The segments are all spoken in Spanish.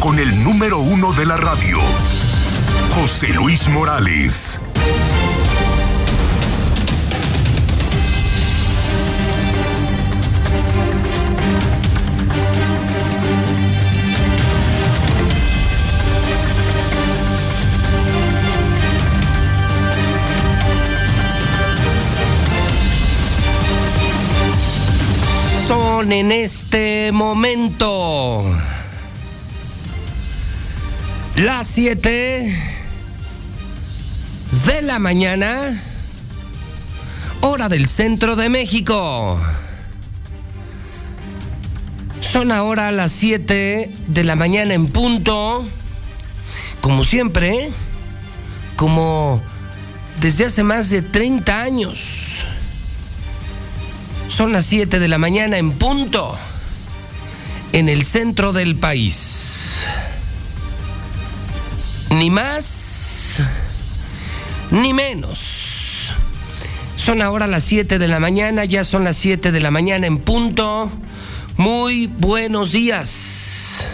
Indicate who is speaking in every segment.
Speaker 1: con el número uno de la radio, José Luis Morales.
Speaker 2: Son en este momento las 7 de la mañana, hora del centro de México. Son ahora las 7 de la mañana en punto. Como siempre, como desde hace más de 30 años. Son las 7 de la mañana en punto en el centro del país. Ni más ni menos. Son ahora las 7 de la mañana, ya son las 7 de la mañana en punto. Muy buenos días.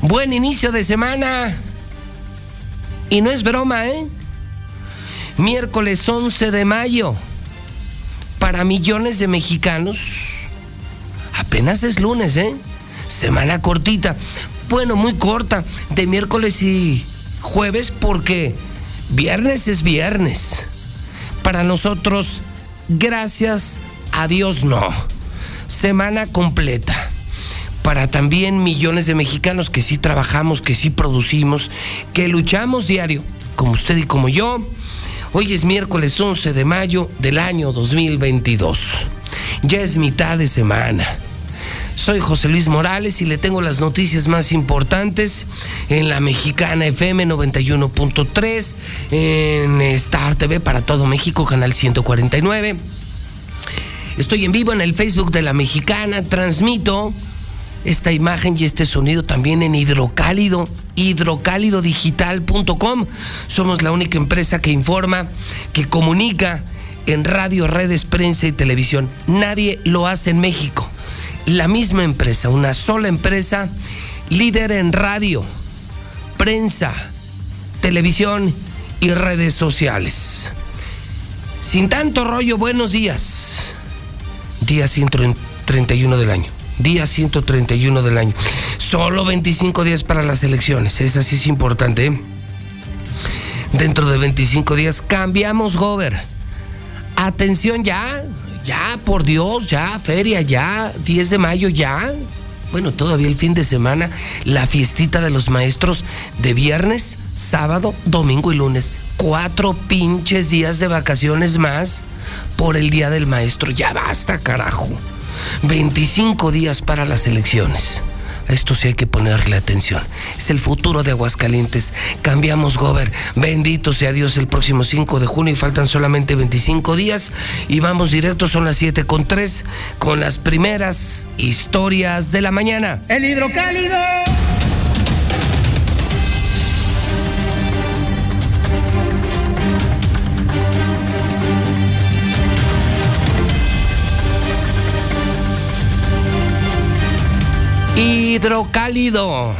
Speaker 2: Buen inicio de semana. Y no es broma, ¿eh? Miércoles 11 de mayo para millones de mexicanos, apenas es lunes, ¿eh? Semana cortita. Bueno, muy corta, de miércoles y jueves porque viernes es viernes. Para nosotros, gracias a Dios no. Semana completa. Para también millones de mexicanos que sí trabajamos, que sí producimos, que luchamos diario, como usted y como yo Hoy es miércoles 11 de mayo del año 2022. Ya es mitad de semana. Soy José Luis Morales y le tengo las noticias más importantes en la Mexicana FM 91.3, en Star TV para todo México, canal 149. Estoy en vivo en el Facebook de la Mexicana, transmito esta imagen y este sonido también en hidrocálido, hidrocálidodigital.com. Somos la única empresa que informa, que comunica en radio, redes, prensa y televisión. Nadie lo hace en México. La misma empresa, una sola empresa, líder en radio, prensa, televisión y redes sociales. Sin tanto rollo, buenos días. Día 131 del año día 131 del año. Solo 25 días para las elecciones, esa sí es importante. ¿eh? Dentro de 25 días cambiamos gober. Atención ya, ya, por Dios, ya, feria, ya, 10 de mayo, ya. Bueno, todavía el fin de semana, la fiestita de los maestros de viernes, sábado, domingo y lunes. Cuatro pinches días de vacaciones más por el día del maestro. Ya basta, carajo. 25 días para las elecciones. A esto sí hay que ponerle atención. Es el futuro de Aguascalientes. Cambiamos Gober. Bendito sea Dios el próximo 5 de junio y faltan solamente 25 días. Y vamos directo, son las 7 con 3 con las primeras historias de la mañana.
Speaker 3: El hidrocálido.
Speaker 2: Hidrocálido.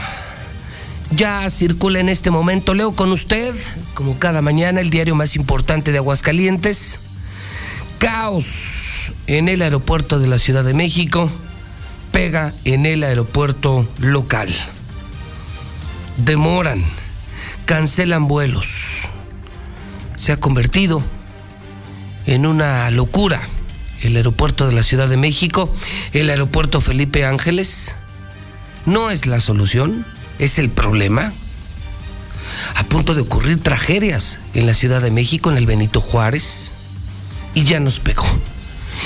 Speaker 2: Ya circula en este momento. Leo con usted, como cada mañana, el diario más importante de Aguascalientes. Caos en el aeropuerto de la Ciudad de México. Pega en el aeropuerto local. Demoran. Cancelan vuelos. Se ha convertido en una locura el aeropuerto de la Ciudad de México, el aeropuerto Felipe Ángeles no es la solución, es el problema. A punto de ocurrir tragedias en la Ciudad de México, en el Benito Juárez, y ya nos pegó.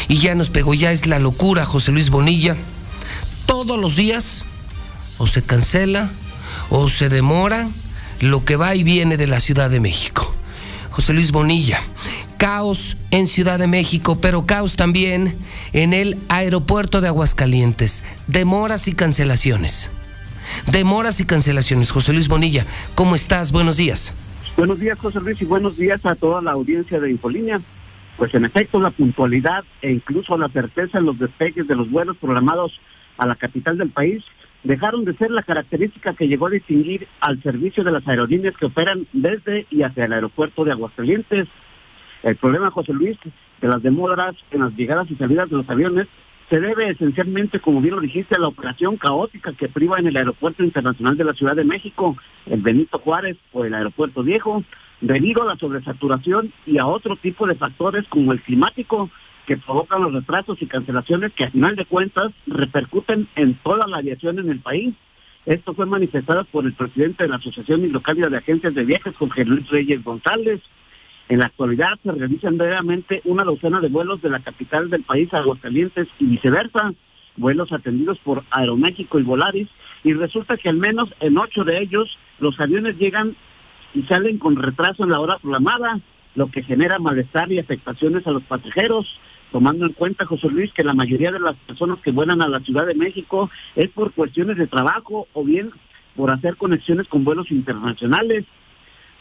Speaker 2: Y ya nos pegó, ya es la locura, José Luis Bonilla. Todos los días o se cancela o se demora lo que va y viene de la Ciudad de México. José Luis Bonilla, caos en Ciudad de México, pero caos también en el aeropuerto de Aguascalientes. Demoras y cancelaciones. Demoras y cancelaciones. José Luis Bonilla, ¿cómo estás? Buenos días.
Speaker 4: Buenos días, José Luis, y buenos días a toda la audiencia de Infolínea. Pues en efecto, la puntualidad e incluso la certeza en los despegues de los vuelos programados a la capital del país dejaron de ser la característica que llegó a distinguir al servicio de las aerolíneas que operan desde y hacia el aeropuerto de Aguascalientes. El problema, José Luis, de las demoras en las llegadas y salidas de los aviones se debe esencialmente, como bien lo dijiste, a la operación caótica que priva en el Aeropuerto Internacional de la Ciudad de México, el Benito Juárez o el Aeropuerto Viejo, debido a la sobresaturación y a otro tipo de factores como el climático que provocan los retrasos y cancelaciones que a final de cuentas repercuten en toda la aviación en el país. Esto fue manifestado por el presidente de la Asociación Hidrocálida de Agencias de Viajes, Jorge Luis Reyes González. En la actualidad se realizan brevemente una docena de vuelos de la capital del país a Aguascalientes y viceversa, vuelos atendidos por Aeroméxico y Volaris, y resulta que al menos en ocho de ellos los aviones llegan y salen con retraso en la hora programada, lo que genera malestar y afectaciones a los pasajeros, tomando en cuenta, José Luis, que la mayoría de las personas que vuelan a la Ciudad de México es por cuestiones de trabajo o bien por hacer conexiones con vuelos internacionales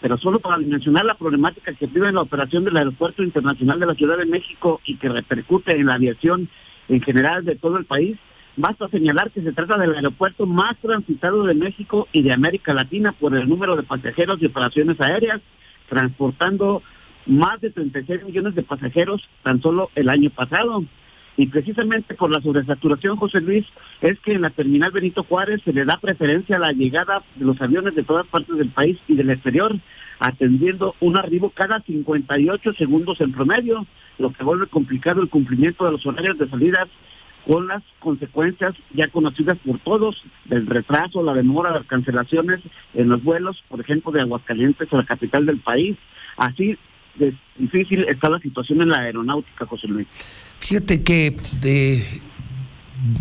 Speaker 4: pero solo para mencionar la problemática que vive en la operación del Aeropuerto Internacional de la Ciudad de México y que repercute en la aviación en general de todo el país, basta señalar que se trata del aeropuerto más transitado de México y de América Latina por el número de pasajeros y operaciones aéreas, transportando más de 36 millones de pasajeros tan solo el año pasado. Y precisamente por la sobresaturación, José Luis, es que en la terminal Benito Juárez se le da preferencia a la llegada de los aviones de todas partes del país y del exterior, atendiendo un arribo cada 58 segundos en promedio, lo que vuelve complicado el cumplimiento de los horarios de salidas con las consecuencias ya conocidas por todos del retraso, la demora, las cancelaciones en los vuelos, por ejemplo, de Aguascalientes a la capital del país. Así de difícil está la situación en la aeronáutica, José Luis.
Speaker 2: Fíjate que de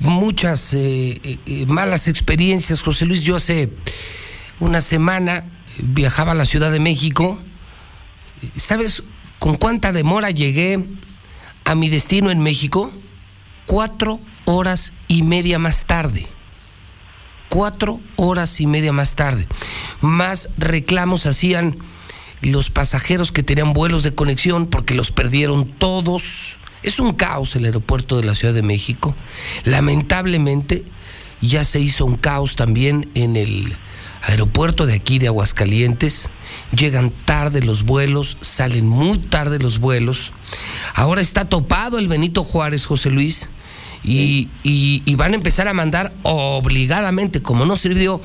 Speaker 2: muchas eh, eh, malas experiencias, José Luis, yo hace una semana viajaba a la Ciudad de México. ¿Sabes con cuánta demora llegué a mi destino en México? Cuatro horas y media más tarde. Cuatro horas y media más tarde. Más reclamos hacían los pasajeros que tenían vuelos de conexión porque los perdieron todos. Es un caos el aeropuerto de la Ciudad de México. Lamentablemente ya se hizo un caos también en el aeropuerto de aquí de Aguascalientes. Llegan tarde los vuelos, salen muy tarde los vuelos. Ahora está topado el Benito Juárez, José Luis, y, y van a empezar a mandar obligadamente, como no sirvió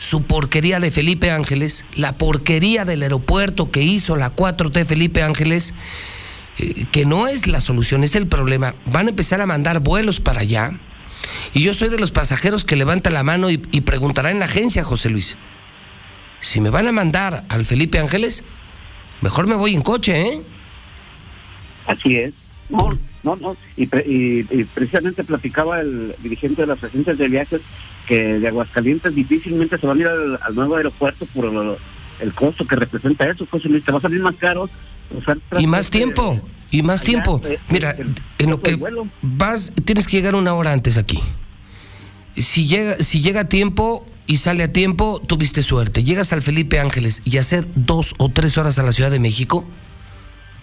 Speaker 2: su porquería de Felipe Ángeles, la porquería del aeropuerto que hizo la 4T Felipe Ángeles, eh, que no es la solución, es el problema. Van a empezar a mandar vuelos para allá. Y yo soy de los pasajeros que levanta la mano y, preguntará en la agencia, José Luis. Si me van a mandar al Felipe Ángeles, mejor me voy en coche, ¿eh?
Speaker 4: Así es. No, no, no. Y, precisamente platicaba el dirigente de las agencias de viajes que de Aguascalientes difícilmente se van a ir al, nuevo aeropuerto por el costo que representa eso. Te va a salir más caro
Speaker 2: y más tiempo, y más tiempo. Eh, Mira, en lo que vas, tienes que llegar una hora antes aquí. Si llega, si llega a tiempo y sale a tiempo, tuviste suerte. Llegas al Felipe Ángeles y hacer dos o tres horas a la Ciudad de México,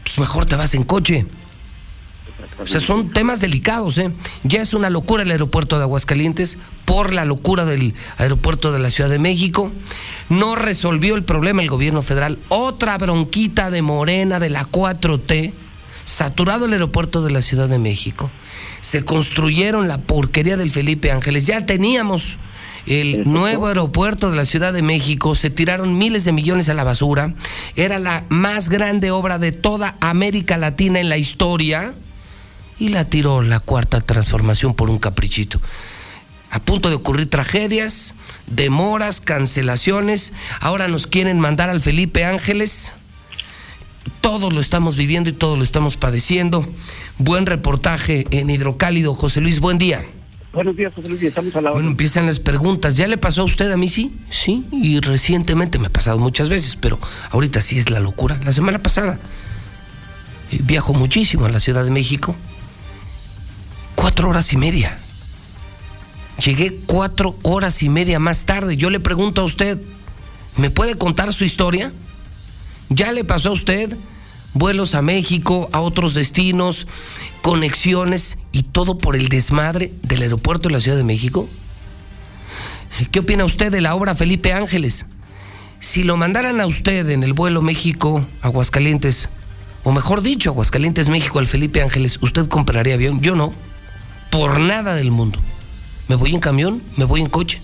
Speaker 2: pues mejor te vas en coche. O sea, son temas delicados, ¿eh? Ya es una locura el aeropuerto de Aguascalientes por la locura del aeropuerto de la Ciudad de México. No resolvió el problema el gobierno federal. Otra bronquita de Morena de la 4T. Saturado el aeropuerto de la Ciudad de México. Se construyeron la porquería del Felipe Ángeles. Ya teníamos el nuevo aeropuerto de la Ciudad de México, se tiraron miles de millones a la basura, era la más grande obra de toda América Latina en la historia y la tiró la cuarta transformación por un caprichito. A punto de ocurrir tragedias, demoras, cancelaciones. Ahora nos quieren mandar al Felipe Ángeles. Todos lo estamos viviendo y todos lo estamos padeciendo. Buen reportaje en Hidrocálido, José Luis. Buen día.
Speaker 4: Buenos días, José Luis. Estamos a la
Speaker 2: Bueno, empiezan las preguntas. ¿Ya le pasó a usted a mí sí? Sí, y recientemente me ha pasado muchas veces, pero ahorita sí es la locura. La semana pasada eh, viajo muchísimo a la Ciudad de México cuatro horas y media. Llegué cuatro horas y media más tarde. Yo le pregunto a usted, ¿me puede contar su historia? ¿Ya le pasó a usted vuelos a México, a otros destinos, conexiones y todo por el desmadre del aeropuerto de la Ciudad de México? ¿Qué opina usted de la obra Felipe Ángeles? Si lo mandaran a usted en el vuelo México-Aguascalientes, o mejor dicho, Aguascalientes-México al Felipe Ángeles, ¿usted compraría avión? Yo no. Por nada del mundo. Me voy en camión, me voy en coche.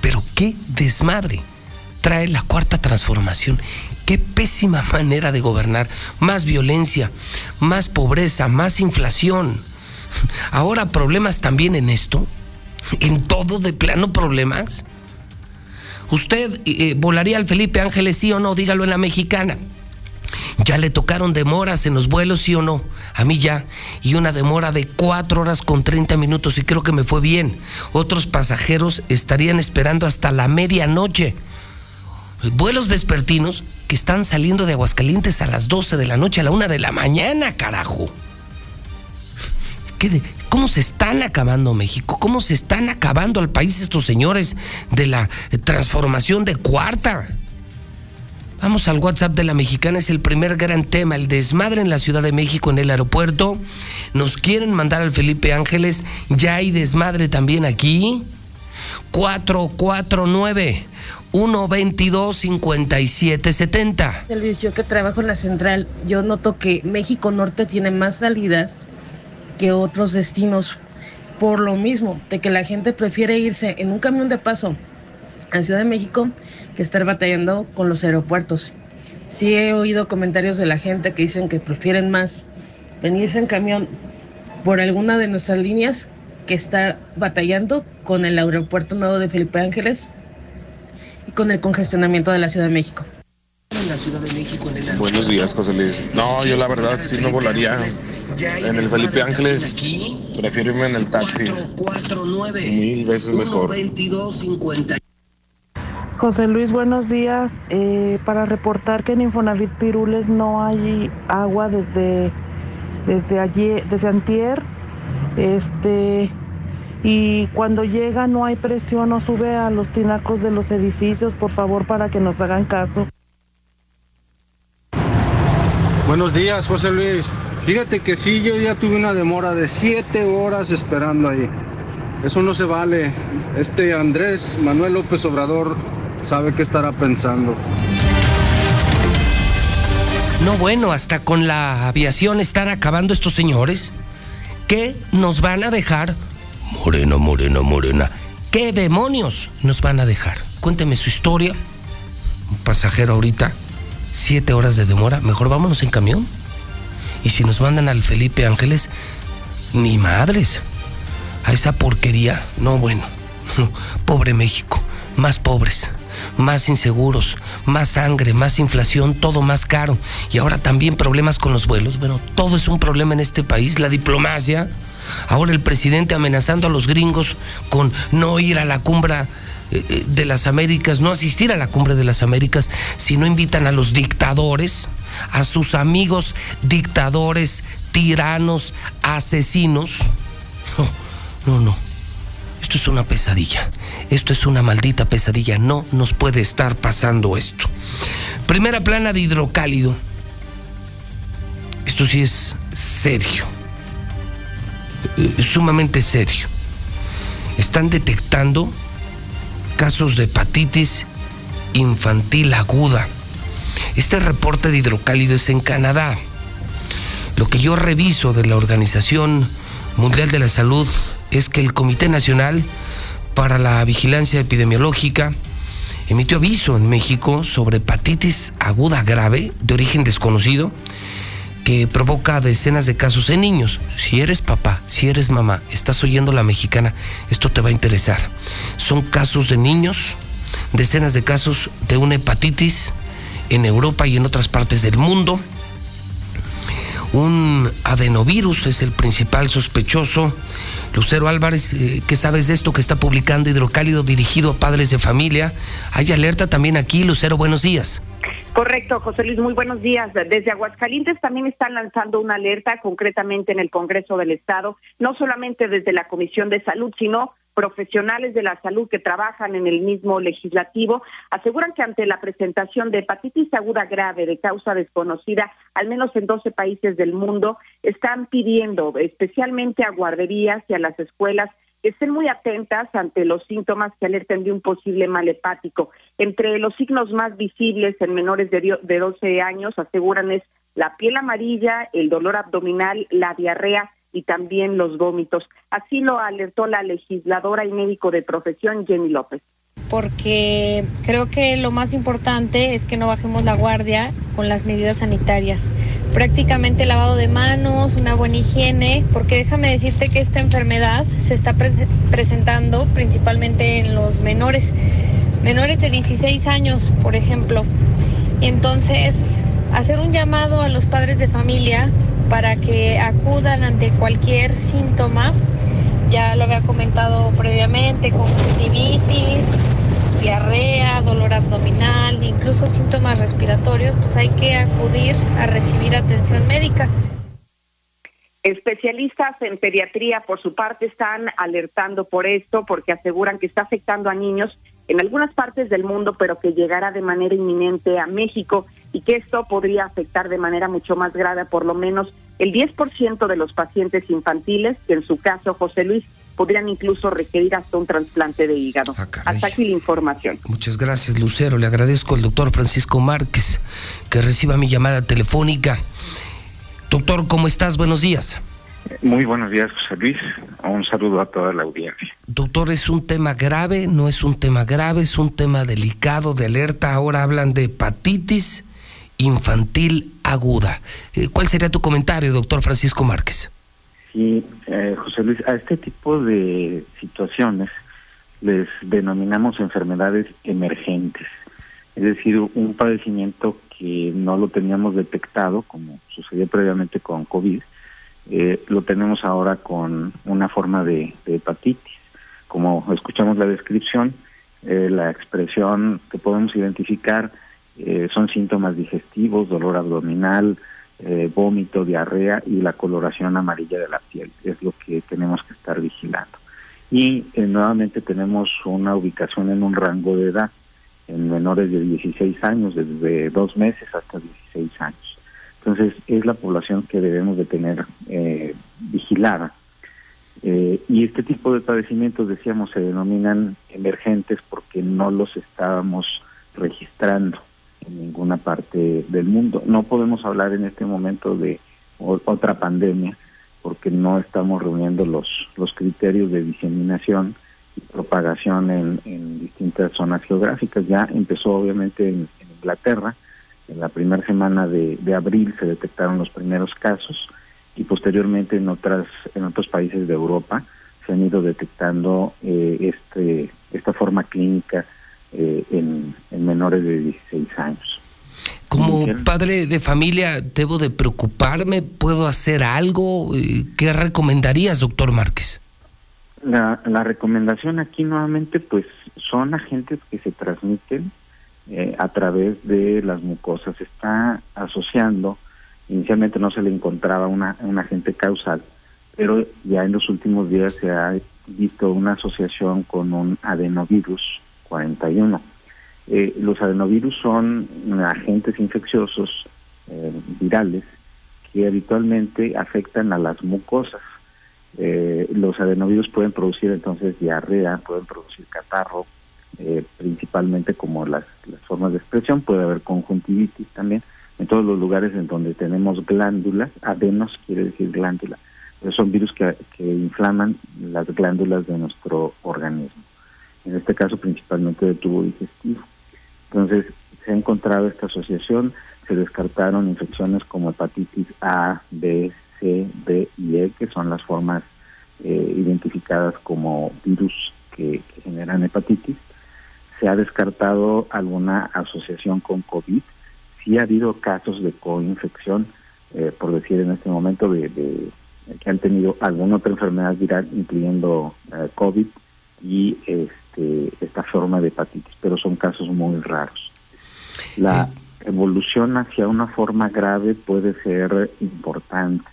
Speaker 2: Pero qué desmadre trae la cuarta transformación. Qué pésima manera de gobernar. Más violencia, más pobreza, más inflación. Ahora problemas también en esto. En todo de plano problemas. ¿Usted eh, volaría al Felipe Ángeles, sí o no? Dígalo en la mexicana. Ya le tocaron demoras en los vuelos, sí o no. A mí ya. Y una demora de cuatro horas con 30 minutos y creo que me fue bien. Otros pasajeros estarían esperando hasta la medianoche. Vuelos vespertinos que están saliendo de Aguascalientes a las 12 de la noche, a la una de la mañana, carajo. ¿Cómo se están acabando México? ¿Cómo se están acabando al país estos señores de la transformación de cuarta? Vamos al WhatsApp de la mexicana, es el primer gran tema, el desmadre en la Ciudad de México en el aeropuerto. Nos quieren mandar al Felipe Ángeles, ya hay desmadre también aquí. 449 122 5770.
Speaker 5: Luis, yo que trabajo en la central, yo noto que México Norte tiene más salidas que otros destinos por lo mismo, de que la gente prefiere irse en un camión de paso a Ciudad de México que estar batallando con los aeropuertos. Sí he oído comentarios de la gente que dicen que prefieren más venirse en camión por alguna de nuestras líneas que estar batallando con el aeropuerto nuevo de Felipe Ángeles y con el congestionamiento de la Ciudad de México.
Speaker 6: Buenos días, José Luis. No, yo la verdad sí no volaría en el Felipe Ángeles. Prefiero irme en el taxi. Mil veces mejor.
Speaker 7: José Luis, buenos días. Eh, para reportar que en Infonavit Pirules no hay agua desde, desde ayer, desde antier. Este, y cuando llega no hay presión, no sube a los tinacos de los edificios, por favor, para que nos hagan caso.
Speaker 8: Buenos días, José Luis. Fíjate que sí, yo ya tuve una demora de siete horas esperando ahí. Eso no se vale. Este Andrés Manuel López Obrador sabe qué estará pensando.
Speaker 2: No, bueno, hasta con la aviación están acabando estos señores. ¿Qué nos van a dejar? Moreno, moreno, morena. ¿Qué demonios nos van a dejar? Cuénteme su historia. Un pasajero ahorita, siete horas de demora. Mejor vámonos en camión. Y si nos mandan al Felipe Ángeles, ni madres. A esa porquería. No, bueno. Pobre México. Más pobres más inseguros, más sangre, más inflación, todo más caro. Y ahora también problemas con los vuelos. Bueno, todo es un problema en este país, la diplomacia. Ahora el presidente amenazando a los gringos con no ir a la cumbre eh, eh, de las Américas, no asistir a la cumbre de las Américas, si no invitan a los dictadores, a sus amigos dictadores, tiranos, asesinos. No, no, no. Esto es una pesadilla. Esto es una maldita pesadilla. No nos puede estar pasando esto. Primera plana de hidrocálido. Esto sí es serio. Eh, sumamente serio. Están detectando casos de hepatitis infantil aguda. Este reporte de hidrocálido es en Canadá. Lo que yo reviso de la Organización Mundial de la Salud es que el Comité Nacional para la Vigilancia Epidemiológica emitió aviso en México sobre hepatitis aguda grave de origen desconocido que provoca decenas de casos en niños. Si eres papá, si eres mamá, estás oyendo la mexicana, esto te va a interesar. Son casos de niños, decenas de casos de una hepatitis en Europa y en otras partes del mundo. Un adenovirus es el principal sospechoso Lucero Álvarez, eh, ¿qué sabes de esto que está publicando Hidrocálido dirigido a padres de familia? Hay alerta también aquí, Lucero, buenos días.
Speaker 9: Correcto, José Luis, muy buenos días. Desde Aguascalientes también están lanzando una alerta, concretamente en el Congreso del Estado, no solamente desde la Comisión de Salud, sino profesionales de la salud que trabajan en el mismo legislativo aseguran que ante la presentación de hepatitis aguda grave de causa desconocida, al menos en 12 países del mundo, están pidiendo especialmente a guarderías y a las escuelas estén muy atentas ante los síntomas que alerten de un posible mal hepático. Entre los signos más visibles en menores de, de 12 años aseguran es la piel amarilla, el dolor abdominal, la diarrea y también los vómitos. Así lo alertó la legisladora y médico de profesión Jenny López
Speaker 10: porque creo que lo más importante es que no bajemos la guardia con las medidas sanitarias. Prácticamente lavado de manos, una buena higiene, porque déjame decirte que esta enfermedad se está presentando principalmente en los menores, menores de 16 años, por ejemplo. Entonces, hacer un llamado a los padres de familia para que acudan ante cualquier síntoma ya lo había comentado previamente, conjuntivitis, diarrea, dolor abdominal, incluso síntomas respiratorios, pues hay que acudir a recibir atención médica.
Speaker 9: Especialistas en pediatría, por su parte, están alertando por esto porque aseguran que está afectando a niños en algunas partes del mundo, pero que llegará de manera inminente a México y que esto podría afectar de manera mucho más grave por lo menos el 10% de los pacientes infantiles, que en su caso José Luis podrían incluso requerir hasta un trasplante de hígado. Ah, hasta aquí la información.
Speaker 11: Muchas gracias, Lucero. Le agradezco al doctor Francisco Márquez que reciba mi llamada telefónica. Doctor, ¿cómo estás? Buenos días.
Speaker 12: Muy buenos días, José Luis. Un saludo a toda la audiencia.
Speaker 11: Doctor, ¿es un tema grave? ¿No es un tema grave? ¿Es un tema delicado de alerta? Ahora hablan de hepatitis infantil aguda. Eh, ¿Cuál sería tu comentario, doctor Francisco Márquez?
Speaker 12: Sí, eh, José Luis, a este tipo de situaciones les denominamos enfermedades emergentes, es decir, un padecimiento que no lo teníamos detectado, como sucedió previamente con COVID, eh, lo tenemos ahora con una forma de, hepatitis. Como escuchamos la descripción, la expresión que podemos identificar son síntomas digestivos, dolor abdominal, eh, vómito, diarrea y la coloración amarilla de la piel. Es lo que tenemos que estar vigilando. Y eh, nuevamente tenemos una ubicación en un rango de edad, en menores de 16 años, desde dos meses hasta 16 años. Entonces es la población que debemos de tener eh, vigilada. y este tipo de padecimientos, decíamos, se denominan emergentes porque no los estábamos registrando en ninguna parte del mundo. No podemos hablar en este momento de otra pandemia porque no estamos reuniendo los, los criterios de diseminación y propagación en, distintas zonas geográficas. Ya empezó obviamente en, Inglaterra, en la primera semana de, abril se detectaron los primeros casos y posteriormente en otras en otros países de Europa se han ido detectando eh, este esta forma clínica eh, en, menores de 16 años.
Speaker 11: Como padre de familia, ¿debo de preocuparme? ¿Puedo hacer algo? Eh, ¿Qué recomendarías, doctor Márquez?
Speaker 12: La, la recomendación aquí nuevamente, pues son agentes que se transmiten eh, a través de las mucosas. Está asociando, inicialmente no se le encontraba una, un agente causal, pero ya en los últimos días se ha visto una asociación con un adenovirus 41. Eh, los adenovirus son agentes infecciosos eh, virales que habitualmente afectan a las mucosas. Eh, los adenovirus pueden producir entonces diarrea, pueden producir catarro, principalmente como las, formas de expresión, puede haber conjuntivitis también, en todos los lugares en donde tenemos glándulas, adenos quiere decir glándula, son virus que inflaman las glándulas de nuestro organismo en este caso principalmente de tubo digestivo. Entonces, se ha encontrado esta asociación, se descartaron infecciones como hepatitis A, B, C, D y E, que son las formas eh, identificadas como virus que, generan hepatitis. Se ha descartado alguna asociación con COVID. Sí ha habido casos de coinfección, eh, por decir en este momento, de, que han tenido alguna otra enfermedad viral, incluyendo eh, COVID y este, esta forma de hepatitis, pero son casos muy raros. La evolución hacia una forma grave puede ser importante.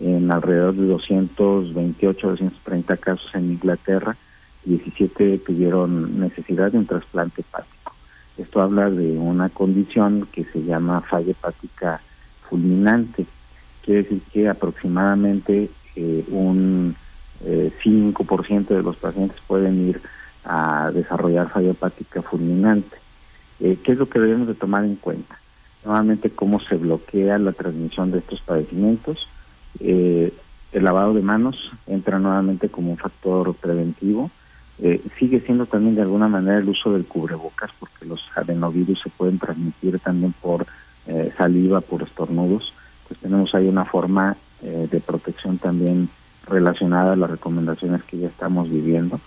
Speaker 12: En alrededor de 228, 230 casos en Inglaterra, 17 tuvieron necesidad de un trasplante hepático. Esto habla de una condición que se llama falla hepática fulminante. Quiere decir que aproximadamente eh, un 5% de los pacientes pueden ir a desarrollar falla hepática fulminante. ¿Qué es lo que debemos de tomar en cuenta? Nuevamente, cómo se bloquea la transmisión de estos padecimientos. el lavado de manos entra nuevamente como un factor preventivo. sigue siendo también de alguna manera el uso del cubrebocas, porque los adenovirus se pueden transmitir también por saliva, por estornudos. Pues tenemos ahí una forma de protección también relacionada a las recomendaciones que ya estamos viviendo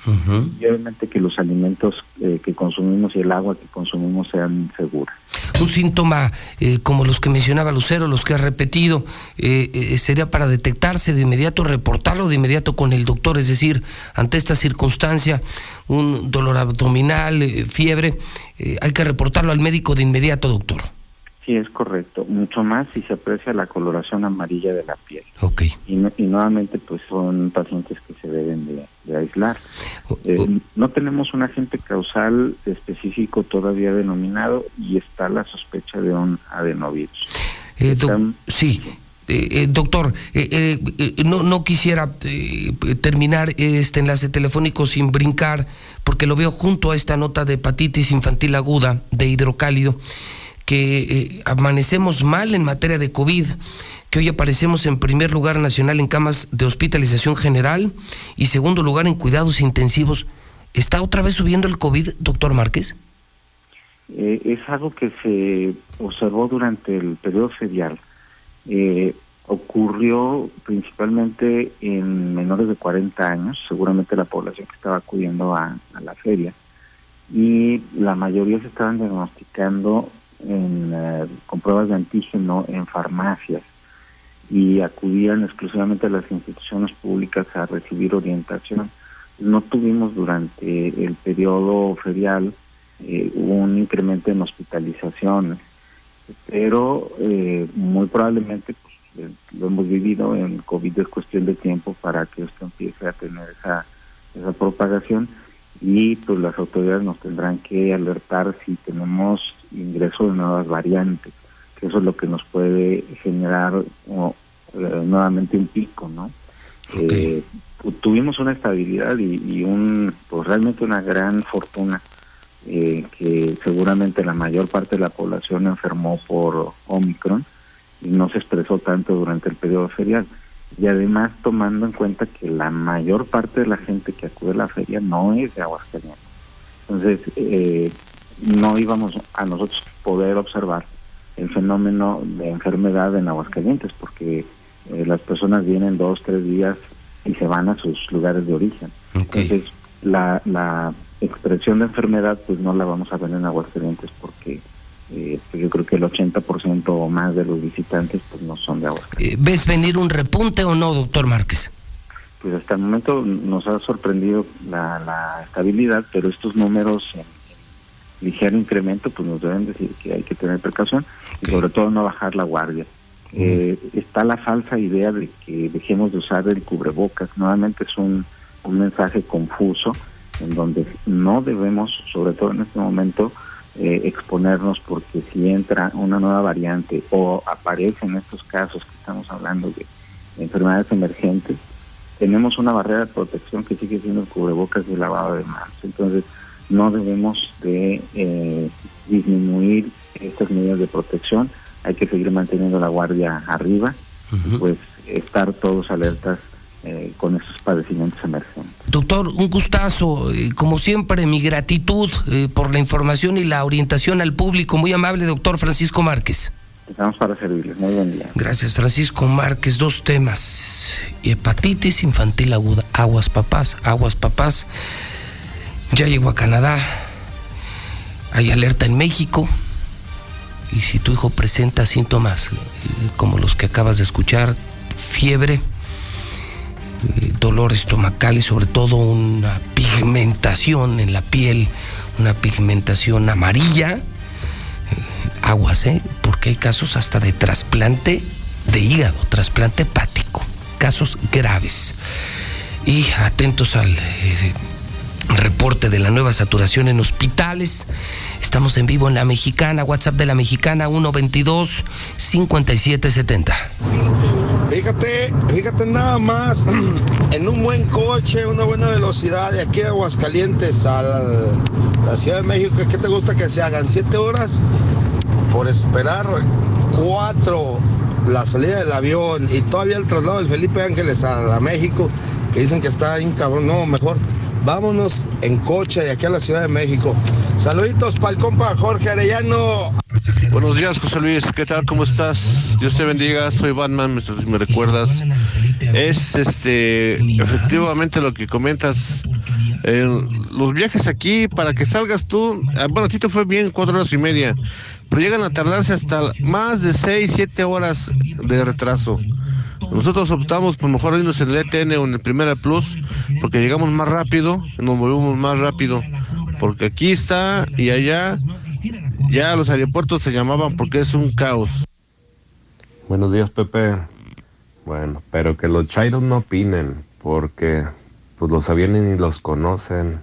Speaker 12: y obviamente que los alimentos eh, que consumimos y el agua que consumimos sean seguros.
Speaker 2: Un síntoma eh, como los que mencionaba Lucero, los que ha repetido, eh, sería para detectarse de inmediato, reportarlo de inmediato con el doctor, es decir, ante esta circunstancia, un dolor abdominal, fiebre, hay que reportarlo al médico de inmediato, doctor.
Speaker 12: Sí, es correcto. Mucho más si se aprecia la coloración amarilla de la piel.
Speaker 2: Ok.
Speaker 12: Y, nuevamente, pues son pacientes que se deben de, aislar. Eh, no tenemos un agente causal específico todavía denominado y está la sospecha de un adenovirus.
Speaker 2: Eh, sí. Eh, doctor, no, no quisiera terminar este enlace telefónico sin brincar, porque lo veo junto a esta nota de hepatitis infantil aguda de hidrocálido que eh, amanecemos mal en materia de COVID, que hoy aparecemos en primer lugar nacional en camas de hospitalización general y segundo lugar en cuidados intensivos. ¿Está otra vez subiendo el COVID, doctor Márquez?
Speaker 12: Eh, es algo que se observó durante el periodo ferial. Eh, ocurrió principalmente en menores de 40 años, seguramente la población que estaba acudiendo a la feria, y la mayoría se estaban diagnosticando en, eh, con pruebas de antígeno en farmacias y acudían exclusivamente a las instituciones públicas a recibir orientación. No tuvimos durante el periodo ferial eh, un incremento en hospitalizaciones, pero eh, muy probablemente pues, lo hemos vivido, en COVID es cuestión de tiempo para que esto empiece a tener esa, esa propagación y pues las autoridades nos tendrán que alertar si tenemos ingreso de nuevas variantes, que eso es lo que nos puede generar eh, nuevamente un pico, ¿no? Eh, tuvimos una estabilidad y, un pues realmente una gran fortuna eh, que seguramente la mayor parte de la población enfermó por Omicron y no se expresó tanto durante el periodo ferial y además tomando en cuenta que la mayor parte de la gente que acude a la feria no es de Aguascalientes. Entonces, eh, no íbamos a nosotros poder observar el fenómeno de enfermedad en Aguascalientes, porque eh, las personas vienen dos, tres días y se van a sus lugares de origen. Entonces, la, la expresión de enfermedad, pues no la vamos a ver en Aguascalientes porque eh, pues yo creo que el 80% o más de los visitantes pues no son de Aguascalientes.
Speaker 2: Eh, ¿Ves venir un repunte o no, doctor Márquez?
Speaker 12: Pues hasta el momento nos ha sorprendido la, la estabilidad, pero estos números en, ligero incremento pues nos deben decir que hay que tener precaución y sobre todo no bajar la guardia. Eh, está la falsa idea de que dejemos de usar el cubrebocas. Nuevamente es un, un mensaje confuso en donde no debemos, sobre todo en este momento, eh, exponernos porque si entra una nueva variante o aparecen estos casos que estamos hablando de enfermedades emergentes, tenemos una barrera de protección que sigue siendo el cubrebocas y el lavado de manos. Entonces, no debemos de eh, disminuir estas medidas de protección, hay que seguir manteniendo la guardia arriba, pues estar todos alertas eh, con estos padecimientos emergentes.
Speaker 2: Doctor, un gustazo, eh, como siempre, mi gratitud eh, por la información y la orientación al público. Muy amable, doctor Francisco Márquez.
Speaker 12: Estamos para servirles. Muy buen día.
Speaker 2: Gracias, Francisco Márquez. Dos temas: hepatitis infantil aguda, aguas papás, aguas papás. Ya llegó a Canadá, hay alerta en México. Y si tu hijo presenta síntomas como los que acabas de escuchar, fiebre, eh, dolor estomacal y sobre todo una pigmentación en la piel, una pigmentación amarilla. Eh, aguas, ¿eh? Porque hay casos hasta de trasplante de hígado, trasplante hepático, casos graves. Y atentos al eh, reporte de la nueva saturación en hospitales. Estamos en vivo en La Mexicana, WhatsApp de La Mexicana 122 5770.
Speaker 6: Fíjate, fíjate nada más, en un buen coche, una buena velocidad de aquí a Aguascalientes a la, Ciudad de México, ¿qué te gusta que se hagan? ¿Siete horas? Por esperar cuatro la salida del avión y todavía el traslado del Felipe Ángeles a, México, que dicen que está bien cabrón, no, mejor vámonos en coche de aquí a la Ciudad de México. Saluditos para el compa Jorge Arellano.
Speaker 13: Buenos días, José Luis. ¿Qué tal? ¿Cómo estás? Dios te bendiga. Soy Batman, me recuerdas. Es este, efectivamente lo que comentas. Eh, los viajes aquí, para que salgas tú, ah, bueno, a ti te fue bien cuatro horas y media, pero llegan a tardarse hasta más de seis, siete horas de retraso. Nosotros optamos por mejor irnos en el ETN o en el Primera Plus, porque llegamos más rápido, nos movemos más rápido, porque aquí está y allá ya los aeropuertos se llamaban porque es un caos.
Speaker 14: Buenos días, Pepe. Bueno, pero que los chairos no opinen, porque pues los aviones ni los conocen.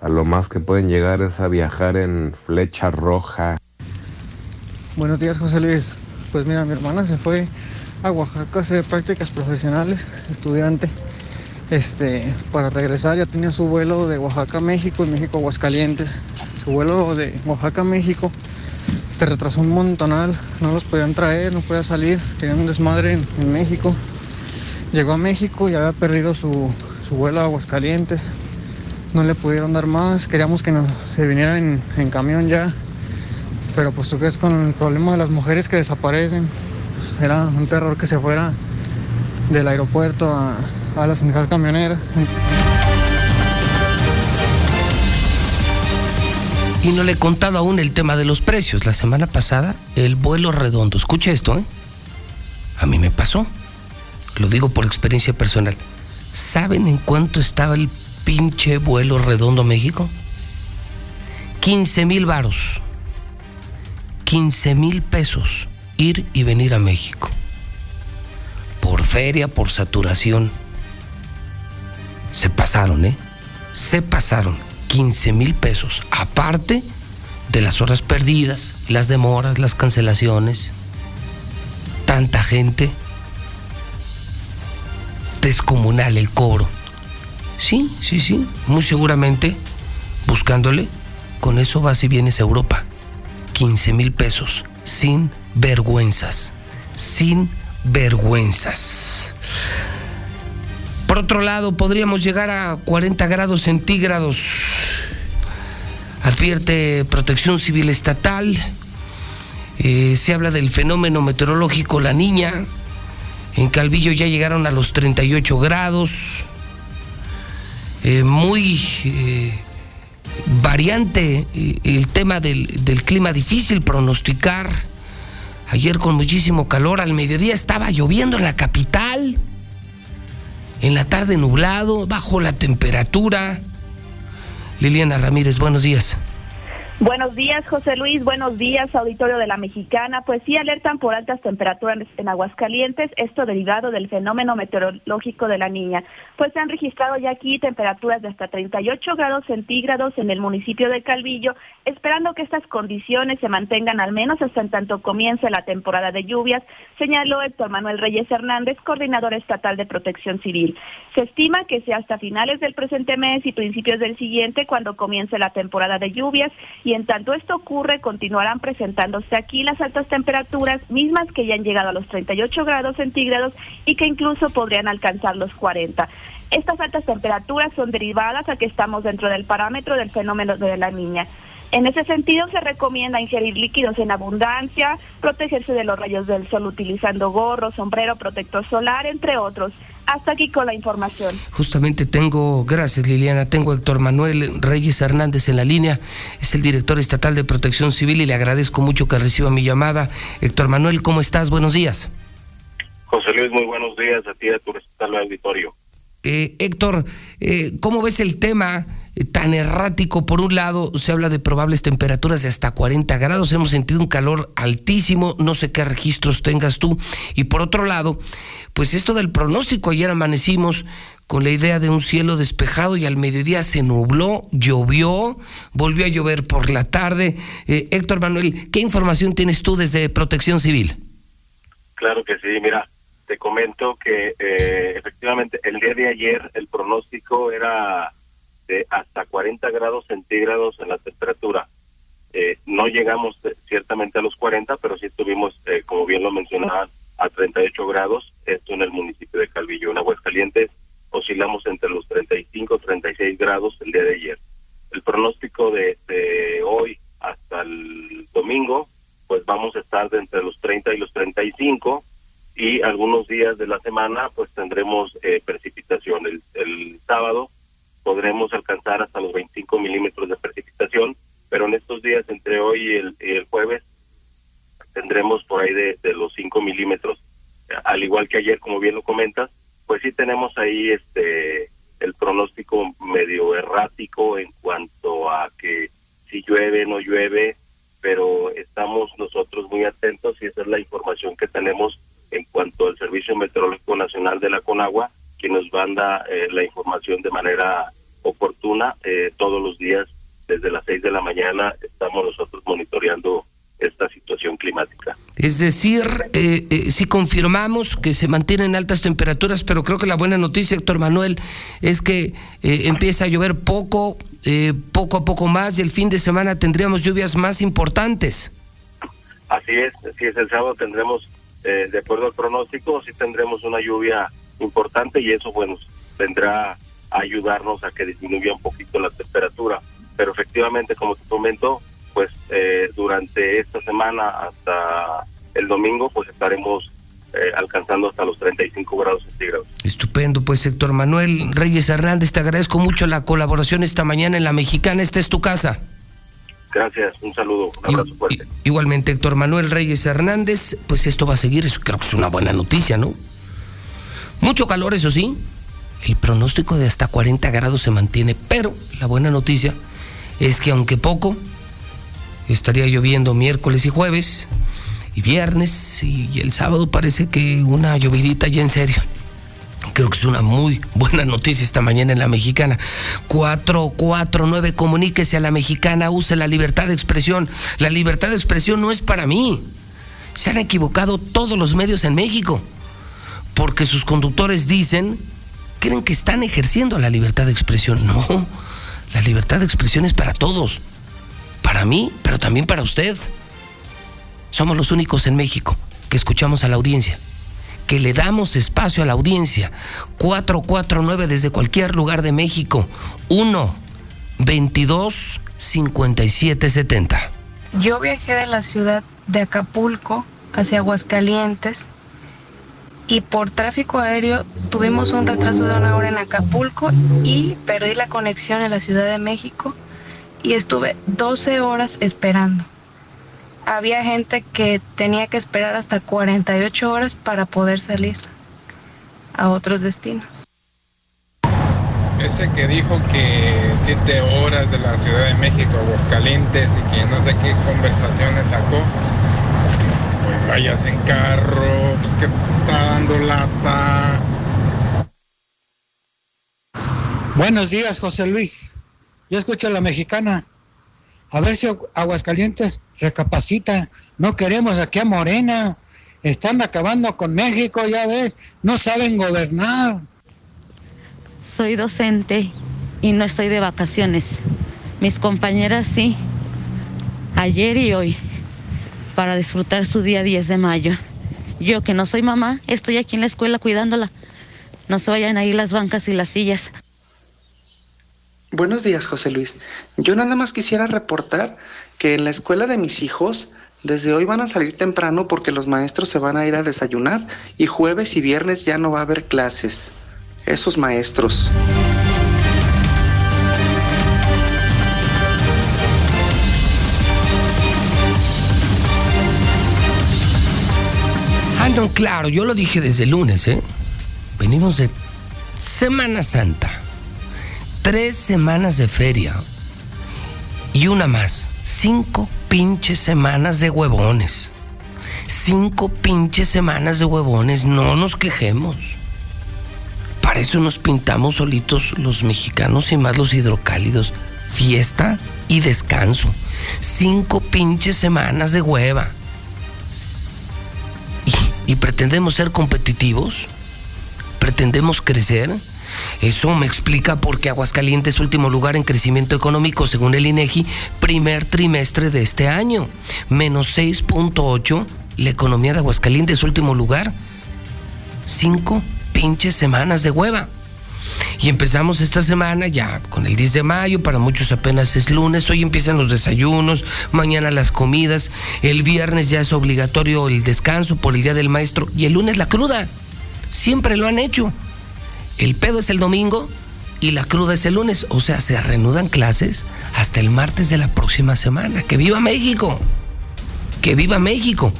Speaker 14: A lo más que pueden llegar es a viajar en flecha roja.
Speaker 15: Buenos días, José Luis. Pues mira, mi hermana se fue a Oaxaca hacer prácticas profesionales, estudiante. Este, para regresar ya tenía su vuelo de Oaxaca a México y México a Aguascalientes. Su vuelo de Oaxaca a México se retrasó un montonal, no los podían traer, no podía salir, tenían un desmadre en, México. Llegó a México y había perdido su, vuelo a Aguascalientes. No le pudieron dar más, queríamos que se vinieran en, camión ya. Pero pues tú crees con el problema de las mujeres que desaparecen, pues era un terror que se fuera del aeropuerto a, la central camionera.
Speaker 2: Y no le he contado aún el tema de los precios. La semana pasada, el vuelo redondo. Escuche esto, ¿eh? A mí me pasó. Lo digo por experiencia personal. ¿Saben en cuánto estaba el pinche vuelo redondo México? 15 mil varos. 15 mil pesos ir y venir a México. Por feria, por saturación. Se pasaron, ¿eh? Se pasaron 15 mil pesos. Aparte de las horas perdidas, las demoras, las cancelaciones. Tanta gente. Descomunal el cobro. Sí, sí, sí. Muy seguramente, buscándole, con eso vas y vienes a Europa. 15 mil pesos. Sin vergüenzas. Sin vergüenzas. Por otro lado, podríamos llegar a 40 grados centígrados. Advierte Protección Civil Estatal. Eh, se habla del fenómeno meteorológico La Niña. En Calvillo ya llegaron a los 38 grados. Eh, muy eh, variante el tema del, del clima, difícil pronosticar. Ayer con muchísimo calor, al mediodía estaba lloviendo en la capital en la tarde nublado, bajo la temperatura. Liliana Ramírez, buenos días.
Speaker 9: Buenos días, José Luis. Buenos días, auditorio de la Mexicana. Pues sí, alertan por altas temperaturas en Aguascalientes, esto derivado del fenómeno meteorológico de la niña. Pues se han registrado ya aquí temperaturas de hasta 38 grados centígrados en el municipio de Calvillo, esperando que estas condiciones se mantengan al menos hasta en tanto comience la temporada de lluvias, señaló Héctor Manuel Reyes Hernández, coordinador estatal de protección civil. Se estima que sea hasta finales del presente mes y principios del siguiente cuando comience la temporada de lluvias y en tanto esto ocurre continuarán presentándose aquí las altas temperaturas mismas que ya han llegado a los 38 grados centígrados y que incluso podrían alcanzar los 40. Estas altas temperaturas son derivadas a que estamos dentro del parámetro del fenómeno de la niña. En ese sentido, se recomienda ingerir líquidos en abundancia, protegerse de los rayos del sol utilizando gorro, sombrero, protector solar, entre otros. Hasta aquí con la información.
Speaker 2: Justamente tengo, gracias Liliana, tengo a Héctor Manuel Reyes Hernández en la línea, es el director estatal de Protección Civil y le agradezco mucho que reciba mi llamada. Héctor Manuel, ¿cómo estás? Buenos días.
Speaker 16: José Luis, muy buenos días a ti y a tu respetable auditorio.
Speaker 2: Eh, Héctor, eh, ¿cómo ves el tema? Tan errático. Por un lado, se habla de probables temperaturas de hasta 40 grados. Hemos sentido un calor altísimo. No sé qué registros tengas tú. Y por otro lado, pues esto del pronóstico. Ayer amanecimos con la idea de un cielo despejado y al mediodía se nubló, llovió, volvió a llover por la tarde. Eh, Héctor Manuel, ¿qué información tienes tú desde Protección Civil?
Speaker 16: Claro que sí, mira, te comento que eh, efectivamente el día de ayer el pronóstico era de hasta 40 grados centígrados en la temperatura. Eh, no llegamos eh, ciertamente a los 40, pero sí estuvimos, como bien lo mencionaba, a 38 grados, esto en el municipio de Calvillo, en Aguascalientes, oscilamos entre los 35 y 36 grados el día de ayer. El pronóstico de, hoy hasta el domingo, pues vamos a estar entre los 30 y los 35 y algunos días de la semana pues tendremos eh, precipitación. El, el sábado podremos alcanzar hasta los 25 milímetros de precipitación, pero en estos días entre hoy y el, el jueves tendremos por ahí de, los 5 milímetros. Al igual que ayer, como bien lo comentas, pues sí tenemos ahí este el pronóstico medio errático en cuanto a que si llueve, no llueve, pero estamos nosotros muy atentos y esa es la información que tenemos en cuanto al Servicio Meteorológico Nacional de la Conagua, que nos manda eh, la información de manera oportuna eh, todos los días desde las 6 de la mañana estamos nosotros monitoreando esta situación climática.
Speaker 2: Es decir, eh, eh, si confirmamos que se mantienen altas temperaturas, pero creo que la buena noticia, Héctor Manuel, es que eh, empieza a llover poco, eh, poco a poco más y el fin de semana tendríamos lluvias más importantes.
Speaker 16: Así es, así es, el sábado tendremos, eh, de acuerdo al pronóstico, sí tendremos una lluvia importante y eso, bueno, vendrá a ayudarnos a que disminuya un poquito la temperatura. Pero efectivamente, como te comento, pues eh, durante esta semana hasta el domingo, pues estaremos eh, alcanzando hasta los 35 grados centígrados.
Speaker 2: Estupendo, pues Héctor Manuel Reyes Hernández, te agradezco mucho la colaboración esta mañana en La Mexicana, esta es tu casa.
Speaker 16: Gracias, un saludo, un abrazo fuerte.
Speaker 2: Igualmente, Héctor Manuel Reyes Hernández, pues esto va a seguir, eso creo que es una buena noticia, ¿no? Mucho calor, eso sí. El pronóstico de hasta 40 grados se mantiene, pero la buena noticia es que aunque poco, estaría lloviendo miércoles y jueves y viernes y el sábado parece que una llovidita ya en serio. Creo que es una muy buena noticia esta mañana en la mexicana. 449, comuníquese a la mexicana, use la libertad de expresión. La libertad de expresión no es para mí. Se han equivocado todos los medios en México. Porque sus conductores dicen, creen que están ejerciendo la libertad de expresión. No, la libertad de expresión es para todos. Para mí, pero también para usted. Somos los únicos en México que escuchamos a la audiencia que le damos espacio a la audiencia. 449 desde cualquier lugar de México. 1 22 57 70.
Speaker 17: Yo viajé de la ciudad de Acapulco hacia Aguascalientes y por tráfico aéreo tuvimos un retraso de una hora en Acapulco y perdí la conexión en la Ciudad de México y estuve 12 horas esperando había gente que tenía que esperar hasta 48 horas para poder salir a otros destinos.
Speaker 18: Ese que dijo que siete horas de la Ciudad de México Aguascalientes y que no sé qué conversaciones sacó, vayas en carro, pues que está dando lata.
Speaker 19: Buenos días, José Luis. Yo escucho a la mexicana. A ver si Aguascalientes recapacita. No queremos aquí a Morena. Están acabando con México, ya ves. No saben gobernar.
Speaker 20: Soy docente y no estoy de vacaciones. Mis compañeras sí. Ayer y hoy. Para disfrutar su día 10 de mayo. Yo que no soy mamá, estoy aquí en la escuela cuidándola. No se vayan ahí las bancas y las sillas.
Speaker 21: Buenos días, José Luis. Yo nada más quisiera reportar que en la escuela de mis hijos desde hoy van a salir temprano porque los maestros se van a ir a desayunar y jueves y viernes ya no va a haber clases. Esos maestros.
Speaker 2: Claro, yo lo dije desde lunes, ¿eh? Venimos de Semana Santa tres semanas de feria y una más. Cinco pinches semanas de huevones. Cinco pinches semanas de huevones. No nos quejemos. Para eso nos pintamos solitos los mexicanos y más los hidrocálidos. Fiesta y descanso. Cinco pinches semanas de hueva. Y, pretendemos ser competitivos, pretendemos crecer. Eso me explica por qué Aguascalientes último lugar en crecimiento económico según el INEGI, primer trimestre de este año. Menos 6.8 la economía de Aguascalientes último lugar. Cinco pinches semanas de hueva. Y empezamos esta semana ya con el 10 de mayo, para muchos apenas es lunes, hoy empiezan los desayunos, mañana las comidas, el viernes ya es obligatorio el descanso por el Día del Maestro y el lunes la cruda. Siempre lo han hecho. El pedo es el domingo y la cruda es el lunes, o sea, se reanudan clases hasta el martes de la próxima semana. ¡Que viva México! ¡Que viva México!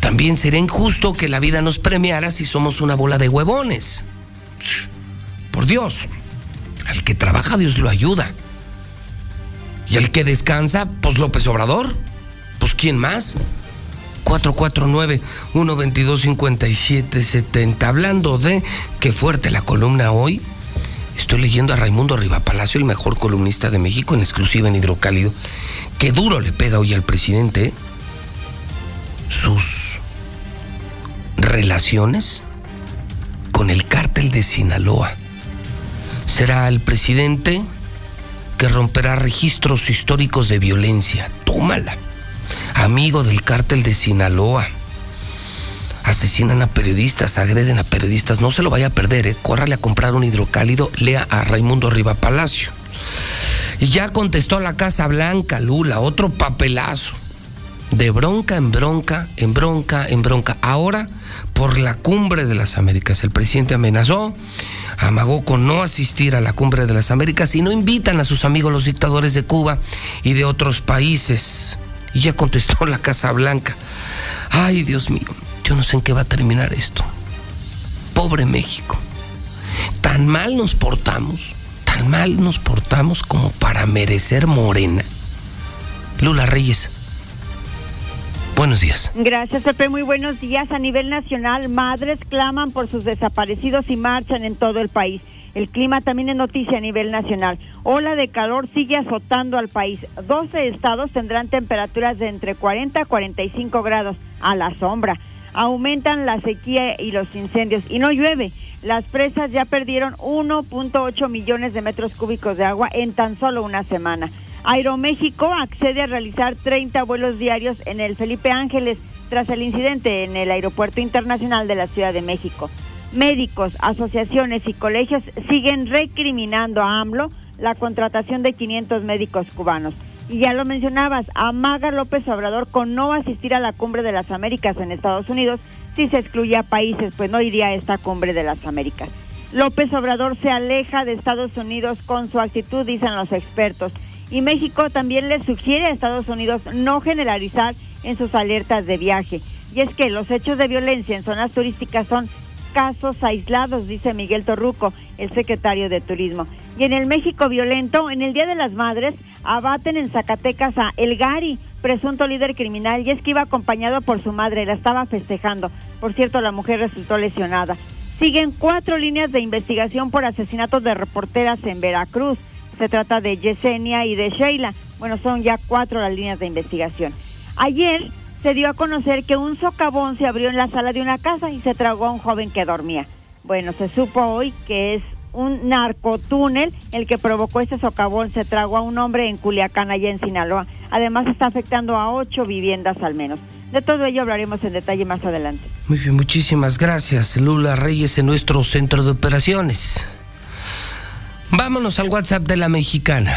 Speaker 2: También sería injusto que la vida nos premiara si somos una bola de huevones. Por Dios, al que trabaja Dios lo ayuda. Y al que descansa, pues López Obrador. Pues ¿quién más? 449-122-5770. Hablando de qué fuerte la columna hoy, estoy leyendo a Raimundo Rivapalacio, el mejor columnista de México, en exclusiva en Hidrocálido. Qué duro le pega hoy al presidente sus relaciones con el cártel de Sinaloa. Será el presidente que romperá registros históricos de violencia. Tómala. Amigo del cártel de Sinaloa. Asesinan a periodistas, agreden a periodistas. No se lo vaya a perder, ¿eh? Córrale a comprar un hidrocálido, lea a Raimundo Riva Palacio. Y ya contestó la Casa Blanca, Lula, otro papelazo. De bronca en bronca, en bronca, en bronca. Ahora, por la cumbre de las Américas, el presidente amenazó, amagó con no asistir a la cumbre de las Américas y no invitan a sus amigos los dictadores de Cuba y de otros países. Y ya contestó la Casa Blanca. Ay, Dios mío, yo no sé en qué va a terminar esto. Pobre México. Tan mal nos portamos, tan mal nos portamos como para merecer morena. Lula Reyes, Buenos días.
Speaker 22: Gracias, Pepe. Muy buenos días. A nivel nacional, madres claman por sus desaparecidos y marchan en todo el país. El clima también es noticia a nivel nacional. Ola de calor sigue azotando al país. 12 estados tendrán temperaturas de entre 40 a 45 grados a la sombra. Aumentan la sequía y los incendios y no llueve. Las presas ya perdieron 1.8 millones de metros cúbicos de agua en tan solo una semana. Aeroméxico accede a realizar 30 vuelos diarios en el Felipe Ángeles tras el incidente en el Aeropuerto Internacional de la Ciudad de México. Médicos, asociaciones y colegios siguen recriminando a AMLO la contratación de 500 médicos cubanos. Y ya lo mencionabas, amaga López Obrador con no asistir a la cumbre de las Américas en Estados Unidos si se excluye a países, pues no iría a esta cumbre de las Américas. López Obrador se aleja de Estados Unidos con su actitud, dicen los expertos y México también le sugiere a Estados Unidos no generalizar en sus alertas de viaje. Y es que los hechos de violencia en zonas turísticas son casos aislados, dice Miguel Torruco, el secretario de Turismo. Y en el México violento, en el Día de las Madres, abaten en Zacatecas a El Gari, presunto líder criminal, y es que iba acompañado por su madre, la estaba festejando. Por cierto, la mujer resultó lesionada. Siguen cuatro líneas de investigación por asesinatos de reporteras en Veracruz. Se trata de Yesenia y de Sheila. Bueno, son ya cuatro las líneas de investigación. Ayer se dio a conocer que un socavón se abrió en la sala de una casa y se tragó a un joven que dormía. Bueno, se supo hoy que es un narcotúnel el que provocó este socavón. Se tragó a un hombre en Culiacán, allá en Sinaloa. Además, está afectando a ocho viviendas al menos. De todo ello hablaremos en detalle más adelante.
Speaker 2: Muy bien, muchísimas gracias, Lula Reyes, en nuestro centro de operaciones. Vámonos al WhatsApp de la mexicana.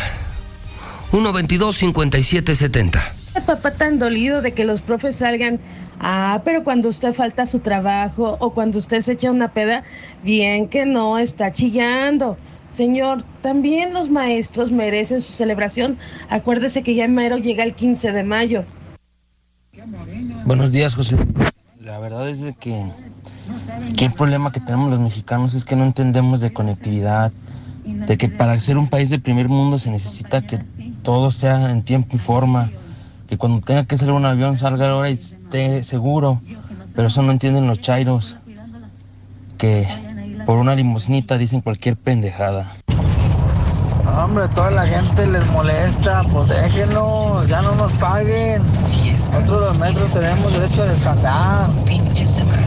Speaker 2: 122-5770.
Speaker 5: Papá tan dolido de que los profes salgan, ah, pero cuando usted falta a su trabajo o cuando usted se echa una peda, bien que no, está chillando. Señor, también los maestros merecen su celebración. Acuérdese que ya mero llega el 15 de mayo.
Speaker 23: Buenos días, José. La verdad es que, que el problema que tenemos los mexicanos es que no entendemos de conectividad, de que para ser un país de primer mundo se necesita que todo sea en tiempo y forma, que cuando tenga que salir un avión salga a hora y esté seguro, pero eso no entienden los chairos, que por una limosnita dicen cualquier pendejada.
Speaker 3: Hombre, toda la gente les molesta, pues déjenlo, ya no nos paguen. Nosotros los maestros tenemos derecho a descansar.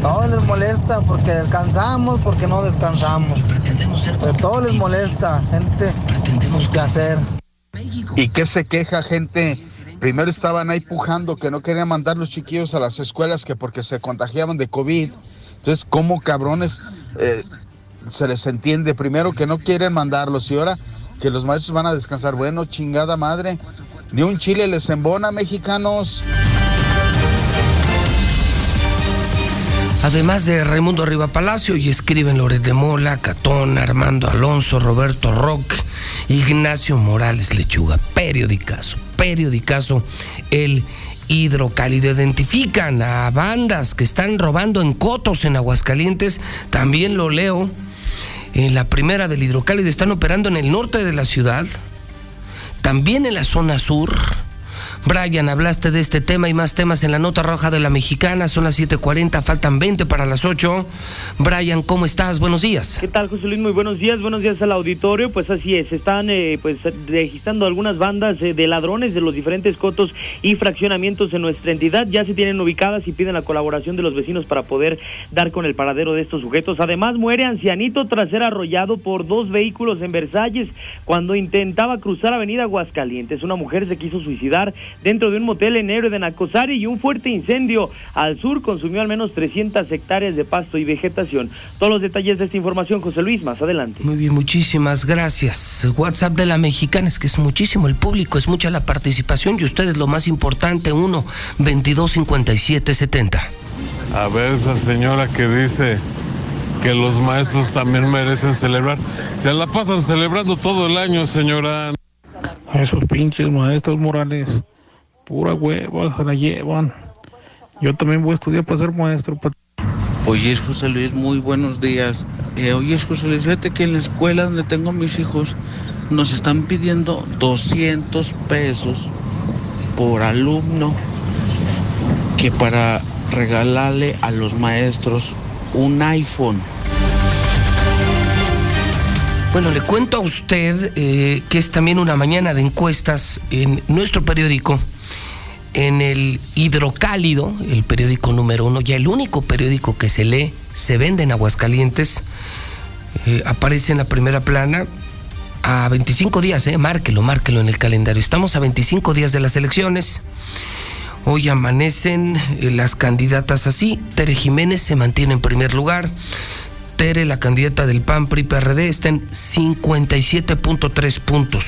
Speaker 3: Todo les molesta porque descansamos, porque no descansamos. Pero todo les molesta, gente, qué hacer.
Speaker 24: ¿Y qué se queja, gente? Primero estaban ahí pujando que no querían mandar los chiquillos a las escuelas que porque se contagiaban de COVID. Entonces, ¿cómo cabrones eh, se les entiende? Primero que no quieren mandarlos y ahora que los maestros van a descansar. Bueno, chingada madre. Ni un chile les embona, mexicanos.
Speaker 2: Además de Raimundo Riva Palacio, y escriben Loret de Mola, Catón, Armando Alonso, Roberto Rock, Ignacio Morales Lechuga. Periodicazo, periodicazo, el hidrocálido. Identifican a bandas que están robando en cotos en Aguascalientes. También lo leo. En la primera del hidrocálido están operando en el norte de la ciudad. También en la zona sur Brian, hablaste de este tema y más temas en la nota roja de la mexicana. Son las 7:40, faltan 20 para las 8. Brian, ¿cómo estás? Buenos días.
Speaker 25: ¿Qué tal, José Luis? Muy buenos días. Buenos días al auditorio. Pues así es, están eh, pues registrando algunas bandas eh, de ladrones de los diferentes cotos y fraccionamientos en nuestra entidad. Ya se tienen ubicadas y piden la colaboración de los vecinos para poder dar con el paradero de estos sujetos. Además, muere ancianito tras ser arrollado por dos vehículos en Versalles cuando intentaba cruzar Avenida Aguascalientes. Una mujer se quiso suicidar dentro de un motel en Héroe de Nacosari y un fuerte incendio al sur consumió al menos 300 hectáreas de pasto y vegetación. Todos los detalles de esta información, José Luis, más adelante.
Speaker 2: Muy bien, muchísimas gracias. WhatsApp de la mexicana es que es muchísimo el público, es mucha la participación y ustedes lo más importante, 1 22 57 70.
Speaker 26: A ver, esa señora que dice que los maestros también merecen celebrar. Se la pasan celebrando todo el año, señora.
Speaker 27: Esos pinches maestros morales pura hueva se la llevan. Yo también voy a estudiar para ser maestro.
Speaker 28: Oye, José Luis, muy buenos días. Eh, oye, José Luis, fíjate que en la escuela donde tengo mis hijos nos están pidiendo 200 pesos por alumno que para regalarle a los maestros un iPhone.
Speaker 2: Bueno, le cuento a usted eh, que es también una mañana de encuestas en nuestro periódico en el Hidrocálido, el periódico número uno, ya el único periódico que se lee, se vende en Aguascalientes, eh, aparece en la primera plana a 25 días, eh, márquelo, márquelo en el calendario. Estamos a 25 días de las elecciones. Hoy amanecen eh, las candidatas así. Tere Jiménez se mantiene en primer lugar. Tere, la candidata del PAN PRI PRD, está en 57.3 puntos.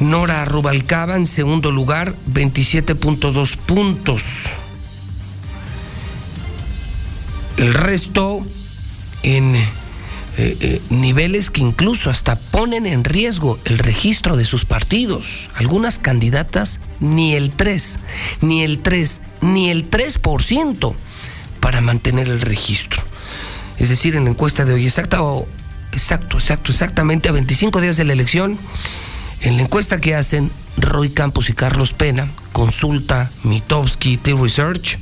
Speaker 2: Nora Rubalcaba en segundo lugar, 27.2 puntos. El resto en eh, eh, niveles que incluso hasta ponen en riesgo el registro de sus partidos. Algunas candidatas ni el 3, ni el 3, ni el 3% para mantener el registro. Es decir, en la encuesta de hoy, exacto, exacto, exacto, exactamente a 25 días de la elección, en la encuesta que hacen Roy Campos y Carlos Pena, consulta Mitowski T Research,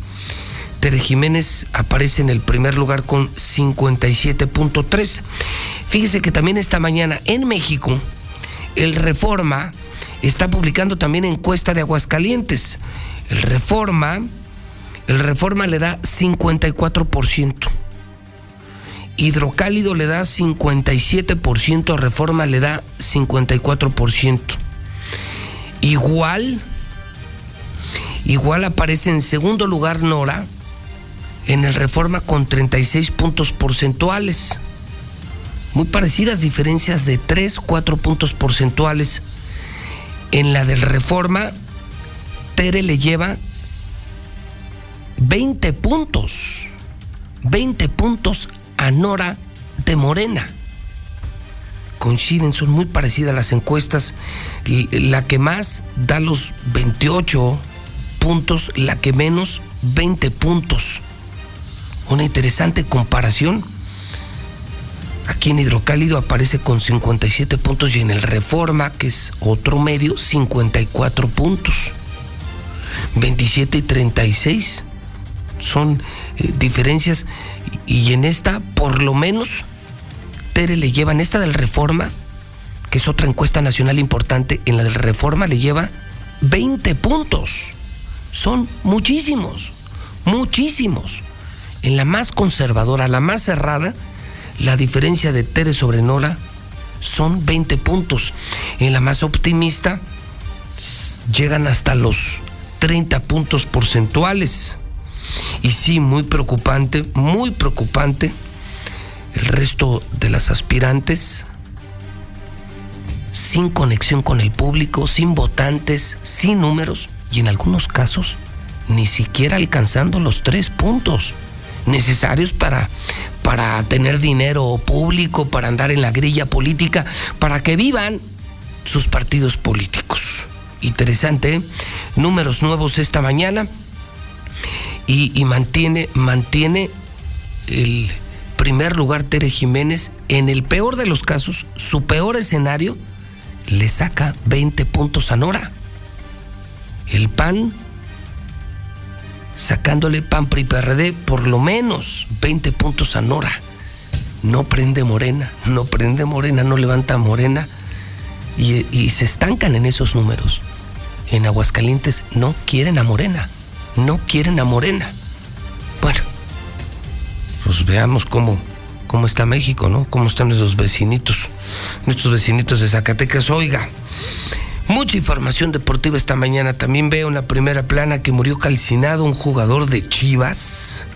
Speaker 2: Tere Jiménez aparece en el primer lugar con 57.3. Fíjese que también esta mañana en México, el Reforma está publicando también encuesta de Aguascalientes. El Reforma, el Reforma le da 54%. Hidrocálido le da 57%, Reforma le da 54%. Igual, igual aparece en segundo lugar Nora en el Reforma con 36 puntos porcentuales. Muy parecidas diferencias de 3, 4 puntos porcentuales. En la del Reforma, Tere le lleva 20 puntos. 20 puntos a Nora de Morena. Coinciden, son muy parecidas las encuestas. La que más da los 28 puntos, la que menos 20 puntos. Una interesante comparación. Aquí en Hidrocálido aparece con 57 puntos y en el Reforma, que es otro medio, 54 puntos. 27 y 36 son eh, diferencias y en esta, por lo menos, Tere le lleva, en esta del Reforma, que es otra encuesta nacional importante, en la del Reforma le lleva 20 puntos. son muchísimos, muchísimos. En la más conservadora, la más cerrada, la diferencia de Tere sobre Nora son 20 puntos. En la más optimista, llegan hasta los 30 puntos porcentuales. Y sí, muy preocupante, muy preocupante. El resto de las aspirantes sin conexión con el público, sin votantes, sin números y en algunos casos ni siquiera alcanzando los tres puntos necesarios para, para tener dinero público, para andar en la grilla política, para que vivan sus partidos políticos. Interesante, ¿eh? números nuevos esta mañana y, mantiene, mantiene el primer lugar Tere Jiménez. En el peor de los casos, su peor escenario, le saca 20 puntos a Nora. El PAN, sacándole PAN PRI PRD, por lo menos 20 puntos a Nora. No prende Morena, no prende Morena, no levanta Morena. Y se estancan en esos números. En Aguascalientes no quieren a Morena, no quieren a Morena. Bueno, pues veamos cómo, cómo está México, ¿no? Cómo están nuestros vecinitos, nuestros vecinitos de Zacatecas. Oiga, mucha información deportiva esta mañana. También veo en la primera plana que murió calcinado un jugador de Chivas.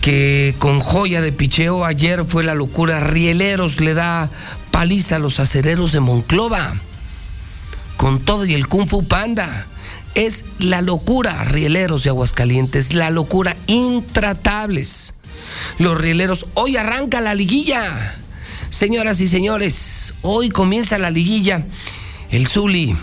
Speaker 2: Que con joya de picheo ayer fue la locura. Rieleros le da paliza a los acereros de Monclova. Con todo y el Kung Fu Panda. Es la locura, rieleros de Aguascalientes. La locura, intratables los rieleros. Hoy arranca la liguilla. Señoras y señores, hoy comienza la liguilla. El Zuli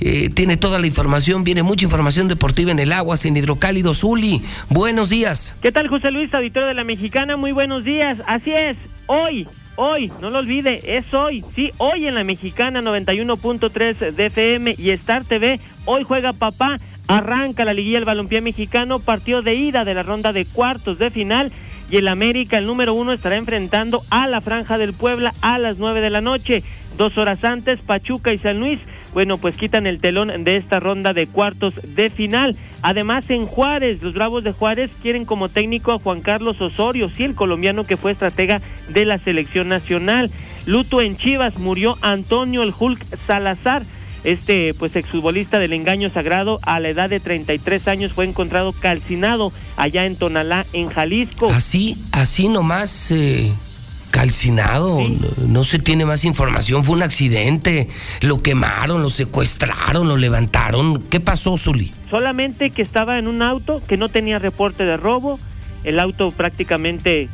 Speaker 2: eh, tiene toda la información, viene mucha información deportiva en el agua, en hidrocálido. Zuli, buenos días.
Speaker 29: ¿Qué tal, José Luis, auditorio de la Mexicana? Muy buenos días. Así es, hoy Hoy, no lo olvide, es hoy, sí, hoy en la Mexicana 91.3 de FM y Star TV, hoy juega papá, arranca la liguilla del balompié mexicano, partido de ida de la ronda de cuartos de final y el América, el número uno, estará enfrentando a la Franja del Puebla a las nueve de la noche. Dos horas antes, Pachuca y San Luis, bueno, pues quitan el telón de esta ronda de cuartos de final. Además, en Juárez, los Bravos de Juárez quieren como técnico a Juan Carlos Osorio, sí, el colombiano que fue estratega de la selección nacional. Luto en Chivas, murió Antonio el Hulk Salazar este pues exfutbolista del engaño sagrado a la edad de 33 años fue encontrado calcinado allá en Tonalá, en Jalisco.
Speaker 2: Así, así nomás eh, calcinado, no, no, se tiene más información, fue un accidente, lo quemaron, lo secuestraron, lo levantaron. ¿Qué pasó, Zuli?
Speaker 29: Solamente que estaba en un auto que no tenía reporte de robo, el auto prácticamente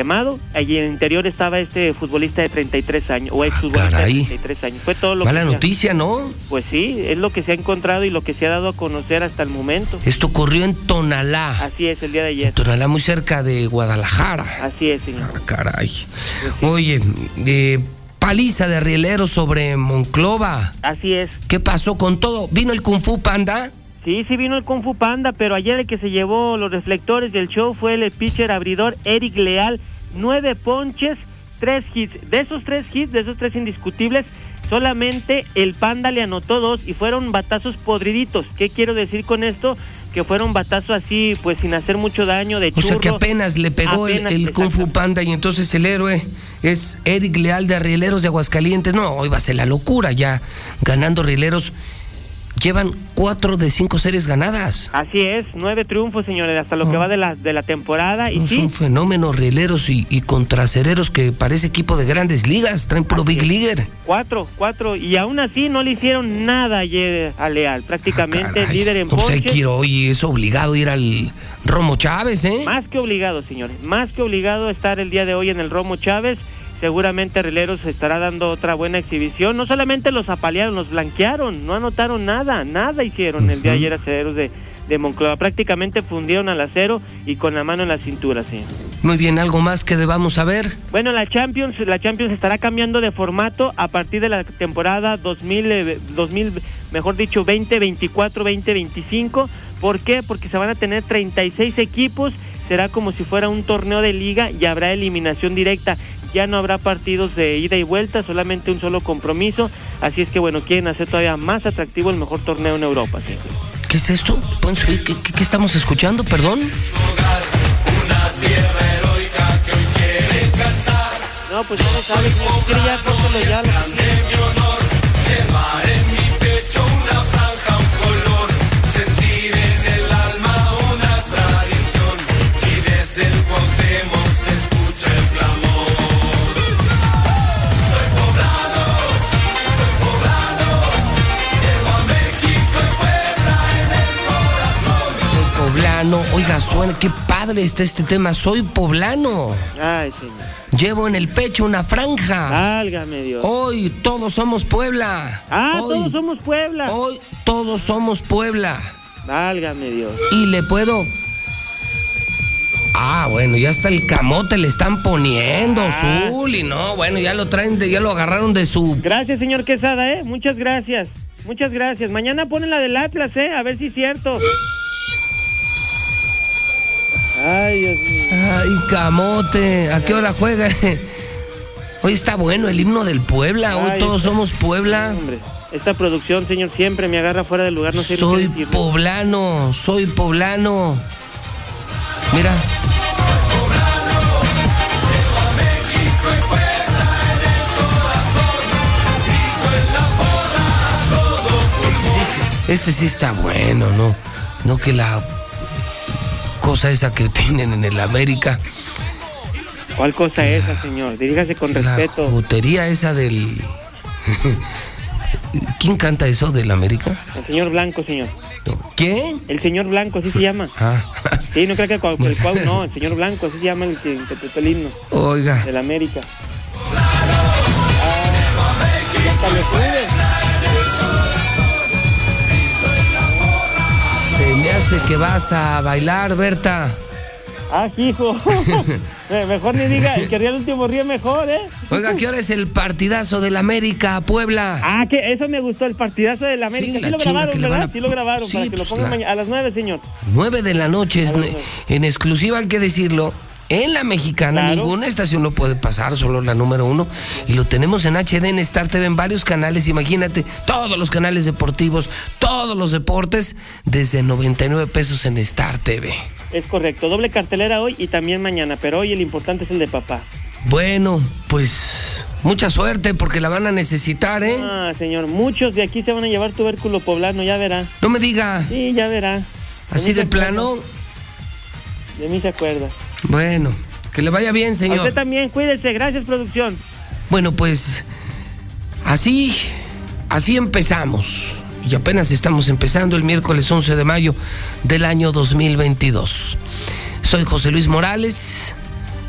Speaker 29: quemado. Allí en el interior estaba este futbolista de 33 años, o ex futbolista de 33 años. Fue todo lo
Speaker 2: Mala
Speaker 29: que
Speaker 2: noticia, ¿no?
Speaker 29: Pues sí, es lo que se ha encontrado y lo que se ha dado a conocer hasta el momento.
Speaker 2: Esto ocurrió en Tonalá.
Speaker 29: Así es, el día de ayer.
Speaker 2: Tonalá, muy cerca de Guadalajara.
Speaker 29: Así es, señor.
Speaker 2: Ah, caray. Oye, eh, paliza de rieleros sobre Monclova.
Speaker 29: Así es.
Speaker 2: ¿Qué pasó con todo? ¿Vino el Kung Fu Panda?
Speaker 29: Sí, sí vino el Kung Fu Panda, pero ayer el que se llevó los reflectores del show fue el pitcher abridor Eric Leal. Nueve ponches, tres hits. De esos tres hits, de esos tres indiscutibles, solamente el Panda le anotó dos y fueron batazos podriditos. ¿Qué quiero decir con esto? Que fueron batazos así, pues sin hacer mucho daño de
Speaker 2: O sea que apenas le pegó el, el Kung Fu Panda y entonces el héroe es Eric Leal de Rieleros de Aguascalientes. No, hoy va a ser la locura ya, ganando Rieleros. Llevan cuatro de cinco series ganadas.
Speaker 29: Así es, nueve triunfos, señores, hasta lo que va de la, de la temporada. Y
Speaker 2: Es
Speaker 29: sí,
Speaker 2: un fenómeno rieleros y, y contracereros que parece equipo de grandes ligas, traen puro Big Leaguer.
Speaker 29: cuatro, cuatro. Y aún así no le hicieron nada ayer a Leal. Prácticamente líder en ponches.
Speaker 2: que ir hoy, es obligado ir al Romo Chávez, ¿eh?
Speaker 29: Más que obligado, señores. Más que obligado estar el día de hoy en el Romo Chávez. Seguramente Rieleros estará dando otra buena exhibición. No solamente los apalearon, los blanquearon. No anotaron nada. Nada hicieron el día de ayer aceleros de, de Monclova. Prácticamente fundieron al acero y con la mano en la cintura, sí.
Speaker 2: Muy bien, ¿algo más que debamos saber?
Speaker 29: Bueno, la Champions, la Champions estará cambiando de formato a partir de la temporada 2000, eh, 2000 mejor dicho, 2024-2025. ¿Por qué? Porque se van a tener 36 equipos, será como si fuera un torneo de liga y habrá eliminación directa. Ya no habrá partidos de ida y vuelta, solamente un solo compromiso. Así es que, bueno, quieren hacer todavía más atractivo el mejor torneo en Europa. ¿sí?
Speaker 2: ¿Qué es esto? ¿Pueden subir? ¿Qué, qué- qué estamos escuchando? Perdón.
Speaker 29: No, pues ya lo sabes, ya,
Speaker 2: Oiga, suena, qué padre está este tema. Soy poblano.
Speaker 29: Ay, señor.
Speaker 2: Llevo en el pecho una franja.
Speaker 29: Válgame Dios.
Speaker 2: Hoy todos somos Puebla.
Speaker 29: Ah,
Speaker 2: Hoy-
Speaker 29: todos somos Puebla.
Speaker 2: Hoy todos somos Puebla.
Speaker 29: Válgame Dios.
Speaker 2: Y le puedo. Ah, bueno, ya hasta el camote le están poniendo,
Speaker 29: Ah.
Speaker 2: Zuli, no, bueno, ya lo traen, de, ya lo agarraron de su.
Speaker 29: Gracias, señor Quesada, ¿eh? Muchas gracias. Muchas gracias. Mañana ponen la del Atlas, ¿eh? A ver si es cierto. Ay, Dios mío.
Speaker 2: Ay, camote, ¿a qué hora juega? Hoy está bueno el himno del Puebla, hoy
Speaker 29: Ay,
Speaker 2: todos
Speaker 29: está-
Speaker 2: somos Puebla.
Speaker 29: Hombre, esta producción, señor, siempre me agarra fuera del lugar, no sé
Speaker 2: Soy poblano, soy poblano. Mira. Este sí está bueno, ¿no? No que la cosa esa que tienen en el América,
Speaker 29: ¿Cuál cosa es esa, señor? Dirígase con
Speaker 2: la
Speaker 29: respeto.
Speaker 2: jotería esa del... ¿Quién canta eso del América?
Speaker 29: El señor Blanco, señor.
Speaker 2: ¿Qué?
Speaker 29: El señor Blanco, así se llama.
Speaker 2: Ah,
Speaker 29: Sí, no creo que el Cuau, el Cuau, no, el señor Blanco, así se llama el que interpretó el himno.
Speaker 2: Oiga.
Speaker 29: Del América. Ah, hasta me
Speaker 2: hace que vas a bailar, Berta.
Speaker 29: Ah, hijo. Eh, mejor ni diga, el que ríe el último ríe mejor, ¿eh?
Speaker 2: Oiga, ¿qué hora es el partidazo del América Puebla?
Speaker 29: Ah, que eso me gustó, el partidazo del América.
Speaker 2: Sí,
Speaker 29: lo grabaron, Sí lo grabaron,
Speaker 2: Sí,
Speaker 29: para que lo
Speaker 2: pues,
Speaker 29: pongan
Speaker 2: la-
Speaker 29: mañana. A las nueve, señor.
Speaker 2: 9 de la noche, en exclusiva hay que decirlo. En la mexicana
Speaker 29: Claro.
Speaker 2: ninguna estación lo puede pasar, solo la número uno. Y lo tenemos en HD, en Star TV, en varios canales. Imagínate, todos los canales deportivos, todos los deportes, desde 99 pesos en Star TV.
Speaker 29: Es correcto, doble cartelera hoy y también mañana, pero hoy el importante es el de papá.
Speaker 2: Bueno, pues mucha suerte porque la van a necesitar, ¿eh?
Speaker 29: Ah, señor, muchos de aquí se van a llevar tubérculo poblano, ya verá.
Speaker 2: No me diga.
Speaker 29: Sí, ya verá.
Speaker 2: Así de plano.
Speaker 29: De mí se acuerda.
Speaker 2: Bueno, que le vaya bien,
Speaker 29: A
Speaker 2: señor.
Speaker 29: usted también, cuídese, gracias producción.
Speaker 2: Bueno, pues así, así empezamos. Y apenas estamos empezando el miércoles 11 de mayo del año 2022. Soy José Luis Morales.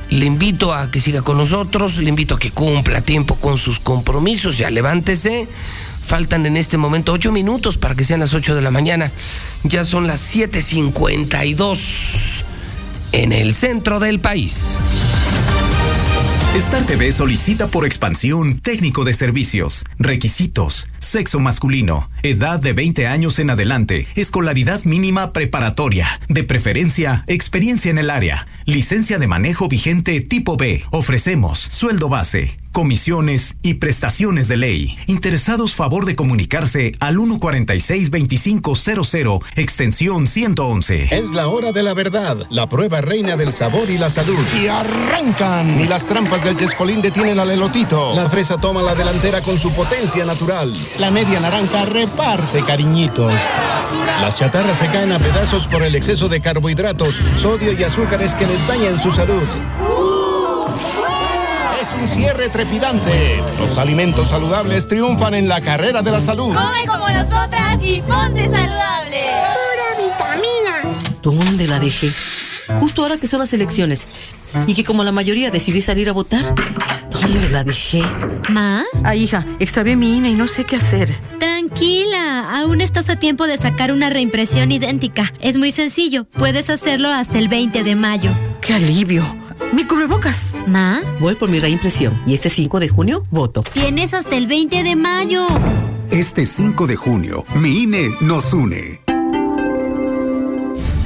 Speaker 2: Le invito a que siga con nosotros, le invito a que cumpla a tiempo con sus compromisos, ya levántese. Faltan en este momento ocho minutos para que sean las 8 de la mañana. Ya son las 7.52 en el centro del país.
Speaker 30: Star TV solicita por expansión técnico de servicios, requisitos, sexo masculino, edad de 20 años en adelante, escolaridad mínima preparatoria, de preferencia experiencia en el área, licencia de manejo vigente tipo B. Ofrecemos sueldo base, comisiones y prestaciones de ley. Interesados favor de comunicarse al 146-2500, extensión 111.
Speaker 31: Es la hora de la verdad, la prueba reina del sabor y la salud. Y arrancan. Ni las trampas del chescolín detienen al elotito. La fresa toma la delantera con su potencia natural. La media naranja reparte cariñitos. Las chatarras se caen a pedazos por el exceso de carbohidratos, sodio y azúcares que les dañan su salud. Un cierre trepidante. Los alimentos saludables triunfan en la carrera de la salud.
Speaker 32: Come como nosotras y ponte saludable. Pura vitamina.
Speaker 33: ¿Dónde la dejé? Justo ahora que son las elecciones. Y que como la mayoría decidí salir a votar. ¿Dónde la dejé?
Speaker 34: ¿Ma?
Speaker 33: Ay, hija, extravié mi INE y no sé qué hacer.
Speaker 34: Tranquila, aún estás a tiempo de sacar una reimpresión idéntica. Es muy sencillo, puedes hacerlo hasta el 20 de mayo.
Speaker 33: ¡Qué alivio! ¡Mi cubrebocas!
Speaker 34: ¿Ma?
Speaker 33: Voy por mi reimpresión y este 5 de junio voto.
Speaker 34: Tienes hasta el 20 de mayo.
Speaker 35: Este 5 de junio, mi INE nos une.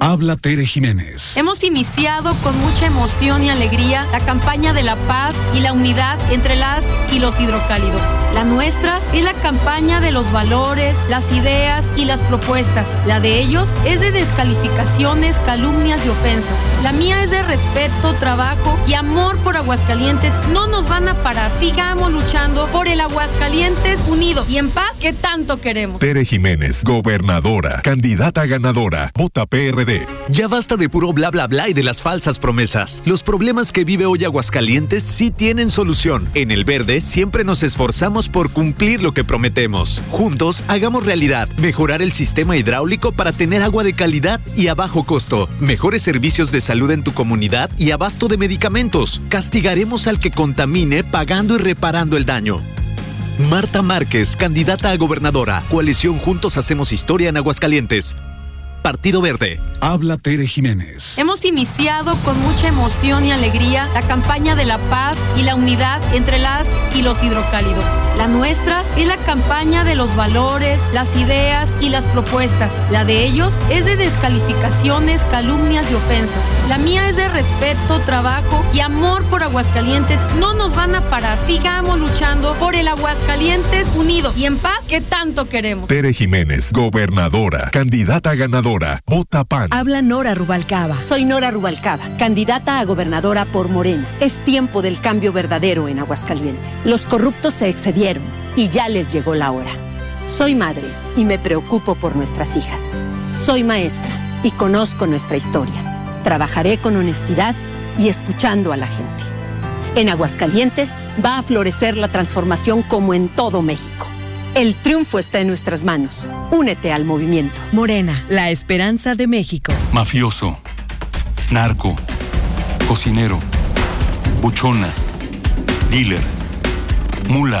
Speaker 36: Habla Tere Jiménez.
Speaker 37: Hemos iniciado con mucha emoción y alegría la campaña de la paz y la unidad entre las y los hidrocálidos. La nuestra es la campaña de los valores, las ideas y las propuestas. La de ellos es de descalificaciones, calumnias y ofensas. La mía es de respeto, trabajo y amor por Aguascalientes. No nos van a parar. Sigamos luchando por el Aguascalientes unido y en paz que tanto queremos.
Speaker 36: Tere Jiménez, gobernadora, candidata ganadora. Vota PRD.
Speaker 30: Ya basta de puro bla bla bla y de las falsas promesas. Los problemas que vive hoy Aguascalientes sí tienen solución. En el verde siempre nos esforzamos por cumplir lo que prometemos. Juntos hagamos realidad, mejorar el sistema hidráulico para tener agua de calidad y a bajo costo, mejores servicios de salud en tu comunidad y abasto de medicamentos. Castigaremos al que contamine pagando y reparando el daño. Marta Márquez, candidata a gobernadora. Coalición Juntos Hacemos Historia en Aguascalientes. Partido Verde.
Speaker 36: Habla Tere Jiménez.
Speaker 37: Hemos iniciado con mucha emoción y alegría la campaña de la paz y la unidad entre las y los hidrocálidos. La nuestra es la campaña de los valores, las ideas y las propuestas. La de ellos es de descalificaciones, calumnias y ofensas. La mía es de respeto, trabajo y amor por Aguascalientes. No nos van a parar. Sigamos luchando por el Aguascalientes unido y en paz que tanto queremos.
Speaker 36: Tere Jiménez, gobernadora, candidata ganadora. Vota PAN.
Speaker 38: Habla Nora Rubalcaba.
Speaker 39: Soy Nora Rubalcaba, candidata a gobernadora por Morena. Es tiempo del cambio verdadero en Aguascalientes. Los corruptos se excedieron y ya les llegó la hora. Soy madre y me preocupo por nuestras hijas. Soy maestra y conozco nuestra historia. Trabajaré con honestidad y escuchando a la gente. En Aguascalientes va a florecer la transformación como en todo México. El triunfo está en nuestras manos. Únete al movimiento.
Speaker 38: Morena, la esperanza de México.
Speaker 40: Mafioso, narco, cocinero, buchona, dealer, mula.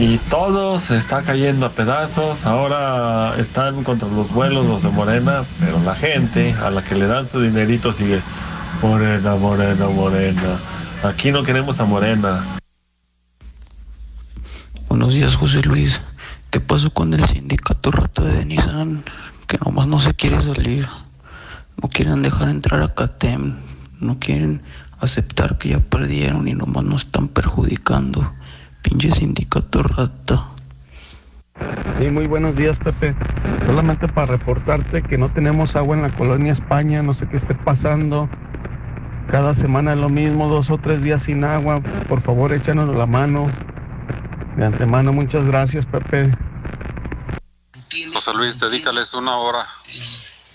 Speaker 41: Y todo se está cayendo a pedazos. Ahora están contra los vuelos los de Morena, pero la gente a la que le dan su dinerito sigue Morena, Morena, Morena. Aquí no queremos a Morena.
Speaker 42: Buenos días, José Luis. ¿Qué pasó con el sindicato rata de Nissan? Que nomás no se quiere salir. No quieren dejar entrar a CATEM. No quieren aceptar que ya perdieron y nomás nos están perjudicando. Pinche sindicato rata.
Speaker 43: Sí, muy buenos días, Pepe. Solamente para reportarte que no tenemos agua en la colonia España, no sé qué esté pasando. Cada semana es lo mismo, dos o tres días sin agua. Por favor, échanos la mano. De antemano, muchas gracias, Pepe.
Speaker 44: José Luis, dedícales una hora,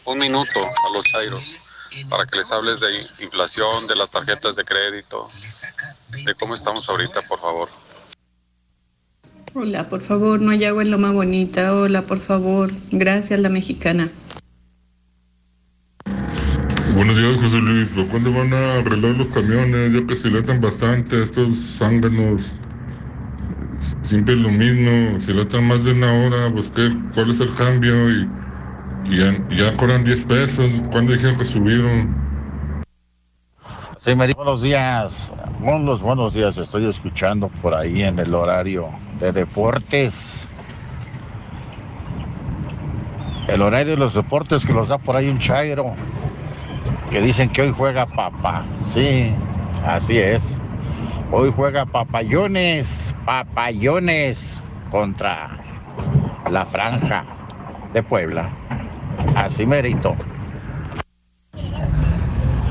Speaker 44: un minuto a los chairos para que les hables de inflación, de las tarjetas de crédito, de cómo estamos ahorita, por favor.
Speaker 45: Hola, por favor, no hay agua en Loma Bonita. Hola, por favor. Gracias, la mexicana.
Speaker 41: Buenos días, José Luis. ¿Pero ¿Cuándo van a arreglar los camiones? Ya que se letan bastante estos zánganos. Siempre es lo mismo. Si letan más de una hora, pues ¿qué? ¿cuál es el cambio? Y, y ya, ya cobran 10 pesos. ¿Cuándo dijeron que subieron?
Speaker 46: Sí, Mary, buenos días. Buenos, buenos días. Estoy escuchando por ahí en el horario de deportes. El horario de los deportes que los da por ahí un chairo. Que dicen que hoy juega papá. Sí, así es. Hoy juega Papayones, Papayones contra la Franja de Puebla. Así merito.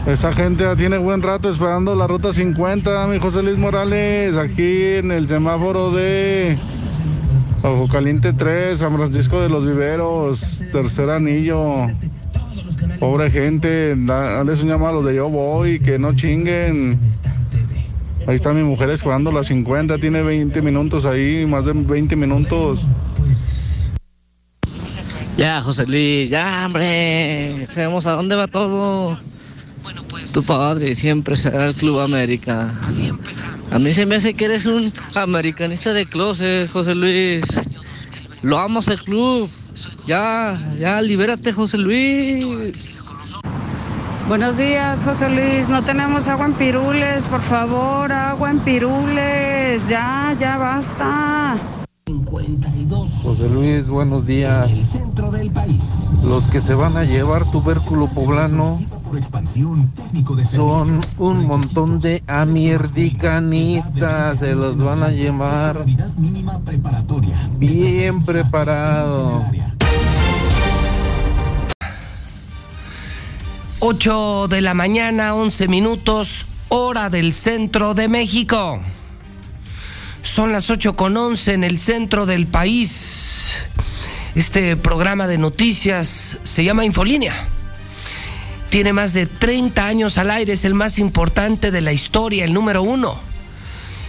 Speaker 47: Esa gente ya tiene buen rato esperando la ruta 50, mi José Luis Morales, aquí en el semáforo de Ojo Caliente 3, San Francisco de los Viveros, tercer anillo. Pobre gente, dale un llamado a los de yo voy, que no chinguen. Ahí está mi mujer esperando la 50, tiene 20 minutos ahí, más de 20 minutos.
Speaker 48: Ya, José Luis, ya, hombre. Sabemos a dónde va todo. Tu padre siempre será el Club América. A mí se me hace que eres un americanista de closet, José Luis. Lo amo el club. Ya, ya, libérate, José Luis.
Speaker 35: Buenos días, José Luis. No tenemos agua en pirules, por favor, agua en pirules. Ya, ya basta.
Speaker 49: José Luis, buenos días. Los que se van a llevar tubérculo poblano son un montón de amierdicanistas. Se los van a llevar bien preparado.
Speaker 2: 8 de la mañana, 11 minutos, hora del centro de México. Son las 8 con 11 en el centro del país. Este programa de noticias se llama Infolínea. Tiene más de 30 años al aire, es el más importante de la historia, el número uno.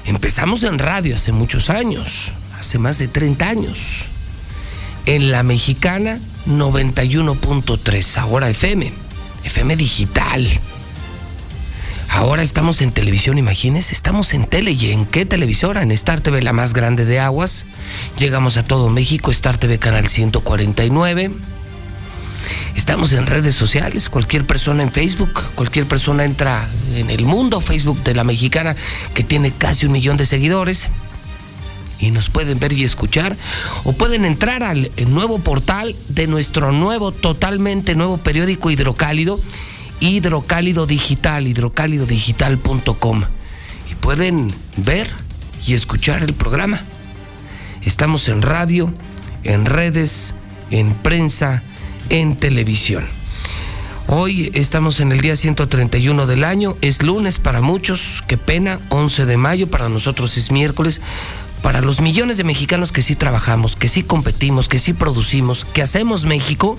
Speaker 2: Empezamos en radio hace muchos años, hace más de 30 años. En la mexicana 91.3, ahora FM. FM digital. Ahora estamos en televisión, imagínense, estamos en tele. ¿Y en qué televisora? En Star TV, la más grande de aguas. Llegamos a todo México, Star TV Canal 149. Estamos en redes sociales, cualquier persona en Facebook, cualquier persona entra en el mundo Facebook de la mexicana que tiene casi un millón de seguidores y nos pueden ver y escuchar o pueden entrar al nuevo portal de nuestro nuevo, totalmente nuevo periódico hidrocálido, hidrocálido digital, hidrocálidodigital.com y pueden ver y escuchar el programa. Estamos en radio, en redes, en prensa, en televisión. Hoy estamos en el día 131 del año, es lunes para muchos, qué pena, 11 de mayo, para nosotros es miércoles, para los millones de mexicanos que sí trabajamos, que sí competimos, que sí producimos, que hacemos México,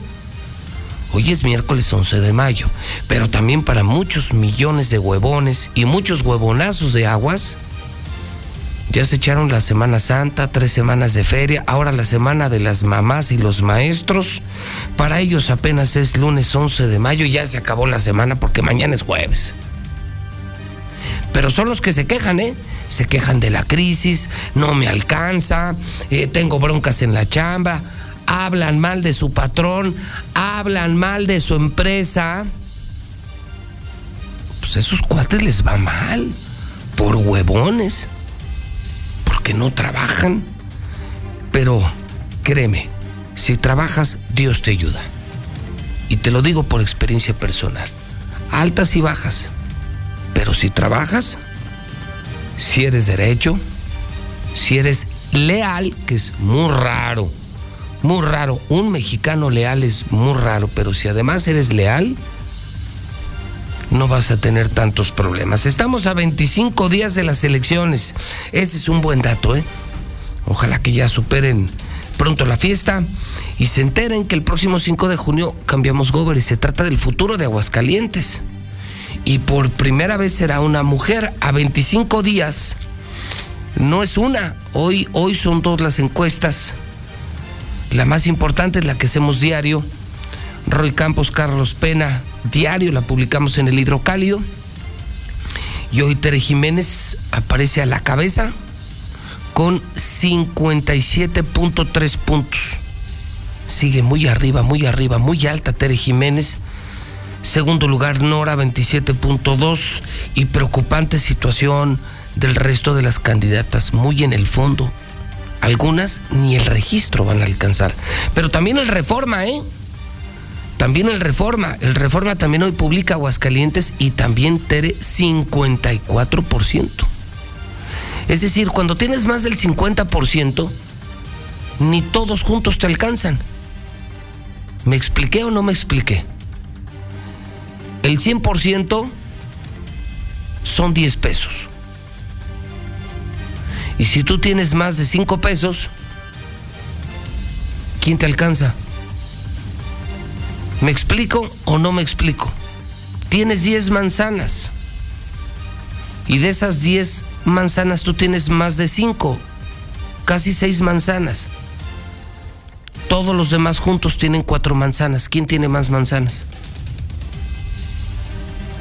Speaker 2: hoy es miércoles 11 de mayo, pero también para muchos millones de huevones y muchos huevonazos de aguas, ya se echaron la Semana Santa, tres semanas de feria, ahora la semana de las mamás y los maestros. Para ellos apenas es lunes 11 de mayo ya se acabó la semana porque mañana es jueves. Pero son los que se quejan, ¿eh? se quejan de la crisis, no me alcanza, eh, tengo broncas en la chamba, hablan mal de su patrón, hablan mal de su empresa. Pues a esos cuates les va mal, por huevones, porque no trabajan. Pero créeme, si trabajas, Dios te ayuda. Y te lo digo por experiencia personal. Altas y bajas. Pero si trabajas, si eres derecho, si eres leal, que es muy raro, muy raro. Un mexicano leal es muy raro, pero si además eres leal, no vas a tener tantos problemas. Estamos a 25 días de las elecciones. Ese es un buen dato, ¿eh? Ojalá que ya superen pronto la fiesta y se enteren que el próximo 5 de junio cambiamos gober y se trata del futuro de Aguascalientes y por primera vez será una mujer a 25 días. No es una, hoy, hoy son dos las encuestas. La más importante es la que hacemos diario. Roy Campos, Carlos Pena, diario la publicamos en el Hidrocálido. Y hoy Tere Jiménez aparece a la cabeza con 57.3 puntos. Sigue muy arriba, muy arriba, muy alta Tere Jiménez Segundo lugar, Nora 27.2 y preocupante situación del resto de las candidatas, muy en el fondo. Algunas ni el registro van a alcanzar. Pero también el Reforma, ¿eh? También el Reforma. El Reforma también hoy publica Aguascalientes y también Tere 54%. Es decir, cuando tienes más del 50%, ni todos juntos te alcanzan. ¿Me expliqué o no me expliqué? El 100% son 10 pesos. Y si tú tienes más de 5 pesos, ¿quién te alcanza? ¿Me explico o no me explico? Tienes 10 manzanas. Y de esas 10 manzanas tú tienes más de 5, casi 6 manzanas. Todos los demás juntos tienen 4 manzanas. ¿Quién tiene más manzanas?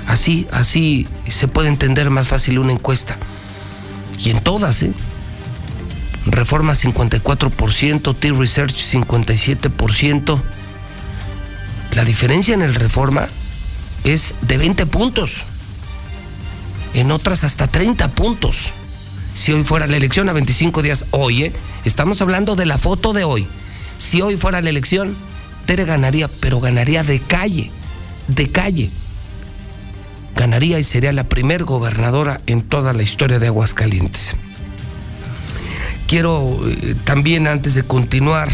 Speaker 2: Así, así se puede entender más fácil una encuesta. Y en todas, ¿eh? Reforma 54%, T-Research 57%. La diferencia en el Reforma es de 20 puntos. En otras hasta 30 puntos. Si hoy fuera la elección a 25 días, hoy, estamos hablando de la foto de hoy. Si hoy fuera la elección, Tere ganaría, pero ganaría de calle, de calle ganaría y sería la primer gobernadora en toda la historia de Aguascalientes. Quiero eh, también, antes de continuar,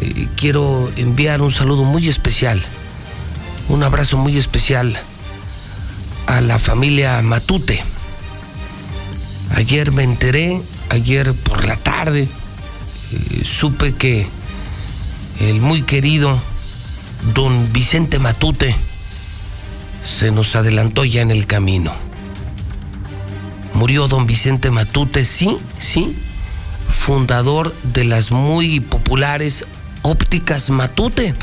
Speaker 2: eh, quiero enviar un saludo muy especial, un abrazo muy especial a la familia Matute. Ayer me enteré, ayer por la tarde, eh, supe que el muy querido don Vicente Matute, se nos adelantó ya en el camino. Murió don Vicente Matute, sí, sí, fundador de las muy populares ópticas Matute,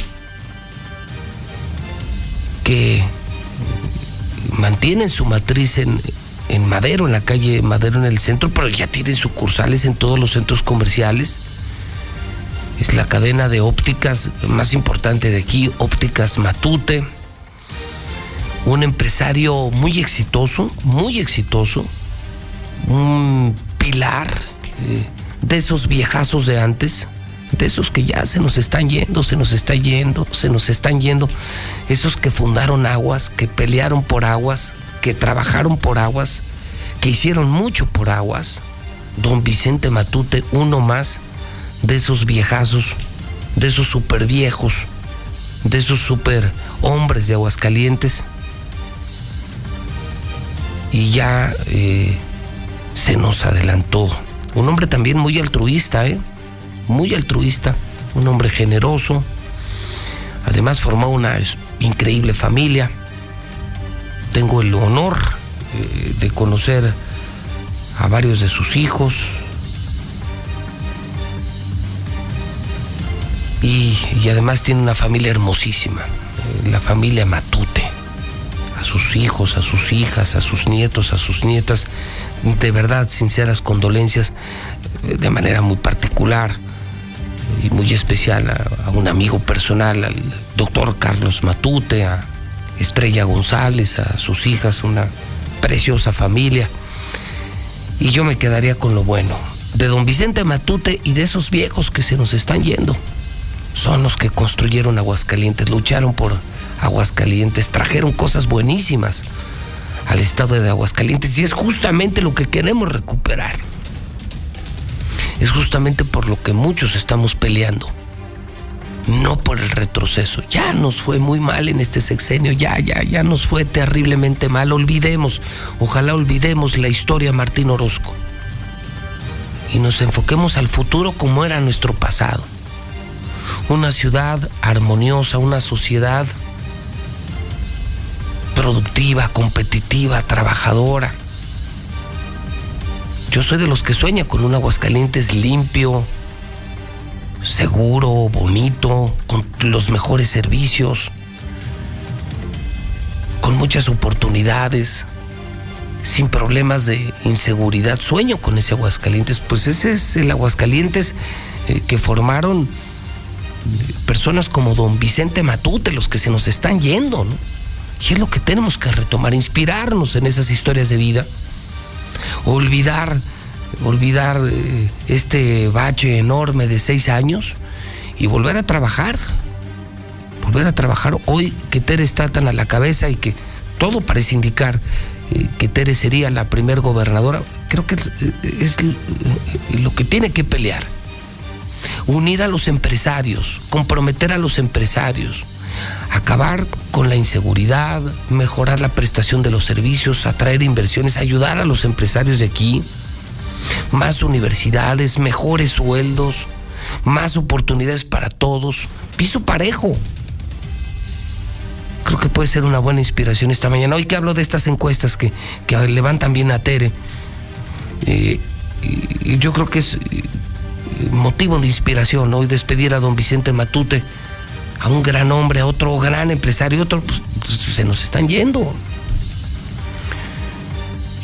Speaker 2: que mantienen su matriz en, Madero, en la calle Madero en el centro, pero ya tienen sucursales en todos los centros comerciales. Es la cadena de ópticas más importante de aquí, Ópticas Matute un empresario muy exitoso, muy exitoso, un pilar eh, de esos viejazos de antes, de esos que ya se nos están yendo, se nos está yendo, se nos están yendo, esos que fundaron aguas, que pelearon por aguas, que trabajaron por aguas, que hicieron mucho por aguas. Don Vicente Matute, uno más de esos viejazos, de esos super viejos, de esos super hombres de Aguascalientes y ya eh, se nos adelantó. Un hombre también muy altruista, ¿eh? Muy altruista, un hombre generoso. Además formó una increíble familia. Tengo el honor eh, de conocer a varios de sus hijos. Y, además tiene una familia hermosísima, eh, la familia Matute a sus hijos, a sus hijas, a sus nietos, a sus nietas, de verdad, sinceras condolencias, eh, de manera muy particular y muy especial a, un amigo personal, al doctor Carlos Matute, a Estrella González, a sus hijas, una preciosa familia. Y yo me quedaría con lo bueno, de don Vicente Matute y de esos viejos que se nos están yendo. Son los que construyeron Aguascalientes, lucharon por Aguascalientes, trajeron cosas buenísimas al estado de Aguascalientes y es justamente lo que queremos recuperar. Es justamente por lo que muchos estamos peleando. No por el retroceso. Ya nos fue muy mal en este sexenio, ya, ya, ya nos fue terriblemente mal. Olvidemos, ojalá olvidemos la historia Martín Orozco. Y nos enfoquemos al futuro como era nuestro pasado. Una ciudad armoniosa, una sociedad productiva, competitiva, trabajadora. Yo soy de los que sueña con un Aguascalientes limpio, seguro, bonito, con los mejores servicios, con muchas oportunidades, sin problemas de inseguridad. Sueño con ese Aguascalientes, pues ese es el Aguascalientes eh, que formaron eh, personas como don Vicente Matute, los que se nos están yendo, ¿no? Y es lo que tenemos que retomar, inspirarnos en esas historias de vida, olvidar, olvidar eh, este bache enorme de seis años y volver a trabajar, volver a trabajar. Hoy que Tere está tan a la cabeza y que todo parece indicar eh, que Tere sería la primer gobernadora, creo que es eh, lo que tiene que pelear. Unir a los empresarios, comprometer a los empresarios acabar con la inseguridad, mejorar la prestación de los servicios, atraer inversiones, ayudar a los empresarios de aquí, más universidades, mejores sueldos, más oportunidades para todos, piso parejo. Creo que puede ser una buena inspiración esta mañana. Hoy que hablo de estas encuestas que, que levantan bien a Tere, eh, yo creo que es eh, motivo de inspiración hoy despedir a don Vicente Matute, a un gran hombre, a otro gran empresario, otro, pues, se nos están yendo.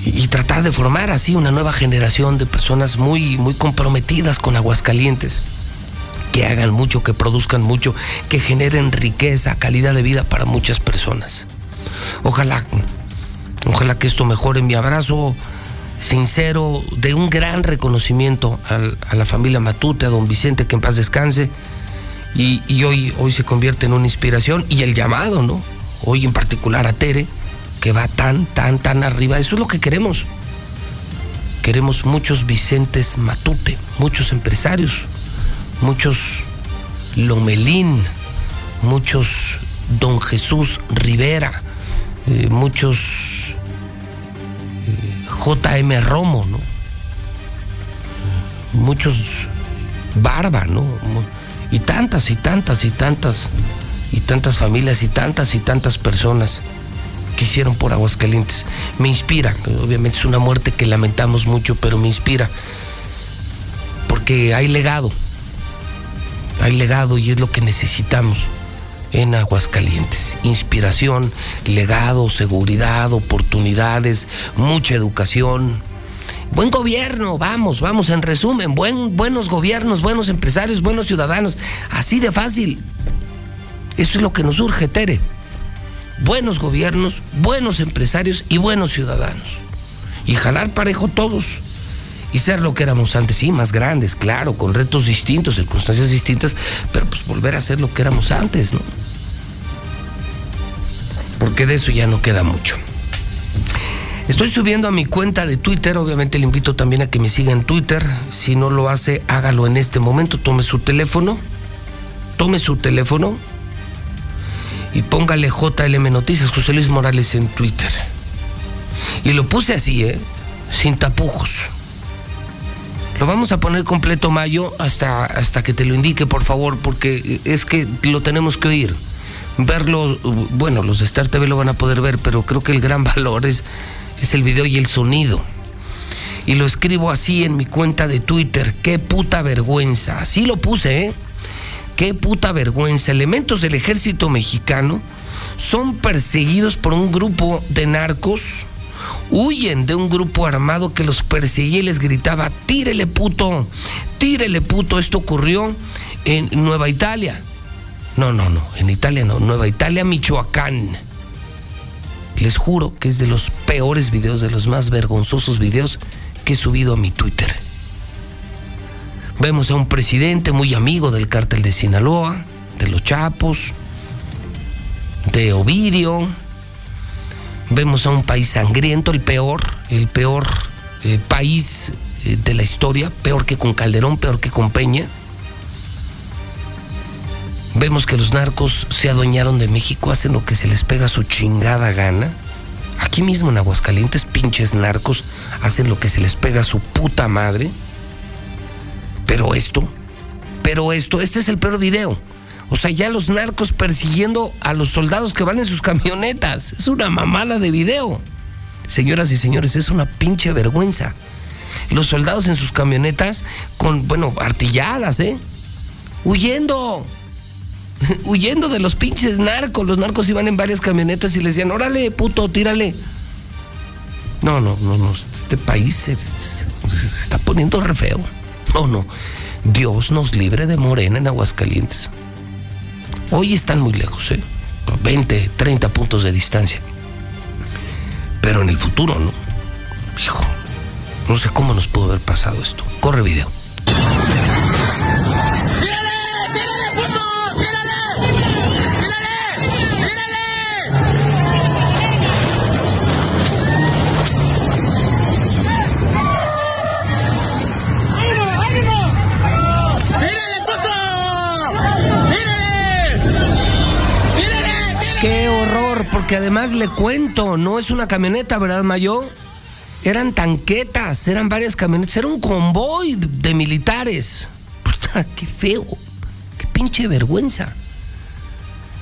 Speaker 2: Y, tratar de formar así una nueva generación de personas muy, muy comprometidas con Aguascalientes, que hagan mucho, que produzcan mucho, que generen riqueza, calidad de vida para muchas personas. Ojalá, ojalá que esto mejore. Mi abrazo sincero, de un gran reconocimiento a, la familia Matute, a don Vicente, que en paz descanse, y, hoy, hoy se convierte en una inspiración, y el llamado, ¿no? Hoy en particular a Tere, que va tan, tan, tan arriba, eso es lo que queremos. Queremos muchos Vicentes Matute, muchos empresarios, muchos Lomelín, muchos Don Jesús Rivera, eh, muchos JM Romo, ¿no? Muchos Barba, ¿no? Y tantas y tantas y tantas y tantas familias y tantas y tantas personas que hicieron por Aguascalientes. Me inspira, obviamente es una muerte que lamentamos mucho, pero me inspira. Porque hay legado. Hay legado y es lo que necesitamos en Aguascalientes. Inspiración, legado, seguridad, oportunidades, mucha educación. Buen gobierno, vamos, vamos, en resumen, buen, buenos gobiernos, buenos empresarios, buenos ciudadanos. Así de fácil. Eso es lo que nos urge, Tere. Buenos gobiernos, buenos empresarios y buenos ciudadanos. Y jalar parejo todos. Y ser lo que éramos antes, sí, más grandes, claro, con retos distintos, circunstancias distintas, pero pues volver a ser lo que éramos antes, ¿no? porque de eso ya no queda mucho. Estoy subiendo a mi cuenta de Twitter, obviamente le invito también a que me siga en Twitter. Si no lo hace, hágalo en este momento. Tome su teléfono, tome su teléfono y póngale JLM Noticias, José Luis Morales en Twitter. Y lo puse así, ¿eh? Sin tapujos. Lo vamos a poner completo mayo hasta, hasta que te lo indique, por favor, porque es que lo tenemos que oír verlo, bueno, los de Star TV lo van a poder ver, pero creo que el gran valor es, es el video y el sonido. Y lo escribo así en mi cuenta de Twitter, qué puta vergüenza. Así lo puse, ¿eh? Qué puta vergüenza. Elementos del ejército mexicano son perseguidos por un grupo de narcos, huyen de un grupo armado que los perseguía y les gritaba, tírele puto, tírele puto. Esto ocurrió en Nueva Italia. No, no, no, en Italia no, Nueva Italia, Michoacán. Les juro que es de los peores videos, de los más vergonzosos videos que he subido a mi Twitter. Vemos a un presidente muy amigo del cártel de Sinaloa, de los Chapos, de Ovidio. Vemos a un país sangriento, el peor, el peor eh, país eh, de la historia, peor que con Calderón, peor que con Peña. Vemos que los narcos se adueñaron de México, hacen lo que se les pega su chingada gana. Aquí mismo en Aguascalientes, pinches narcos hacen lo que se les pega su puta madre. Pero esto, pero esto, este es el peor video. O sea, ya los narcos persiguiendo a los soldados que van en sus camionetas. Es una mamada de video. Señoras y señores, es una pinche vergüenza. Los soldados en sus camionetas con, bueno, artilladas, ¿eh? Huyendo. huyendo de los pinches narcos. Los narcos iban en varias camionetas y les decían, órale, puto, tírale. No, no, no, no. Este país se, está poniendo re feo. No, no. Dios nos libre de Morena en Aguascalientes. Hoy están muy lejos, ¿eh? 20, 30 puntos de distancia. Pero en el futuro, ¿no? Hijo, no sé cómo nos pudo haber pasado esto. Corre video. Porque además le cuento, no es una camioneta, ¿verdad, Mayo? Eran tanquetas, eran varias camionetas, era un convoy de militares. Puta, qué feo, qué pinche vergüenza.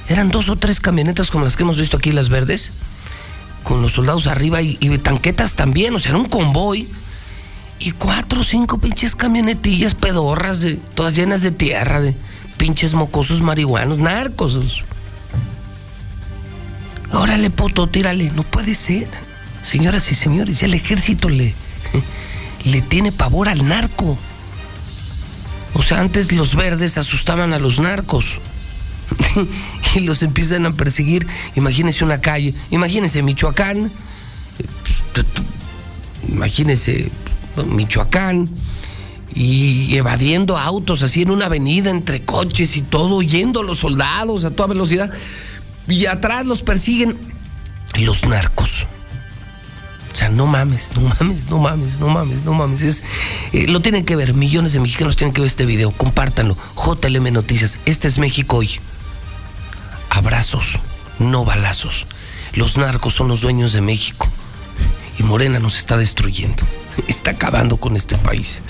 Speaker 2: Eran dos o tres camionetas como las que hemos visto aquí, las verdes, con los soldados arriba y, tanquetas también, o sea, era un convoy. Y cuatro o cinco pinches camionetillas pedorras, de, todas llenas de tierra, de pinches mocosos marihuanos, narcos. Órale, puto, tírale. No puede ser. Señoras y señores, ya el ejército le, le tiene pavor al narco. O sea, antes los verdes asustaban a los narcos. y los empiezan a perseguir. Imagínense una calle. Imagínense Michoacán. Imagínense Michoacán. Y evadiendo autos así en una avenida entre coches y todo, huyendo los soldados a toda velocidad. Y atrás los persiguen los narcos. O sea, no mames, no mames, no mames, no mames, no mames. Es, eh, lo tienen que ver, millones de mexicanos tienen que ver este video. Compártanlo. JLM Noticias. Este es México hoy. Abrazos, no balazos. Los narcos son los dueños de México. Y Morena nos está destruyendo. Está acabando con este país.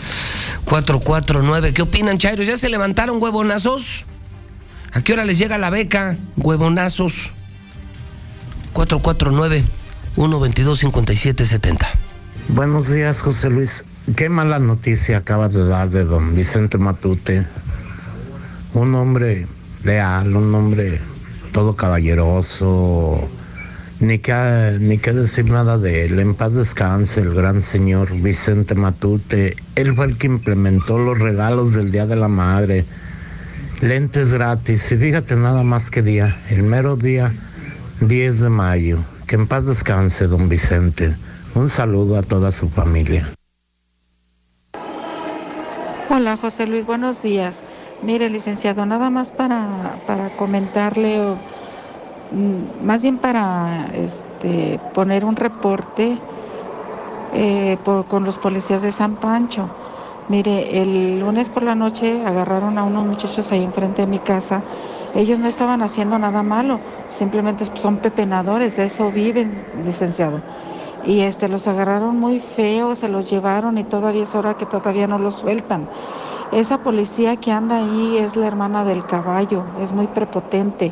Speaker 2: 449. ¿Qué opinan, Chairos? ¿Ya se levantaron huevonazos? ¿A qué hora les llega la beca? Huevonazos. 449-122-5770.
Speaker 50: Buenos días, José Luis. Qué mala noticia acabas de dar de don Vicente Matute. Un hombre leal, un hombre todo caballeroso. Ni que, ni que decir nada de él. En paz descanse el gran señor Vicente Matute. Él fue el que implementó los regalos del Día de la Madre lentes gratis. Y fíjate nada más que día, el mero día 10 de mayo. Que en paz descanse, don Vicente. Un saludo a toda su familia.
Speaker 51: Hola, José Luis, buenos días. Mire, licenciado, nada más para, para comentarle, mm, más bien para este, poner un reporte eh, por, con los policías de San Pancho. Mire, el lunes por la noche agarraron a unos muchachos ahí enfrente de mi casa. Ellos no estaban haciendo nada malo, simplemente son pepenadores, de eso viven, licenciado. Y este los agarraron muy feos, se los llevaron y todavía es hora que todavía no los sueltan. Esa policía que anda ahí es la hermana del caballo, es muy prepotente.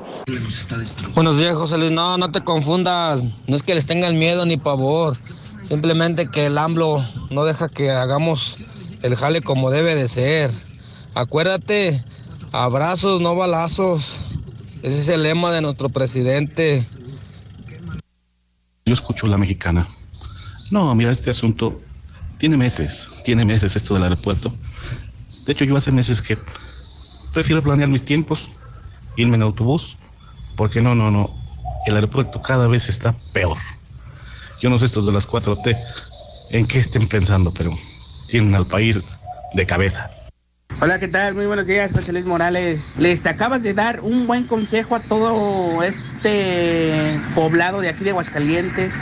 Speaker 52: Buenos días, José Luis. No, no te confundas. No es que les tengan miedo ni pavor. Simplemente que el AMLO no deja que hagamos el jale como debe de ser. Acuérdate, abrazos, no balazos. Ese es el lema de nuestro presidente.
Speaker 53: Yo escucho la mexicana. No, mira, este asunto tiene meses, tiene meses esto del aeropuerto. De hecho, yo hace meses que prefiero planear mis tiempos, irme en autobús, porque no, no, no, el aeropuerto cada vez está peor. Yo no sé estos de las 4T en qué estén pensando, pero al país de cabeza.
Speaker 54: Hola, ¿qué tal? Muy buenos días, José Luis Morales. Les acabas de dar un buen consejo a todo este poblado de aquí de Aguascalientes.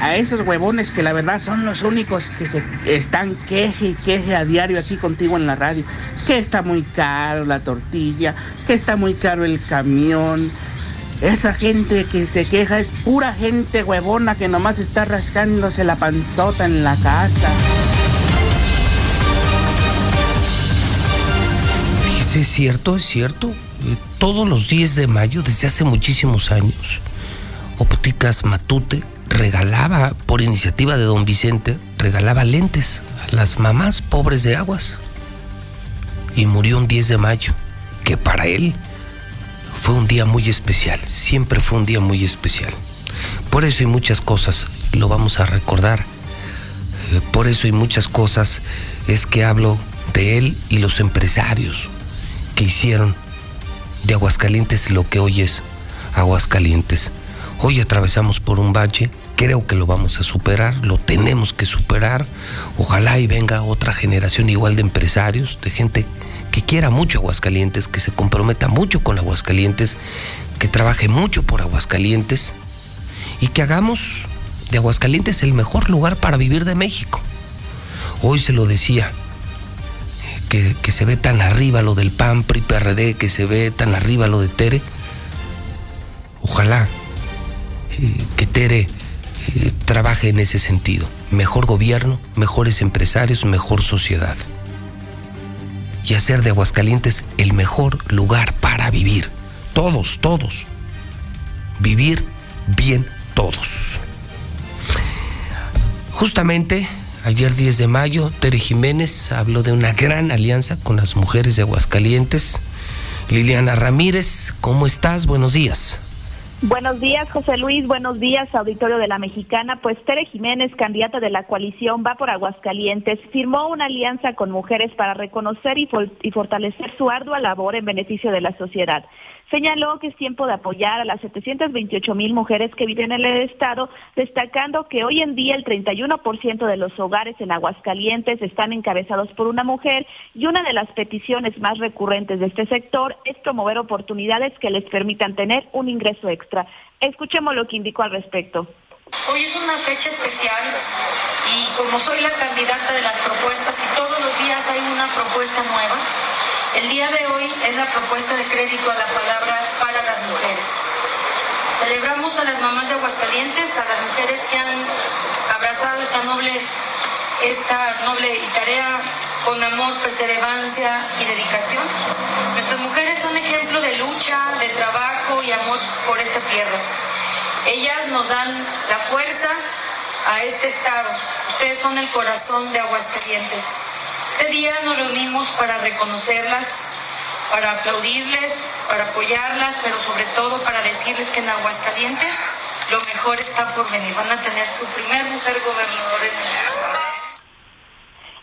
Speaker 54: A esos huevones que la verdad son los únicos que se están queje y queje a diario aquí contigo en la radio. Que está muy caro la tortilla, que está muy caro el camión. Esa gente que se queja es pura gente huevona que nomás está rascándose la panzota en la casa.
Speaker 2: Es cierto, es cierto. Eh, todos los 10 de mayo, desde hace muchísimos años, Ópticas Matute regalaba, por iniciativa de don Vicente, regalaba lentes a las mamás pobres de aguas. Y murió un 10 de mayo, que para él fue un día muy especial, siempre fue un día muy especial. Por eso hay muchas cosas, lo vamos a recordar. Eh, por eso hay muchas cosas, es que hablo de él y los empresarios, que hicieron de Aguascalientes lo que hoy es Aguascalientes. Hoy atravesamos por un valle, creo que lo vamos a superar, lo tenemos que superar. Ojalá y venga otra generación igual de empresarios, de gente que quiera mucho Aguascalientes, que se comprometa mucho con Aguascalientes, que trabaje mucho por Aguascalientes y que hagamos de Aguascalientes el mejor lugar para vivir de México. Hoy se lo decía, que, se ve tan arriba lo del PAN, PRI, PRD, que se ve tan arriba lo de Tere. Ojalá eh, que Tere eh, trabaje en ese sentido. Mejor gobierno, mejores empresarios, mejor sociedad. Y hacer de Aguascalientes el mejor lugar para vivir. Todos, todos. Vivir bien todos. Justamente ayer 10 de mayo, Tere Jiménez habló de una gran alianza con las mujeres de Aguascalientes. Liliana Ramírez, ¿cómo estás? Buenos días.
Speaker 9: Buenos días, José Luis. Buenos días, auditorio de la Mexicana. Pues Tere Jiménez, candidata de la coalición Va por Aguascalientes, firmó una alianza con mujeres para reconocer y, y fortalecer su ardua labor en beneficio de la sociedad. Señaló que es tiempo de apoyar a las 728 mil mujeres que viven en el Estado, destacando que hoy en día el 31% de los hogares en Aguascalientes están encabezados por una mujer y una de las peticiones más recurrentes de este sector es promover oportunidades que les permitan tener un ingreso extra. Escuchemos lo que indicó al respecto.
Speaker 32: Hoy es una fecha especial y como soy la candidata de las propuestas y todos los días hay una propuesta nueva, el día de hoy es la propuesta de crédito a la palabra para las mujeres. Celebramos a las mamás de Aguascalientes, a las mujeres que han abrazado esta noble, esta noble tarea con amor, perseverancia y dedicación. Nuestras mujeres son ejemplo de lucha, de trabajo y amor por esta tierra. Ellas nos dan la fuerza a este estado. Ustedes son el corazón de Aguascalientes. Este día nos reunimos para reconocerlas, para aplaudirles, para apoyarlas, pero sobre todo para decirles que en Aguascalientes lo mejor está por venir. Van a tener su primer mujer gobernadora en el estado.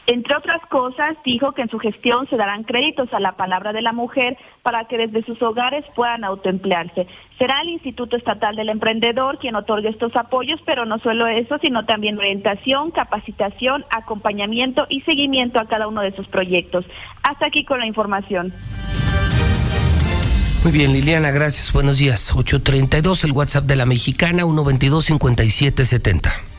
Speaker 9: Entre otras cosas, dijo que en su gestión se darán créditos a la palabra de la mujer para que desde sus hogares puedan autoemplearse. Será el Instituto Estatal del Emprendedor quien otorgue estos apoyos, pero no solo eso, sino también orientación, capacitación, acompañamiento y seguimiento a cada uno de sus proyectos. Hasta aquí con la información.
Speaker 2: Muy bien, Liliana, gracias. Buenos días. 832, el WhatsApp de la mexicana, 122-5770.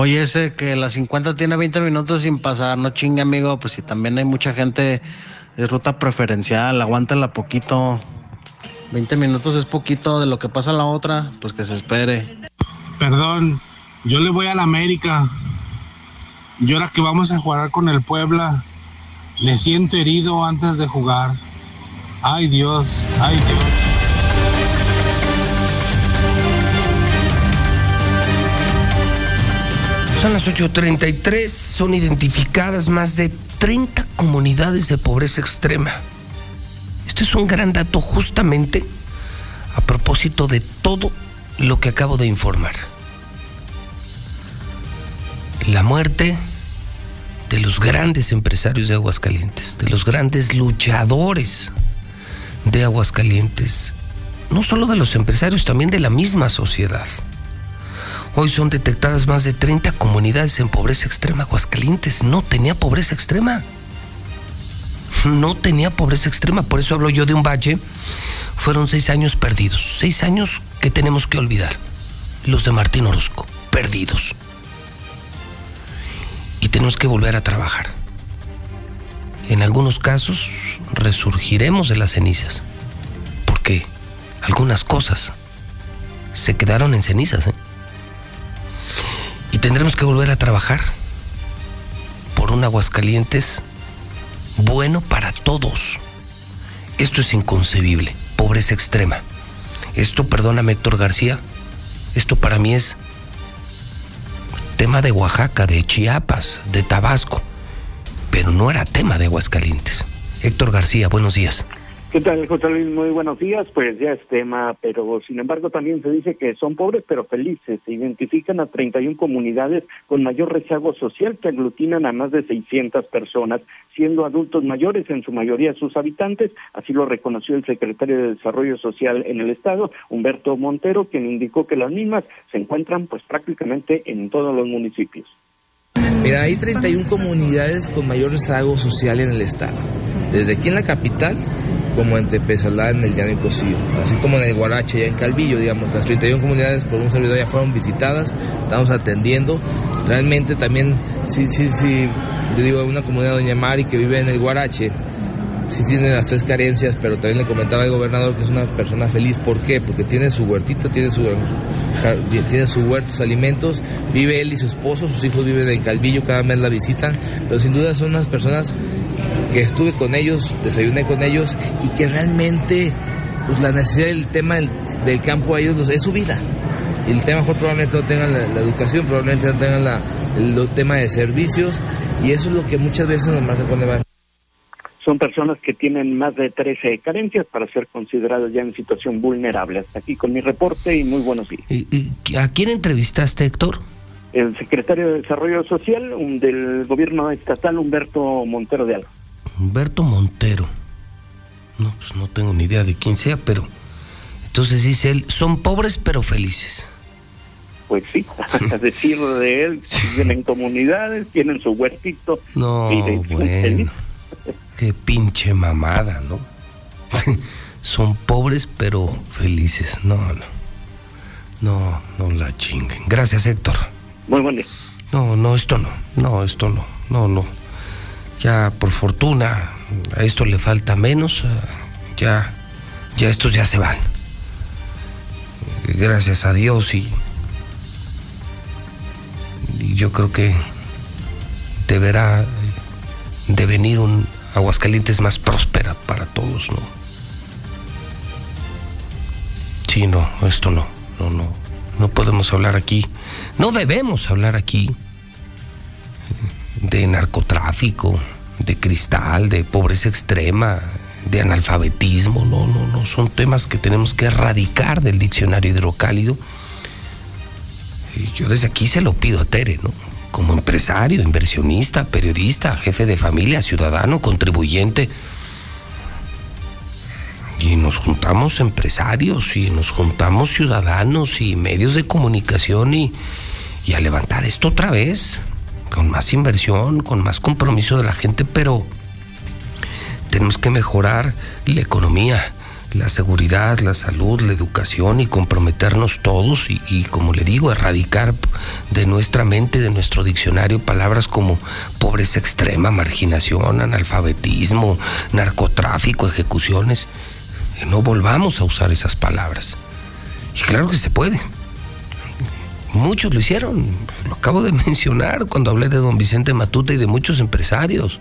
Speaker 55: Oye, ese que la 50 tiene 20 minutos sin pasar, no chingue, amigo. Pues si también hay mucha gente, es ruta preferencial, aguántala poquito. 20 minutos es poquito de lo que pasa la otra, pues que se espere.
Speaker 56: Perdón, yo le voy a la América. Y ahora que vamos a jugar con el Puebla, le siento herido antes de jugar. Ay Dios, ay Dios.
Speaker 2: Son las 8.33, son identificadas más de 30 comunidades de pobreza extrema. Esto es un gran dato justamente a propósito de todo lo que acabo de informar. La muerte de los grandes empresarios de Aguascalientes, de los grandes luchadores de Aguascalientes, no solo de los empresarios, también de la misma sociedad. Hoy son detectadas más de 30 comunidades en pobreza extrema. Aguascalientes no tenía pobreza extrema. No tenía pobreza extrema. Por eso hablo yo de un valle. Fueron seis años perdidos. Seis años que tenemos que olvidar. Los de Martín Orozco. Perdidos. Y tenemos que volver a trabajar. En algunos casos resurgiremos de las cenizas. Porque algunas cosas se quedaron en cenizas. ¿eh? Tendremos que volver a trabajar por un Aguascalientes bueno para todos. Esto es inconcebible, pobreza extrema. Esto, perdóname Héctor García, esto para mí es tema de Oaxaca, de Chiapas, de Tabasco, pero no era tema de Aguascalientes. Héctor García, buenos días.
Speaker 57: ¿Qué tal, José Luis? Muy buenos días. Pues ya es tema, pero sin embargo también se dice que son pobres pero felices. Se identifican a 31 comunidades con mayor rezago social que aglutinan a más de 600 personas, siendo adultos mayores en su mayoría sus habitantes. Así lo reconoció el secretario de Desarrollo Social en el Estado, Humberto Montero, quien indicó que las mismas se encuentran pues prácticamente en todos los municipios.
Speaker 58: Mira, hay 31 comunidades con mayor rezago social en el estado. Desde aquí en la capital como en Tepezalá, en el Llano y Cocío, así como en el Guarache, ya en Calvillo, digamos, las 31 comunidades por un servidor ya fueron visitadas, estamos atendiendo. Realmente también, sí, sí, sí, yo digo, una comunidad de Doña Mari que vive en el Guarache, sí tiene las tres carencias, pero también le comentaba el gobernador que es una persona feliz. ¿Por qué? Porque tiene su huertito, tiene su, tiene su huerto, alimentos, vive él y su esposo, sus hijos viven en Calvillo, cada mes la visitan, pero sin duda son unas personas que estuve con ellos, desayuné con ellos y que realmente pues, la necesidad del tema del, campo a ellos es su vida. Y el tema mejor probablemente no tengan la, educación, probablemente no tengan la, el, tema de servicios y eso es lo que muchas veces nos marca con el
Speaker 57: son personas que tienen más de 13 carencias para ser consideradas ya en situación vulnerable. Hasta aquí con mi reporte y muy buenos días.
Speaker 2: ¿Y, a quién entrevistaste, Héctor?
Speaker 57: El secretario de Desarrollo Social del gobierno estatal, Humberto Montero de Alba.
Speaker 2: Humberto Montero. No, pues no tengo ni idea de quién sea, pero entonces dice él, son pobres pero felices.
Speaker 57: Pues sí, a decir de él, viven en comunidades, tienen su huertito.
Speaker 2: No, bueno. Qué pinche mamada, ¿no? Son pobres pero felices. No, no. No, no la chinguen. Gracias, Héctor.
Speaker 57: Muy buen día.
Speaker 2: No, no, esto no. No, esto no. No, no. Ya, por fortuna, a esto le falta menos. Ya, ya estos ya se van. Gracias a Dios y, y yo creo que deberá de venir un Aguascalientes más próspera para todos, ¿no? Sí, no, esto no, no, no. No podemos hablar aquí, no debemos hablar aquí de narcotráfico, de cristal, de pobreza extrema, de analfabetismo, no, no, no, son temas que tenemos que erradicar del diccionario hidrocálido. Y yo desde aquí se lo pido a Tere, ¿no? Como empresario, inversionista, periodista, jefe de familia, ciudadano, contribuyente. Y nos juntamos empresarios y nos juntamos ciudadanos y medios de comunicación y, y a levantar esto otra vez, con más inversión, con más compromiso de la gente, pero tenemos que mejorar la economía la seguridad, la salud, la educación y comprometernos todos y, como le digo, erradicar de nuestra mente, de nuestro diccionario, palabras como pobreza extrema, marginación, analfabetismo, narcotráfico, ejecuciones. no volvamos a usar esas palabras. Y claro que se puede. Muchos lo hicieron, lo acabo de mencionar cuando hablé de don Vicente Matuta y de muchos empresarios.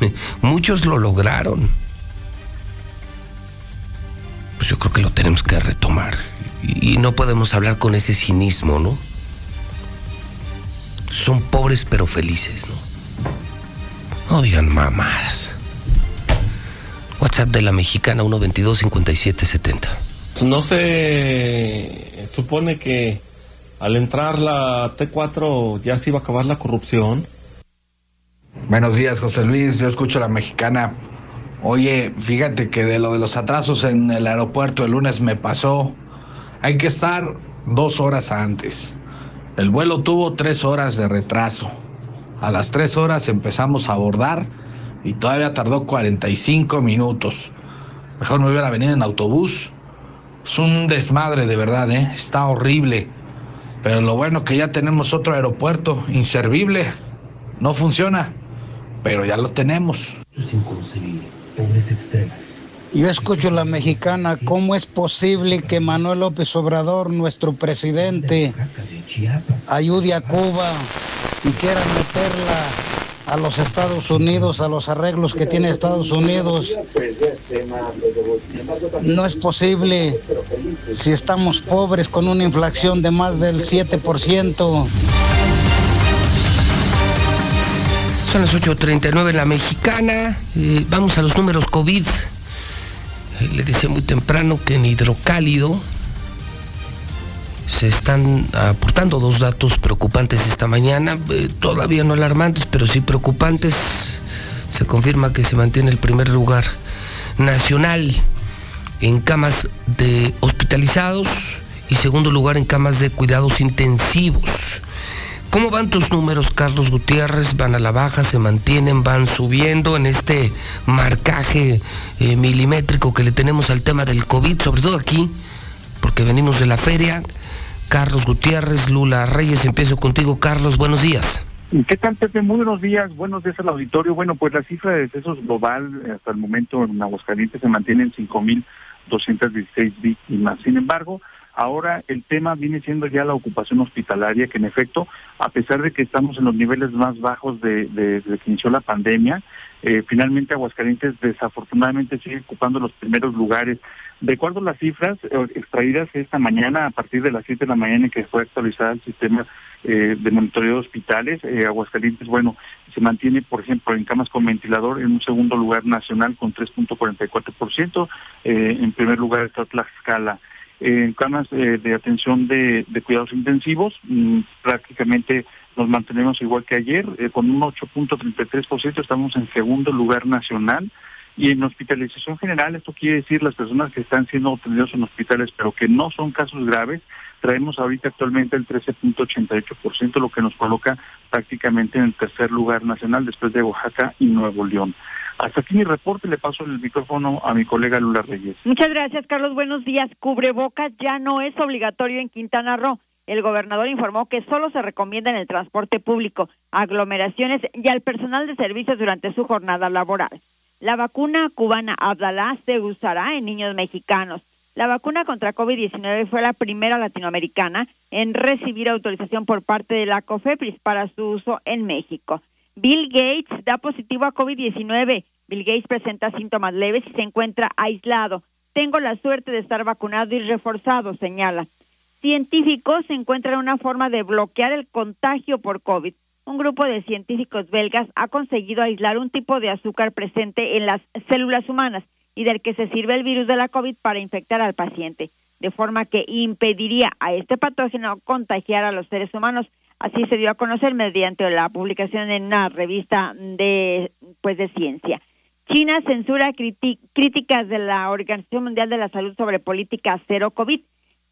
Speaker 2: Muchos lo lograron pues yo creo que lo tenemos que retomar. Y, no podemos hablar con ese cinismo, ¿no? Son pobres pero felices, ¿no? No digan mamadas. WhatsApp de la mexicana 122-5770.
Speaker 41: No se supone que al entrar la T4 ya se iba a acabar la corrupción.
Speaker 56: Buenos días, José Luis. Yo escucho a la mexicana. Oye, fíjate que de lo de los atrasos en el aeropuerto el lunes me pasó. Hay que estar dos horas antes. El vuelo tuvo tres horas de retraso. A las tres horas empezamos a abordar y todavía tardó 45 minutos. Mejor me hubiera venido en autobús. Es un desmadre de verdad, ¿eh? Está horrible. Pero lo bueno que ya tenemos otro aeropuerto inservible. No funciona, pero ya lo tenemos. Es inconcebible
Speaker 3: extremas. Yo escucho la mexicana, ¿cómo es posible que Manuel López Obrador, nuestro presidente, ayude a Cuba y quiera meterla a los Estados Unidos, a los arreglos que tiene Estados Unidos? No es posible si estamos pobres con una inflación de más del 7%.
Speaker 2: Son las 8.39 en la mexicana. Eh, vamos a los números COVID. Eh, le decía muy temprano que en hidrocálido se están aportando dos datos preocupantes esta mañana. Eh, todavía no alarmantes, pero sí preocupantes. Se confirma que se mantiene el primer lugar nacional en camas de hospitalizados y segundo lugar en camas de cuidados intensivos. ¿Cómo van tus números, Carlos Gutiérrez? ¿Van a la baja, se mantienen, van subiendo en este marcaje eh, milimétrico que le tenemos al tema del COVID, sobre todo aquí, porque venimos de la feria? Carlos Gutiérrez, Lula Reyes, empiezo contigo. Carlos, buenos días.
Speaker 59: ¿Qué tal, Pepe? Muy buenos días. Buenos días al auditorio. Bueno, pues la cifra de decesos global eh, hasta el momento en Aguascalientes se mantiene en 5.216 víctimas. Sin embargo, ahora el tema viene siendo ya la ocupación hospitalaria, que en efecto, a pesar de que estamos en los niveles más bajos de, desde que inició la pandemia, eh, finalmente Aguascalientes desafortunadamente sigue ocupando los primeros lugares. De acuerdo a las cifras eh, extraídas esta mañana, a partir de las 7 de la mañana en que fue actualizado el sistema eh, de monitoreo de hospitales. Aguascalientes, bueno, se mantiene, por ejemplo, en camas con ventilador en un segundo lugar nacional con 3.44%. Eh, en primer lugar está Tlaxcala. En camas de atención de, cuidados intensivos, mm, prácticamente nos mantenemos igual que ayer, con un 8.33%, estamos en segundo lugar nacional. Y en hospitalización general, esto quiere decir las personas que están siendo atendidas en hospitales, pero que no son casos graves, traemos ahorita actualmente el 13.88%, lo que nos coloca prácticamente en el tercer lugar nacional después de Oaxaca y Nuevo León. Hasta aquí mi reporte, le paso el micrófono a mi colega Lula Reyes.
Speaker 22: Muchas gracias, Carlos. Buenos días. Cubrebocas ya no es obligatorio en Quintana Roo. El gobernador informó que solo se recomienda en el transporte público, aglomeraciones y al personal de servicios durante su jornada laboral. La vacuna cubana Abdalá se usará en niños mexicanos. La vacuna contra COVID-19 fue la primera latinoamericana en recibir autorización por parte de la COFEPRIS para su uso en México. Bill Gates da positivo a COVID-19. Bill Gates presenta síntomas leves y se encuentra aislado. Tengo la suerte de estar vacunado y reforzado, señala. Científicos encuentran una forma de bloquear el contagio por COVID. Un grupo de científicos belgas ha conseguido aislar un tipo de azúcar presente en las células humanas y del que se sirve el virus de la COVID para infectar al paciente, de forma que impediría a este patógeno contagiar a los seres humanos. Así se dio a conocer mediante la publicación en una revista de pues de ciencia. China censura críticas de la Organización Mundial de la Salud sobre política cero COVID.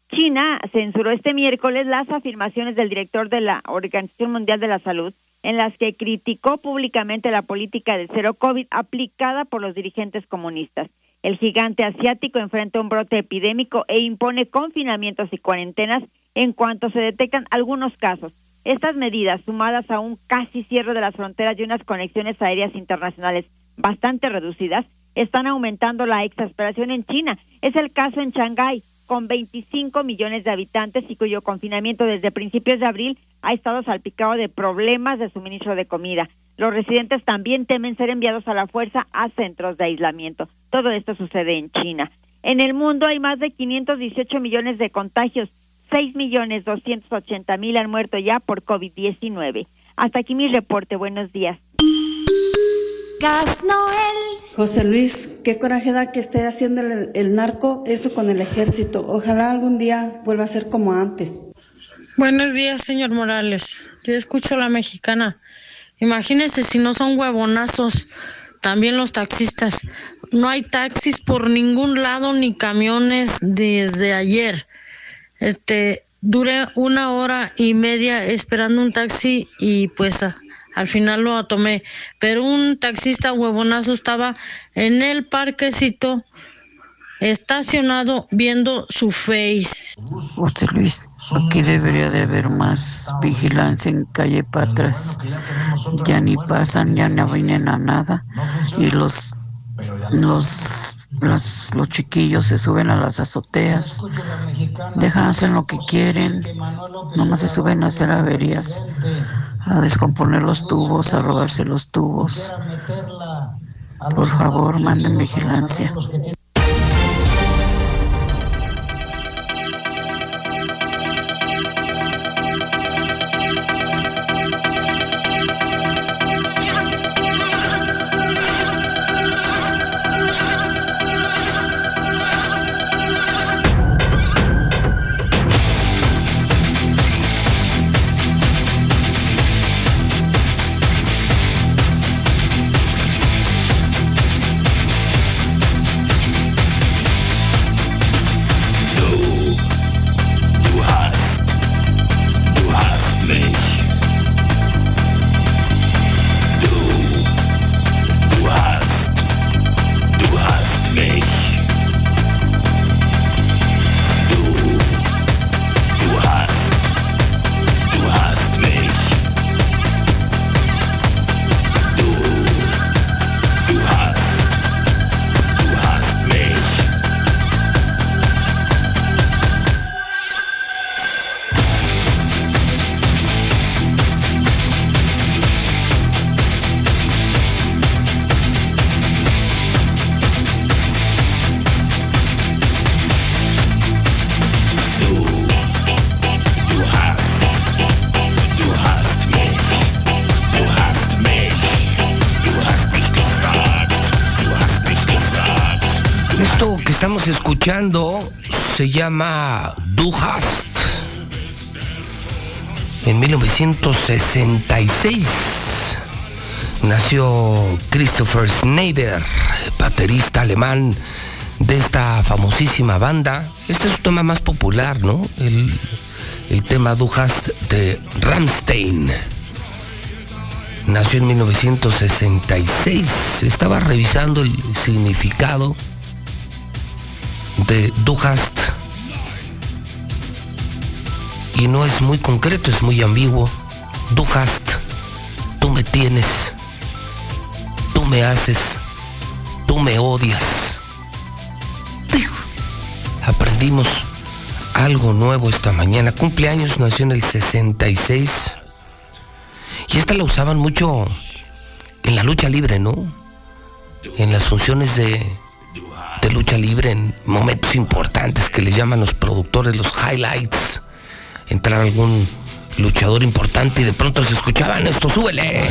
Speaker 22: China censuró este miércoles las afirmaciones del director de la Organización Mundial de la Salud en las que criticó públicamente la política de cero COVID aplicada por los dirigentes comunistas. El gigante asiático enfrenta un brote epidémico e impone confinamientos y cuarentenas en cuanto se detectan algunos casos. Estas medidas, sumadas a un casi cierre de las fronteras y unas conexiones aéreas internacionales bastante reducidas, están aumentando la exasperación en China. Es el caso en Shanghái, con 25 millones de habitantes y cuyo confinamiento desde principios de abril ha estado salpicado de problemas de suministro de comida. Los residentes también temen ser enviados a la fuerza a centros de aislamiento. Todo esto sucede en China. En el mundo hay más de 518 millones de contagios. 6 millones 280 mil han muerto ya por COVID-19. Hasta aquí mi reporte. Buenos días.
Speaker 60: Gas Noel. José Luis, qué coraje da que esté haciendo el, narco eso con el ejército. Ojalá algún día vuelva a ser como antes.
Speaker 61: Buenos días, señor Morales. Yo escucho a la mexicana. Imagínese si no son huevonazos, también los taxistas. No hay taxis por ningún lado ni camiones desde ayer. Este, duré una hora y media esperando un taxi y pues al final lo tomé. Pero un taxista huevonazo estaba en el parquecito estacionado viendo su face.
Speaker 62: José Luis, aquí debería de haber más vigilancia en calle Patras. Ya ni pasan, ya no vienen a nada. Y los, los, los, los chiquillos se suben a las azoteas, dejan hacer lo que quieren, nomás se suben a hacer averías a descomponer los tubos, a robarse los tubos. Por favor, manden vigilancia.
Speaker 2: Se llama Du hast. En 1966 nació Christopher Schneider, baterista alemán de esta famosísima banda. Este es su tema más popular, ¿no? El, el tema Du hast de Rammstein. Nació en 1966. Estaba revisando el significado de Du hast. Y no es muy concreto, es muy ambiguo. Du hast, tú me tienes, tú me haces, tú me odias. Aprendimos algo nuevo esta mañana. Cumpleaños nació en el 66. Y esta la usaban mucho en la lucha libre, ¿no? En las funciones de lucha libre, en momentos importantes que les llaman los productores los highlights. Entrar algún luchador importante y de pronto se escuchaban esto, súbele.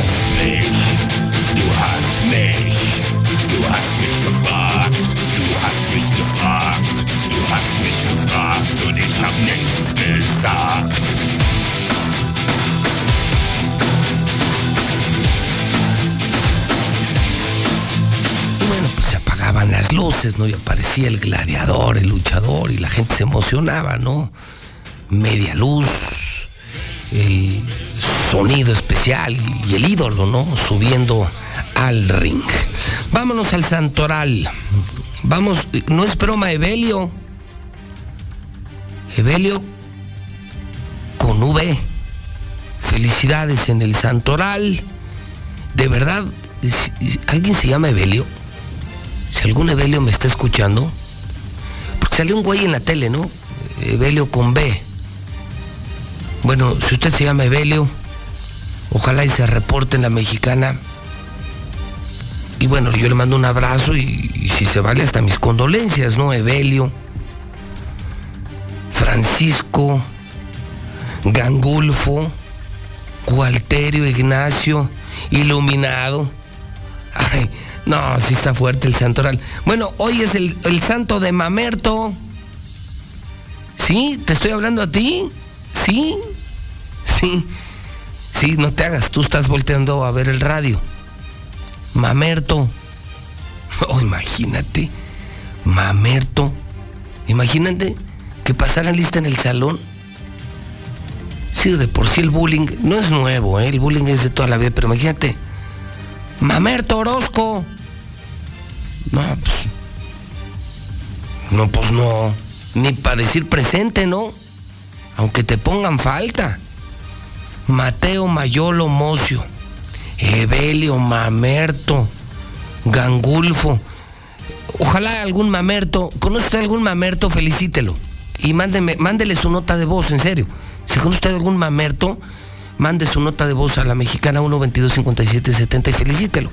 Speaker 2: Las luces, ¿no? Y aparecía el gladiador, el luchador, y la gente se emocionaba, ¿no? Media luz, el sonido especial y el ídolo, ¿no? Subiendo al ring. Vámonos al Santoral. Vamos, no es broma, Evelio. Evelio con V. Felicidades en el Santoral. De verdad, ¿alguien se llama Evelio? Algún Evelio me está escuchando, porque salió un güey en la tele, ¿no? Evelio con B. Bueno, si usted se llama Evelio, ojalá y se reporte en la mexicana. Y bueno, yo le mando un abrazo y, si se vale hasta mis condolencias, ¿no? Evelio, Francisco, Gangulfo, Gualterio, Ignacio, Iluminado. No, sí está fuerte el santoral. Bueno, hoy es el, el santo de Mamerto. ¿Sí? ¿Te estoy hablando a ti? ¿Sí? Sí. Sí, no te hagas, tú estás volteando a ver el radio. Mamerto. Oh, imagínate. Mamerto. Imagínate que pasaran lista en el salón. Sí, de por sí el bullying no es nuevo, ¿eh? el bullying es de toda la vida, pero imagínate. Mamerto Orozco. No, pues. No, pues no. Ni para decir presente, ¿no? Aunque te pongan falta. Mateo Mayolo Mocio. Evelio Mamerto. Gangulfo. Ojalá algún mamerto, ¿conoce usted algún mamerto? Felicítelo. Y mándeme, mándele su nota de voz, en serio. Si conoce usted algún mamerto, mande su nota de voz a la mexicana 1225770 y felicítelo.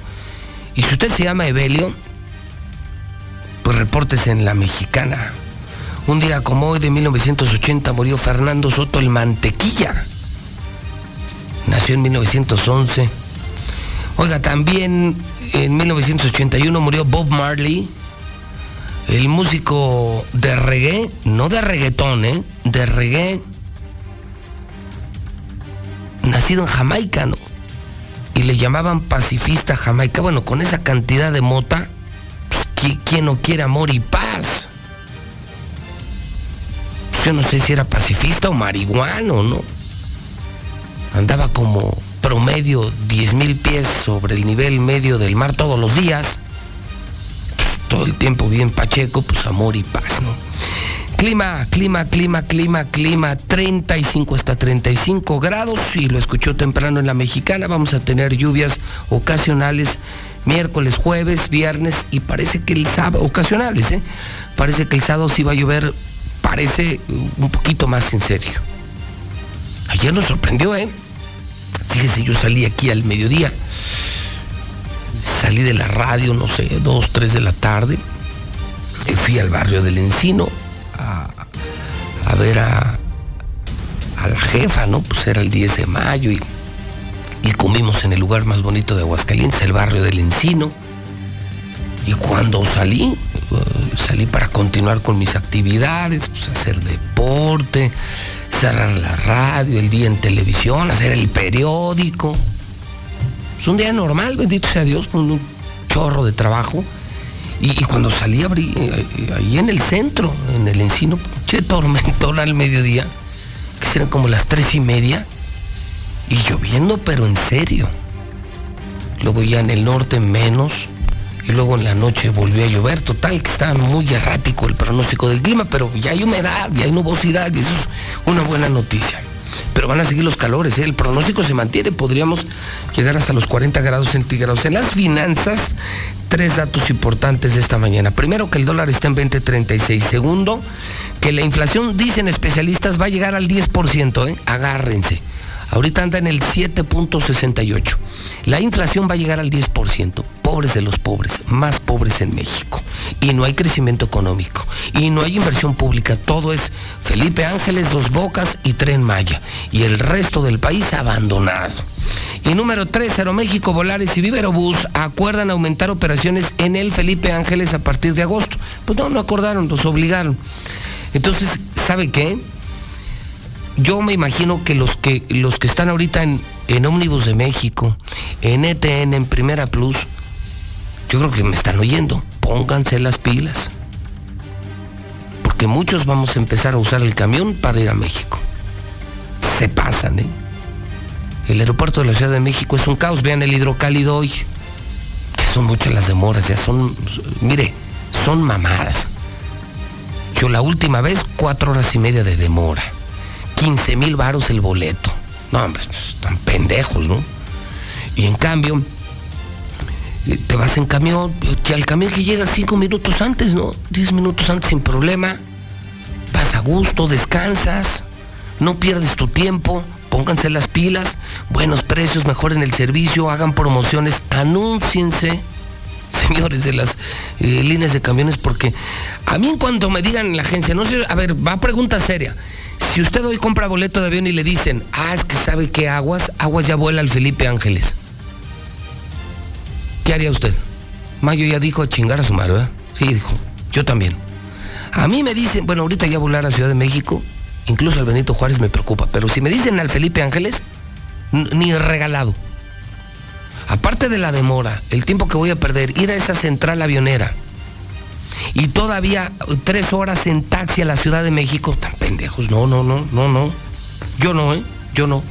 Speaker 2: Y si usted se llama Evelio, pues repórtese en la mexicana. Un día como hoy de 1980 murió Fernando Soto el Mantequilla. Nació en 1911. Oiga, también en 1981 murió Bob Marley, el músico de reggae, no de reggaetón, ¿eh? de reggae, nacido en Jamaica, ¿no? Y le llamaban pacifista Jamaica. Bueno, con esa cantidad de mota, pues, ¿qui- ¿quién no quiere amor y paz? Yo no sé si era pacifista o marihuano, ¿no? Andaba como promedio 10 mil pies sobre el nivel medio del mar todos los días. Pues, todo el tiempo bien pacheco, pues amor y paz, ¿no? Clima, clima, clima, clima, clima, 35 hasta 35 grados y lo escuchó temprano en la mexicana. Vamos a tener lluvias ocasionales miércoles, jueves, viernes y parece que el sábado, ocasionales, ¿eh? Parece que el sábado sí va a llover, parece uh, un poquito más en serio. Ayer nos sorprendió, ¿eh? Fíjese, yo salí aquí al mediodía. Salí de la radio, no sé, dos, tres de la tarde. Fui al barrio del Encino a, ver a, la jefa, ¿no? Pues era el 10 de mayo y, y comimos en el lugar más bonito de Aguascalientes, el barrio del Encino. Y cuando salí, eh, salí para continuar con mis actividades, pues, hacer deporte, cerrar la radio, el día en televisión, hacer el periódico. Es un día normal, bendito sea Dios, con un chorro de trabajo. Y, cuando salí abrí, eh, ahí en el centro, en el encino, che tormentón al mediodía, que serán como las tres y media, y lloviendo, pero en serio. Luego ya en el norte menos, y luego en la noche volvió a llover. Total, que está muy errático el pronóstico del clima, pero ya hay humedad, ya hay nubosidad, y eso es una buena noticia. Pero van a seguir los calores, ¿eh? el pronóstico se mantiene, podríamos llegar hasta los 40 grados centígrados. En las finanzas, tres datos importantes de esta mañana. Primero, que el dólar está en 20.36. Segundo, que la inflación, dicen especialistas, va a llegar al 10%, ¿eh? agárrense. Ahorita anda en el 7.68. La inflación va a llegar al 10%. Pobres de los pobres, más pobres en México. Y no hay crecimiento económico. Y no hay inversión pública. Todo es Felipe Ángeles, Dos Bocas y Tren Maya. Y el resto del país abandonado. Y número 3, Aeroméxico, Volares y Viverobús acuerdan aumentar operaciones en el Felipe Ángeles a partir de agosto. Pues no, no acordaron, los obligaron. Entonces, ¿sabe qué? Yo me imagino que los que los que están ahorita en, en Ómnibus de México, en ETN, en Primera Plus, yo creo que me están oyendo. Pónganse las pilas. Porque muchos vamos a empezar a usar el camión para ir a México. Se pasan, ¿eh? El aeropuerto de la Ciudad de México es un caos. Vean el hidrocálido hoy. Son muchas las demoras, ya son. Mire, son mamadas. Yo la última vez, cuatro horas y media de demora. 15 mil varos el boleto. No, hombre, están pendejos, ¿no? Y en cambio, eh, te vas en camión, que al camión que llega cinco minutos antes, ¿no? 10 minutos antes sin problema. Vas a gusto, descansas, no pierdes tu tiempo, pónganse las pilas, buenos precios, mejoren el servicio, hagan promociones, anúnciense, señores de las eh, líneas de camiones, porque a mí en cuanto me digan en la agencia, no sé, a ver, va pregunta seria. Si usted hoy compra boleto de avión y le dicen, ah, es que sabe que Aguas, Aguas ya vuela al Felipe Ángeles. ¿Qué haría usted? Mayo ya dijo chingar a su madre, ¿verdad? Sí, dijo. Yo también. A mí me dicen, bueno, ahorita ya volar a Ciudad de México, incluso al Benito Juárez me preocupa, pero si me dicen al Felipe Ángeles, ni regalado. Aparte de la demora, el tiempo que voy a perder, ir a esa central avionera, y todavía tres horas en taxi a la Ciudad de México, tan pendejos, no, no, no, no, no. Yo no, ¿eh? Yo no.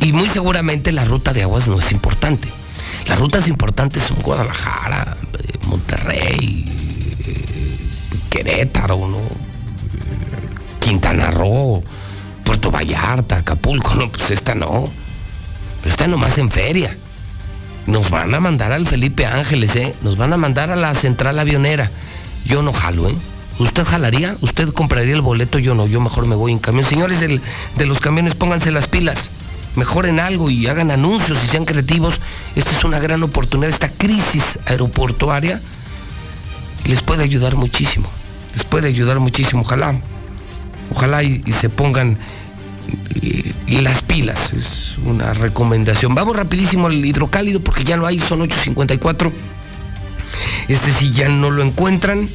Speaker 2: Y muy seguramente la ruta de aguas no es importante. Las rutas importantes son Guadalajara, eh, Monterrey, eh, Querétaro, ¿no? Quintana Roo, Puerto Vallarta, Acapulco, no, pues esta no. Esta nomás en feria. Nos van a mandar al Felipe Ángeles, ¿eh? Nos van a mandar a la central avionera. Yo no jalo, ¿eh? ¿Usted jalaría? ¿Usted compraría el boleto? Yo no, yo mejor me voy en camión. Señores de los camiones, pónganse las pilas. Mejoren algo y hagan anuncios y sean creativos. Esta es una gran oportunidad. Esta crisis aeroportuaria les puede ayudar muchísimo. Les puede ayudar muchísimo. Ojalá. Ojalá y, se pongan las pilas. Es una recomendación. Vamos rapidísimo al hidrocálido porque ya lo hay, son 8.54. Este sí ya no lo encuentran.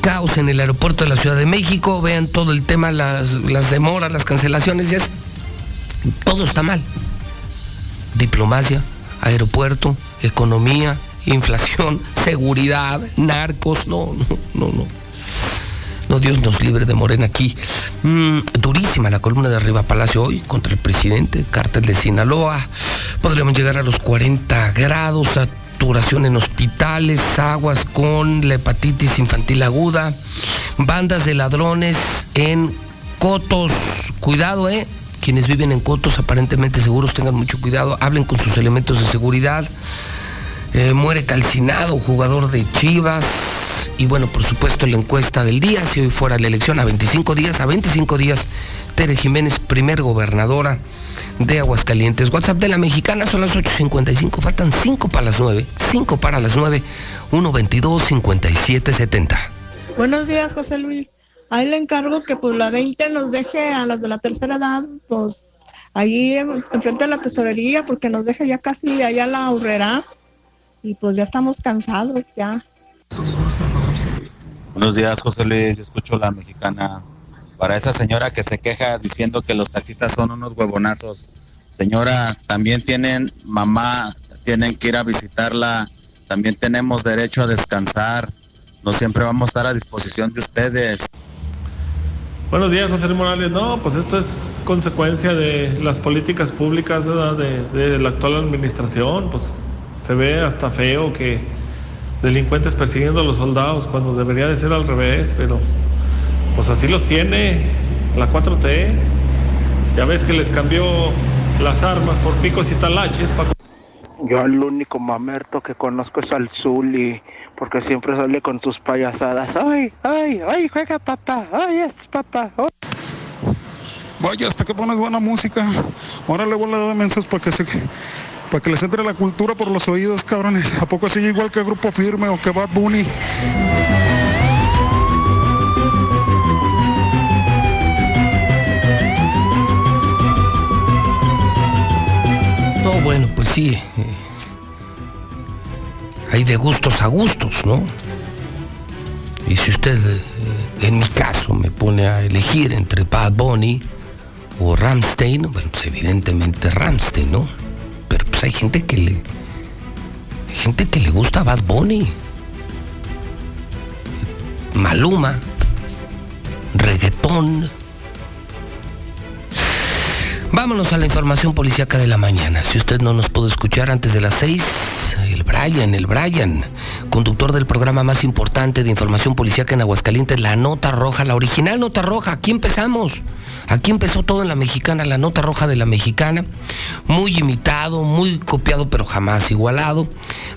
Speaker 2: Caos en el aeropuerto de la Ciudad de México. Vean todo el tema, las, las demoras, las cancelaciones. Ya es, todo está mal. Diplomacia, aeropuerto, economía, inflación, seguridad, narcos. No, no, no, no. No, Dios nos libre de Morena aquí. Mm, durísima la columna de Arriba Palacio hoy contra el presidente, cártel de Sinaloa. Podríamos llegar a los 40 grados, saturación en hospitales, aguas con la hepatitis infantil aguda, bandas de ladrones en cotos. Cuidado, ¿eh? Quienes viven en cotos aparentemente seguros tengan mucho cuidado, hablen con sus elementos de seguridad. Eh, muere calcinado, jugador de Chivas. Y bueno, por supuesto, la encuesta del día, si hoy fuera la elección a 25 días, a 25 días, Tere Jiménez, primer gobernadora de Aguascalientes. WhatsApp de la mexicana son las 8.55, faltan 5 para las 9, 5 para las 9, 122-5770.
Speaker 63: Buenos días, José Luis. Ahí le encargo que pues la 20 nos deje a las de la tercera edad, pues ahí en- enfrente de la tesorería, porque nos deje ya casi allá la horrera. Y pues ya estamos cansados ya.
Speaker 64: Buenos días, José Luis. Yo escucho la mexicana. Para esa señora que se queja diciendo que los taxistas son unos huevonazos. Señora, también tienen mamá, tienen que ir a visitarla. También tenemos derecho a descansar. No siempre vamos a estar a disposición de ustedes.
Speaker 41: Buenos días, José Luis Morales. No, pues esto es consecuencia de las políticas públicas de la actual administración. Pues se ve hasta feo que delincuentes persiguiendo a los soldados cuando debería de ser al revés, pero pues así los tiene la 4T. Ya ves que les cambió las armas por picos y talaches. pa-
Speaker 65: Yo el único mamerto que conozco es al Zuli, porque siempre sale con sus payasadas. ¡Ay, ay, ay, juega papá! ¡Ay, es papá! ¡ay!
Speaker 66: Vaya, hasta que pones buena música. Órale, bola de mensos para que se para que les entre la cultura por los oídos, cabrones. ¿A poco sigue igual que Grupo Firme o que Bad Bunny?
Speaker 2: No, bueno, pues sí. eh, Hay de gustos a gustos, ¿no? Y si usted, eh, en mi caso, me pone a elegir entre Bad Bunny o Ramstein, bueno, pues evidentemente Ramstein, ¿no? Pero pues hay gente que le. Gente que le gusta Bad Bunny. Maluma. Reggaetón. Vámonos a la información policíaca de la mañana. Si usted no nos pudo escuchar antes de las seis, Brian, el Brian, conductor del programa más importante de información policíaca en Aguascalientes, la Nota Roja, la original Nota Roja. Aquí empezamos. Aquí empezó todo en la mexicana, la Nota Roja de la mexicana. Muy imitado, muy copiado, pero jamás igualado.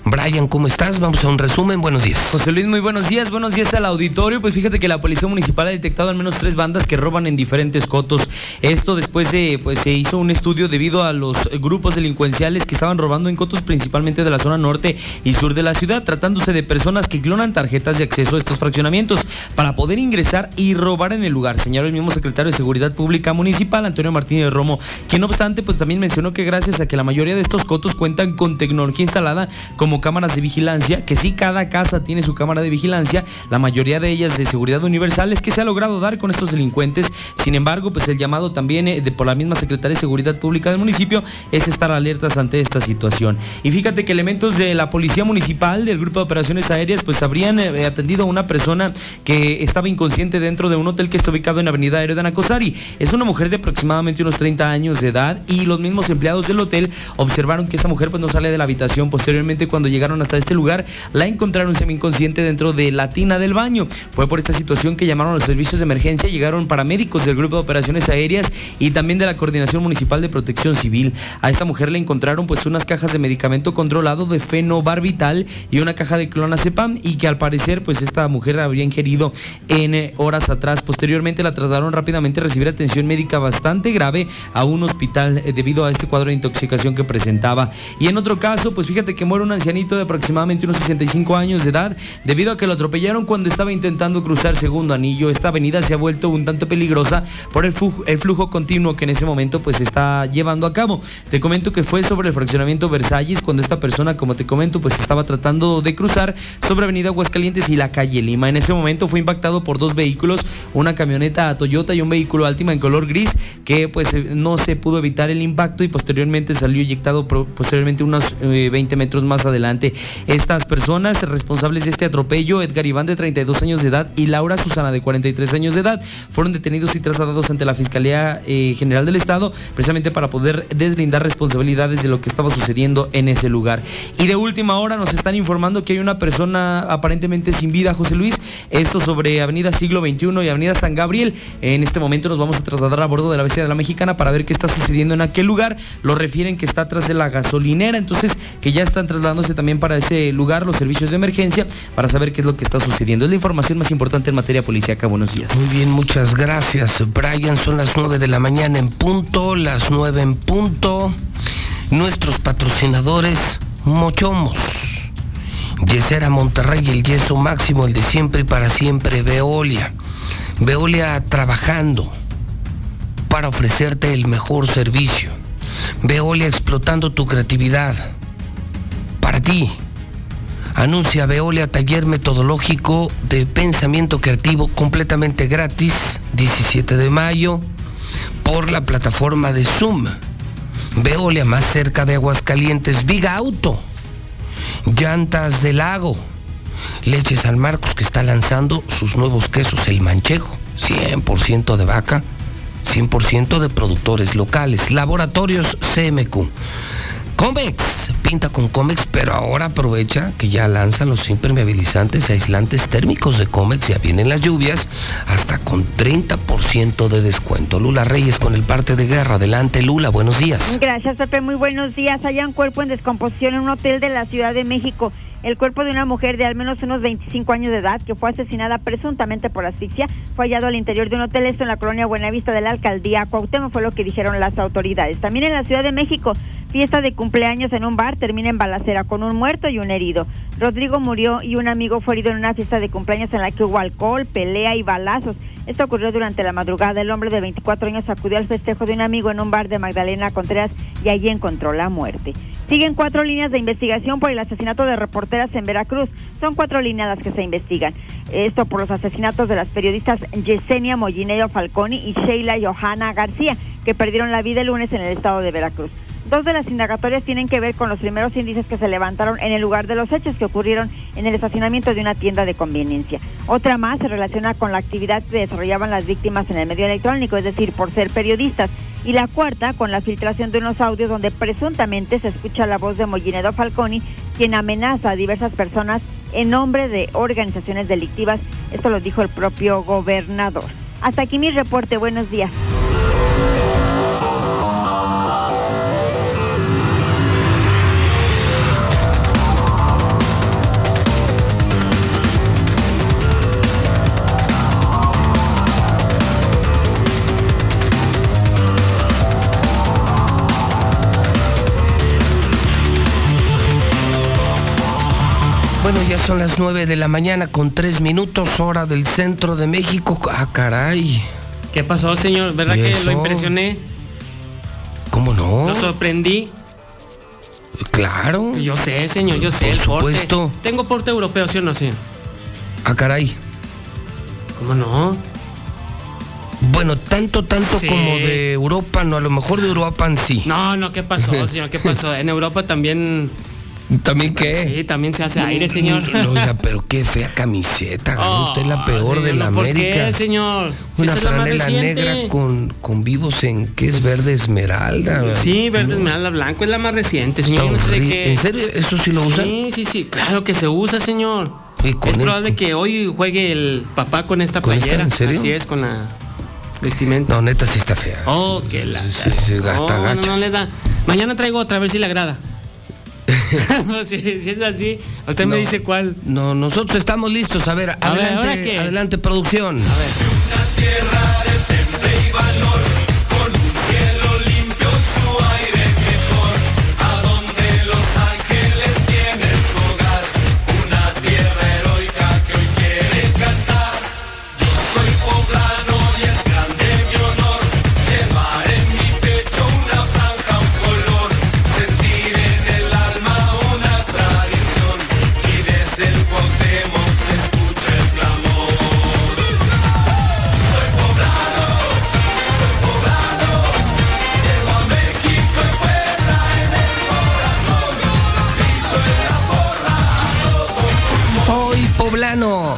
Speaker 2: Brian, ¿cómo estás? Vamos a un resumen. Buenos días.
Speaker 67: José Luis, muy buenos días, buenos días al auditorio. Pues fíjate que la Policía Municipal ha detectado al menos tres bandas que roban en diferentes cotos. Esto después de, pues se hizo un estudio debido a los grupos delincuenciales que estaban robando en cotos principalmente de la zona norte y sur de la ciudad, tratándose de personas que clonan tarjetas de acceso a estos fraccionamientos para poder ingresar y robar en el lugar, señaló el mismo secretario de Seguridad Pública Municipal, Antonio Martínez Romo, quien no obstante, pues también mencionó que gracias a que la mayoría de estos cotos cuentan con tecnología instalada como cámaras de vigilancia, que sí cada casa tiene su cámara de vigilancia, la mayoría de ellas de seguridad universal, es que se ha logrado dar con estos delincuentes. Sin embargo, pues el llamado también eh, de, por la misma Secretaría de Seguridad Pública del municipio es estar alertas ante esta situación. Y fíjate que elementos de la Policía Municipal del Grupo de Operaciones Aéreas pues habrían eh, atendido a una persona que estaba inconsciente dentro de un hotel que está ubicado en Avenida Aéreo de Anacosari. Es una mujer de aproximadamente unos 30 años de edad y los mismos empleados del hotel observaron que esta mujer pues no sale de la habitación. Posteriormente cuando llegaron hasta este lugar la encontraron semi-inconsciente dentro de la tina del baño. Fue por esta situación que llamaron a los servicios de emergencia, llegaron paramédicos del Grupo de Operaciones Aéreas y también de la Coordinación Municipal de Protección Civil. A esta mujer le encontraron pues unas cajas de medicamento controlado de fenobarbital y una caja de clonazepam y que al parecer pues esta mujer habría ingerido en eh, horas atrás. Posteriormente la trasladaron rápidamente a recibir atención médica bastante grave a un hospital eh, debido a este cuadro de intoxicación que presentaba. Y en otro caso, pues fíjate que muere un ancianito de aproximadamente unos 65 años de edad debido a que lo atropellaron cuando estaba intentando cruzar segundo anillo. Esta avenida se ha vuelto un tanto peligrosa por el, fu- el flujo continuo que en ese momento pues está llevando a cabo. Te comento que fue sobre el fraccionamiento Versalles cuando esta persona, como te comento, pues estaba tratando de cruzar sobre Avenida Aguascalientes y la calle Lima. En ese momento fue impactado por dos vehículos, una camioneta Toyota y un vehículo Altima en color gris que pues eh, no se pudo evitar el impacto y posteriormente salió eyectado posteriormente unos eh, 20 metros más adelante. Estas personas responsables de este atropello, Edgar Iván de 32 años de edad y Laura Susana de 43 años de edad, fueron detenidos y trasladados ante la Fiscalía eh, General del Estado precisamente para poder deslindar responsabilidades de lo que estaba sucediendo en ese lugar. Y de última hora nos están informando que hay una persona aparentemente sin vida, José Luis, esto sobre Avenida Siglo XXI y Avenida San Gabriel. En este momento nos vamos a trasladar a bordo de la bestia de la mexicana para ver qué está sucediendo en aquel lugar. Lo refieren que está atrás de la gasolinera, entonces que ya están trasladándose también para ese lugar los servicios de emergencia para saber qué es lo que está sucediendo. Es la información más importante en materia policíaca. Buenos días.
Speaker 2: Muy bien, muchas gracias, Brian. Son las 9 de la mañana en punto, las 9 en punto. Nuestros patrocinadores, Mochomos. Yesera Monterrey, el yeso máximo, el de siempre y para siempre, Veolia. Veolia trabajando para ofrecerte el mejor servicio. Veolia explotando tu creatividad. Para ti. Anuncia Veolia taller metodológico de pensamiento creativo completamente gratis, 17 de mayo, por la plataforma de Zoom. Veolia más cerca de Aguascalientes, Viga Auto, Llantas del Lago, Leche San Marcos que está lanzando sus nuevos quesos, el manchejo, 100% de vaca, 100% de productores locales, laboratorios CMQ. Comex, pinta con Comex, pero ahora aprovecha que ya lanzan los impermeabilizantes aislantes térmicos de Comex, ya vienen las lluvias, hasta con 30% de descuento. Lula Reyes con el parte de guerra. Adelante, Lula, buenos días.
Speaker 22: Gracias, Pepe. Muy buenos días. Hay un cuerpo en descomposición en un hotel de la Ciudad de México. El cuerpo de una mujer de al menos unos 25 años de edad que fue asesinada presuntamente por asfixia fue hallado al interior de un hotel, esto en la colonia Buenavista de la alcaldía Cuauhtémoc, fue lo que dijeron las autoridades. También en la Ciudad de México, fiesta de cumpleaños en un bar termina en balacera con un muerto y un herido. Rodrigo murió y un amigo fue herido en una fiesta de cumpleaños en la que hubo alcohol, pelea y balazos. Esto ocurrió durante la madrugada. El hombre de 24 años acudió al festejo de un amigo en un bar de Magdalena Contreras y allí encontró la muerte. Siguen cuatro líneas de investigación por el asesinato de reporteras en Veracruz. Son cuatro líneas las que se investigan. Esto por los asesinatos de las periodistas Yesenia Mollinero Falconi y Sheila Johanna García, que perdieron la vida el lunes en el estado de Veracruz. Dos de las indagatorias tienen que ver con los primeros índices que se levantaron en el lugar de los hechos que ocurrieron en el estacionamiento de una tienda de conveniencia. Otra más se relaciona con la actividad que desarrollaban las víctimas en el medio electrónico, es decir, por ser periodistas. Y la cuarta con la filtración de unos audios donde presuntamente se escucha la voz de Mollinedo Falconi, quien amenaza a diversas personas en nombre de organizaciones delictivas. Esto lo dijo el propio gobernador. Hasta aquí mi reporte. Buenos días.
Speaker 2: Son las 9 de la mañana con 3 minutos, hora del centro de México. Ah, caray.
Speaker 29: ¿Qué pasó, señor? ¿Verdad
Speaker 2: ¿Y
Speaker 29: que lo impresioné?
Speaker 2: ¿Cómo no?
Speaker 29: ¿Lo sorprendí?
Speaker 2: Claro.
Speaker 29: Yo sé, señor, yo sé.
Speaker 2: Por
Speaker 29: el porte.
Speaker 2: supuesto.
Speaker 29: Tengo porte europeo, ¿sí o no, señor?
Speaker 2: Ah, caray.
Speaker 29: ¿Cómo no?
Speaker 2: Bueno, tanto, tanto
Speaker 29: Sí.
Speaker 2: como de Europa, no, a lo mejor de Europa en sí.
Speaker 29: No, no, ¿qué pasó, señor? ¿Qué pasó? En Europa también...
Speaker 2: ¿También qué?
Speaker 29: Sí, también se hace aire, señor.
Speaker 2: Oiga, pero qué fea camiseta. agarró usted la peor
Speaker 29: señor,
Speaker 2: de la
Speaker 29: no, ¿por
Speaker 2: América.
Speaker 29: qué, señor? Si
Speaker 2: Una
Speaker 29: esta es
Speaker 2: franela negra con, con vivos en que es verde esmeralda.
Speaker 29: Sí, verde esmeralda blanco es la más reciente, señor. Yo no sé de
Speaker 2: horri-
Speaker 29: qué.
Speaker 2: ¿En serio? ¿Eso sí lo usan?
Speaker 29: Sí, sí, sí. Claro que se usa, señor.
Speaker 2: Y con
Speaker 29: es
Speaker 2: el-
Speaker 29: probable que hoy juegue el papá con esta
Speaker 2: ¿Con esta?
Speaker 29: playera.
Speaker 2: ¿En serio?
Speaker 29: Así es, con la vestimenta.
Speaker 2: No, neta sí está fea.
Speaker 29: Oh, que la.
Speaker 2: Sí, sí, gasta,
Speaker 29: no, no, no le da. Mañana traigo otra, a ver si le agrada. no, si, si es así, usted me dice cuál.
Speaker 2: No, nosotros estamos listos. A ver,
Speaker 29: ver,
Speaker 2: adelante,
Speaker 29: ¿ahora qué?
Speaker 2: adelante, producción.
Speaker 68: Cielo poblano.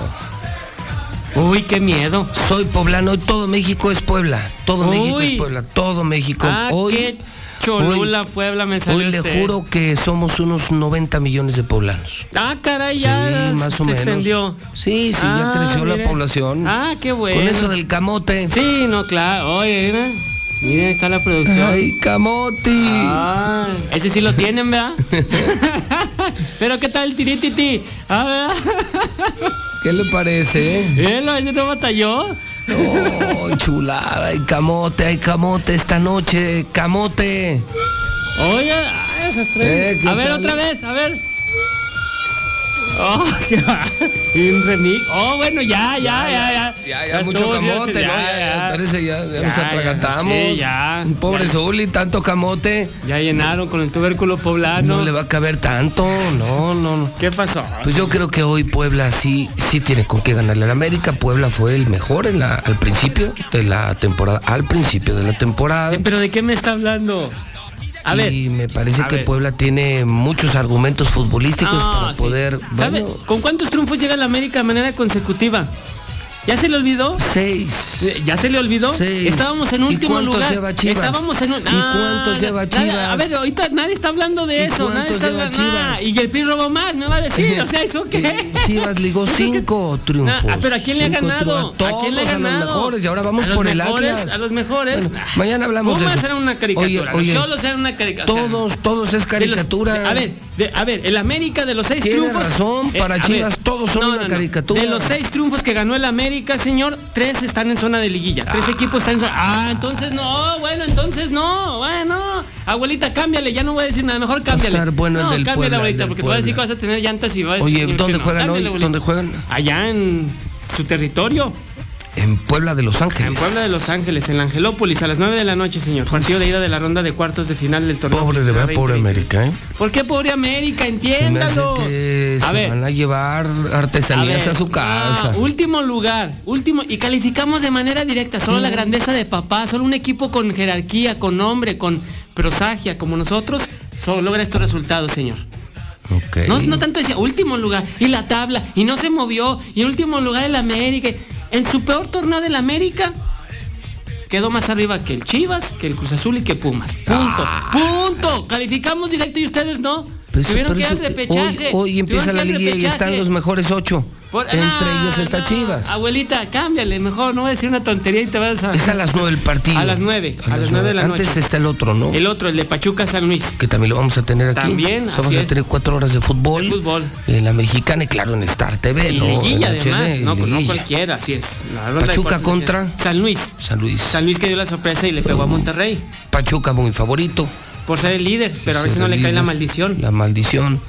Speaker 29: Uy, qué miedo.
Speaker 2: Soy poblano. Todo México es Puebla. Todo México es Puebla. Todo México.
Speaker 29: Ah,
Speaker 2: hoy,
Speaker 29: qué cholula, Puebla me salió
Speaker 2: hoy le
Speaker 29: usted.
Speaker 2: juro que somos unos 90 millones de poblanos.
Speaker 29: Ah, caray, ya
Speaker 2: Sí, más
Speaker 29: se
Speaker 2: o menos.
Speaker 29: extendió.
Speaker 2: Sí, sí,
Speaker 29: Ah,
Speaker 2: ya creció la población.
Speaker 29: Ah, qué bueno.
Speaker 2: Con eso del camote.
Speaker 29: Sí, no, claro. Oye, mira. Ahí está la producción.
Speaker 2: Ay, camote.
Speaker 29: Ay, ese sí lo tienen, ¿verdad? Pero ¿qué tal el tirititi? A ver.
Speaker 2: ¿Qué le parece? eh?
Speaker 29: ¿Él ese no batalló?
Speaker 2: Chulada, hay camote, hay camote esta noche, camote.
Speaker 29: Oye, ay, esas tres.
Speaker 2: Eh, ¿qué
Speaker 29: a ver,
Speaker 2: tal?
Speaker 29: otra vez, a ver. Oh, qué va. Y un remix. Oh, bueno, ya, ya, ya, ya.
Speaker 2: Ya, ya, mucho
Speaker 29: estuvo,
Speaker 2: camote,
Speaker 29: ya,
Speaker 2: ¿no? Ya,
Speaker 29: ya.
Speaker 2: ya, parece, ya, ya
Speaker 29: Ya,
Speaker 2: nos
Speaker 29: ya,
Speaker 2: atragantamos.
Speaker 29: sí, ya.
Speaker 2: Un Pobre
Speaker 29: Ya.
Speaker 2: Zuli, tanto camote.
Speaker 29: Ya llenaron con el tubérculo poblano.
Speaker 2: No le va a caber tanto, no, no, no.
Speaker 29: ¿Qué pasó?
Speaker 2: Pues yo creo que hoy Puebla sí, sí tiene con qué ganarle al América. Puebla fue el mejor en la, al principio de la temporada, al principio de la temporada.
Speaker 29: ¿Pero de qué me está hablando? A ver.
Speaker 2: y me parece que
Speaker 29: ver.
Speaker 2: Puebla tiene muchos argumentos futbolísticos
Speaker 29: No,
Speaker 2: para
Speaker 29: sí.
Speaker 2: poder.
Speaker 29: ¿Sabe
Speaker 2: bueno,
Speaker 29: con cuántos triunfos llega la América de manera consecutiva? ¿Ya se le olvidó?
Speaker 2: Seis.
Speaker 29: Eh, ¿Ya se le olvidó?
Speaker 2: Seis.
Speaker 29: Estábamos en
Speaker 2: ¿Y
Speaker 29: último
Speaker 2: cuántos
Speaker 29: lugar.
Speaker 2: lleva Chivas?
Speaker 29: Estábamos en un...
Speaker 2: ¿Y cuántos
Speaker 29: Ah,
Speaker 2: lleva Chivas?
Speaker 29: A ver, ahorita nadie está hablando de
Speaker 2: ¿Y
Speaker 29: eso. Nadie está
Speaker 2: lleva Chivas?
Speaker 29: Ah, y el PRI robó más, me va a decir. O sea, ¿eso qué?
Speaker 2: Chivas ligó cinco triunfos.
Speaker 29: Ah, pero ¿a quién le ha ganado?
Speaker 2: triunfos.
Speaker 29: ¿A quién le ha ganado?
Speaker 2: Mejores y ahora vamos por el
Speaker 29: mejores,
Speaker 2: Atlas.
Speaker 29: A los mejores.
Speaker 2: Bueno, mañana hablamos de
Speaker 29: Pumas
Speaker 2: eso.
Speaker 29: eran una caricatura.
Speaker 2: Oye, oye,
Speaker 29: los Cholos eran una caricatura.
Speaker 2: Todos, todos es
Speaker 29: De los-
Speaker 2: caricatura.
Speaker 29: de- a ver, de- a ver, el América de los seis
Speaker 2: Tiene
Speaker 29: triunfos.
Speaker 2: razón, para
Speaker 29: a
Speaker 2: Chivas todos son una caricatura.
Speaker 29: De los seis triunfos que ganó el América, señor, tres están en zona de liguilla. Tres equipos están en zona. Ah, entonces no, bueno, entonces no, bueno. Abuelita, cámbiale, ya no voy a decir nada, mejor cámbiale.
Speaker 2: estar bueno el
Speaker 29: no,
Speaker 2: del
Speaker 29: cámbiale,
Speaker 2: Puebla, el
Speaker 29: abuelita,
Speaker 2: del
Speaker 29: porque te voy a decir que vas a tener llantas y vas a
Speaker 2: Oye, ¿dónde juegan hoy? ¿Dónde juegan?
Speaker 29: Allá en su territorio.
Speaker 2: En Puebla de Los Ángeles.
Speaker 29: En Puebla de Los Ángeles, en la Angelópolis, a las 9 de la noche, señor. Partido de ida de la ronda de cuartos de final del torneo.
Speaker 2: Pobre, de verdad, pobre América, ¿eh?
Speaker 29: ¿Por qué pobre América? Entiéndalo.
Speaker 2: que
Speaker 29: A
Speaker 2: se
Speaker 29: ver.
Speaker 2: van a llevar artesanías a,
Speaker 29: ver,
Speaker 2: su casa.
Speaker 29: no, último lugar, último, y calificamos de manera directa, solo la grandeza de papá, solo un equipo con jerarquía, con nombre, con prosagia como nosotros, solo logra estos resultados, señor. No, no tanto decía último lugar, y la tabla, y no se movió, y último lugar el América. En su peor torneo del América, quedó más arriba que el Chivas, que el Cruz Azul y que Pumas. Punto, punto. Calificamos directo y ustedes no. Tuvieron que repechaje.
Speaker 2: Hoy, hoy empieza la liga y están los mejores ocho.
Speaker 29: Por-
Speaker 2: Entre
Speaker 29: Ah,
Speaker 2: ellos está
Speaker 29: no.
Speaker 2: Chivas.
Speaker 29: Abuelita, cámbiale, mejor no voy a decir una tontería y te vas a.
Speaker 2: Es a las nueve el partido.
Speaker 29: A las nueve, a las nueve de la
Speaker 2: Antes
Speaker 29: noche.
Speaker 2: está el otro, ¿no?
Speaker 29: El otro, el de Pachuca San Luis.
Speaker 2: que también lo vamos a tener aquí.
Speaker 29: También,
Speaker 2: Vamos
Speaker 29: así
Speaker 2: a
Speaker 29: es.
Speaker 2: tener cuatro horas de fútbol.
Speaker 29: De fútbol.
Speaker 2: En la mexicana y claro en Star TV,
Speaker 29: Y
Speaker 2: ¿no?
Speaker 29: liguilla
Speaker 2: En
Speaker 29: además,
Speaker 2: HD,
Speaker 29: no, pues no cualquiera, así es. La
Speaker 2: Pachuca contra.
Speaker 29: San Luis.
Speaker 2: San Luis.
Speaker 29: San Luis que dio la sorpresa y le pegó a Monterrey.
Speaker 2: Pachuca muy favorito.
Speaker 29: Por ser el líder, pero a ver si no le cae la maldición.
Speaker 2: La maldición.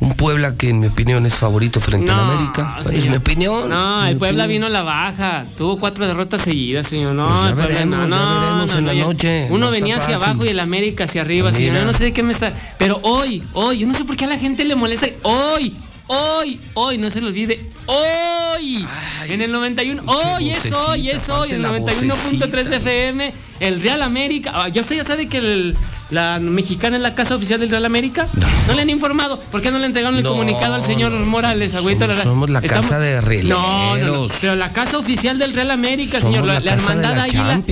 Speaker 2: Un Puebla que en mi opinión es favorito frente
Speaker 29: No,
Speaker 2: al América. Es
Speaker 29: señor.
Speaker 2: mi opinión.
Speaker 29: No, el Puebla
Speaker 2: opinión.
Speaker 29: vino a la baja. Tuvo cuatro derrotas seguidas, señor. No,
Speaker 2: Pues ya
Speaker 29: el Puebla
Speaker 2: veremos,
Speaker 29: no,
Speaker 2: ya veremos
Speaker 29: no,
Speaker 2: en la noche.
Speaker 29: Uno venía hacia
Speaker 2: fácil.
Speaker 29: abajo y el América hacia arriba, señor.
Speaker 2: Mira.
Speaker 29: Yo no sé de qué me está. Pero hoy, hoy, yo no sé por qué a la gente le molesta. Hoy, hoy, hoy, no se lo olvide. Hoy, en el 91, hoy es hoy, es hoy, en el
Speaker 2: aparte la
Speaker 29: 91.3 de FM, el Real América. Ah, ¿Ya usted ya sabe que el- la mexicana es la casa oficial del Real América? No, le han informado. ¿Por qué no le entregaron el
Speaker 2: No,
Speaker 29: comunicado al señor Morales, agüita?
Speaker 2: Somos- somos la casa de
Speaker 29: No, no, pero la casa oficial del Real América,
Speaker 2: Somos
Speaker 29: señor. La,
Speaker 2: la
Speaker 29: hermandad
Speaker 2: la
Speaker 29: Águila.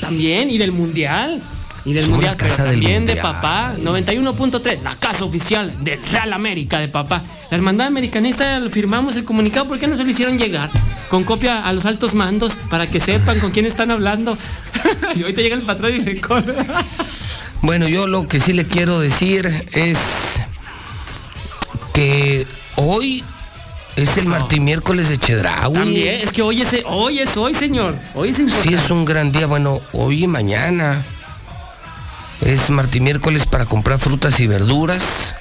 Speaker 29: También, y del Mundial. Y del
Speaker 2: Somos
Speaker 29: Mundial, pero también de
Speaker 2: Mundial.
Speaker 29: papá. 91.3, la casa oficial del Real América de papá. La hermandad americanista firmamos el comunicado. ¿Por qué no se lo hicieron llegar? Con copia a los altos mandos para que sepan con quién están hablando. y ahorita llega el patrón y le corre.
Speaker 2: Bueno, yo lo que sí le quiero decir es que hoy es el Martín miércoles de Chedraui.
Speaker 29: También, es que hoy es, hoy es hoy, señor. Hoy es importante.
Speaker 2: Sí, es un gran día. Bueno, hoy y mañana. Es Martín miércoles para comprar frutas y verduras.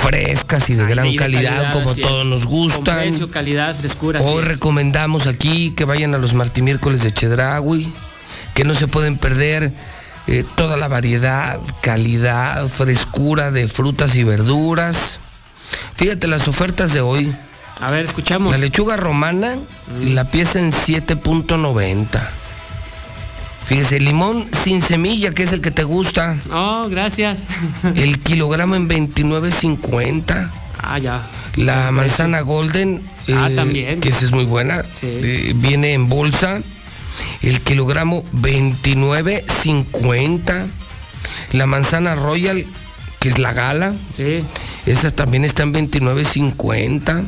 Speaker 2: Frescas y de gran
Speaker 29: Y de
Speaker 2: calidad, como
Speaker 29: es.
Speaker 2: todos nos
Speaker 29: Con
Speaker 2: gustan.
Speaker 29: precio, calidad, frescura.
Speaker 2: Hoy
Speaker 29: es.
Speaker 2: recomendamos aquí que vayan a los Martín miércoles de Chedraui, que no se pueden perder eh, toda la variedad, calidad, frescura de frutas y verduras. Fíjate las ofertas de hoy.
Speaker 29: A ver, escuchamos.
Speaker 2: La lechuga romana, la pieza en 7.90. Fíjese, limón sin semilla, que es el que te gusta.
Speaker 29: Oh, gracias.
Speaker 2: El kilogramo en 29.50.
Speaker 29: Ah, ya.
Speaker 2: La manzana golden,
Speaker 29: Ah,
Speaker 2: eh,
Speaker 29: también.
Speaker 2: que esa es muy buena, eh, viene en bolsa. El kilogramo 29.50. La manzana royal, que es la gala.
Speaker 29: Sí.
Speaker 2: Esa también está en 29.50.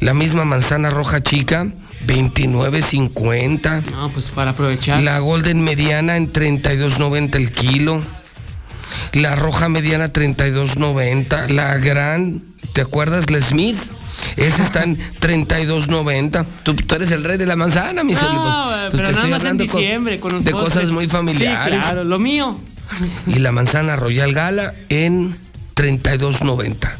Speaker 2: La misma manzana roja chica, 29.50.
Speaker 29: No, pues para aprovechar.
Speaker 2: La golden mediana en 32.90 el kilo. La roja mediana 32.90. La gran, ¿te acuerdas? La Smith. Esa está en 32.90. Tú, tú eres el rey de la manzana, mis
Speaker 29: No,
Speaker 2: amigos. Pues
Speaker 29: pero
Speaker 2: te
Speaker 29: nada
Speaker 2: estoy
Speaker 29: más en
Speaker 2: con-
Speaker 29: diciembre con los
Speaker 2: de
Speaker 29: postres.
Speaker 2: cosas muy familiares.
Speaker 29: Sí, claro, lo mío.
Speaker 2: Y la manzana Royal Gala en 32.90.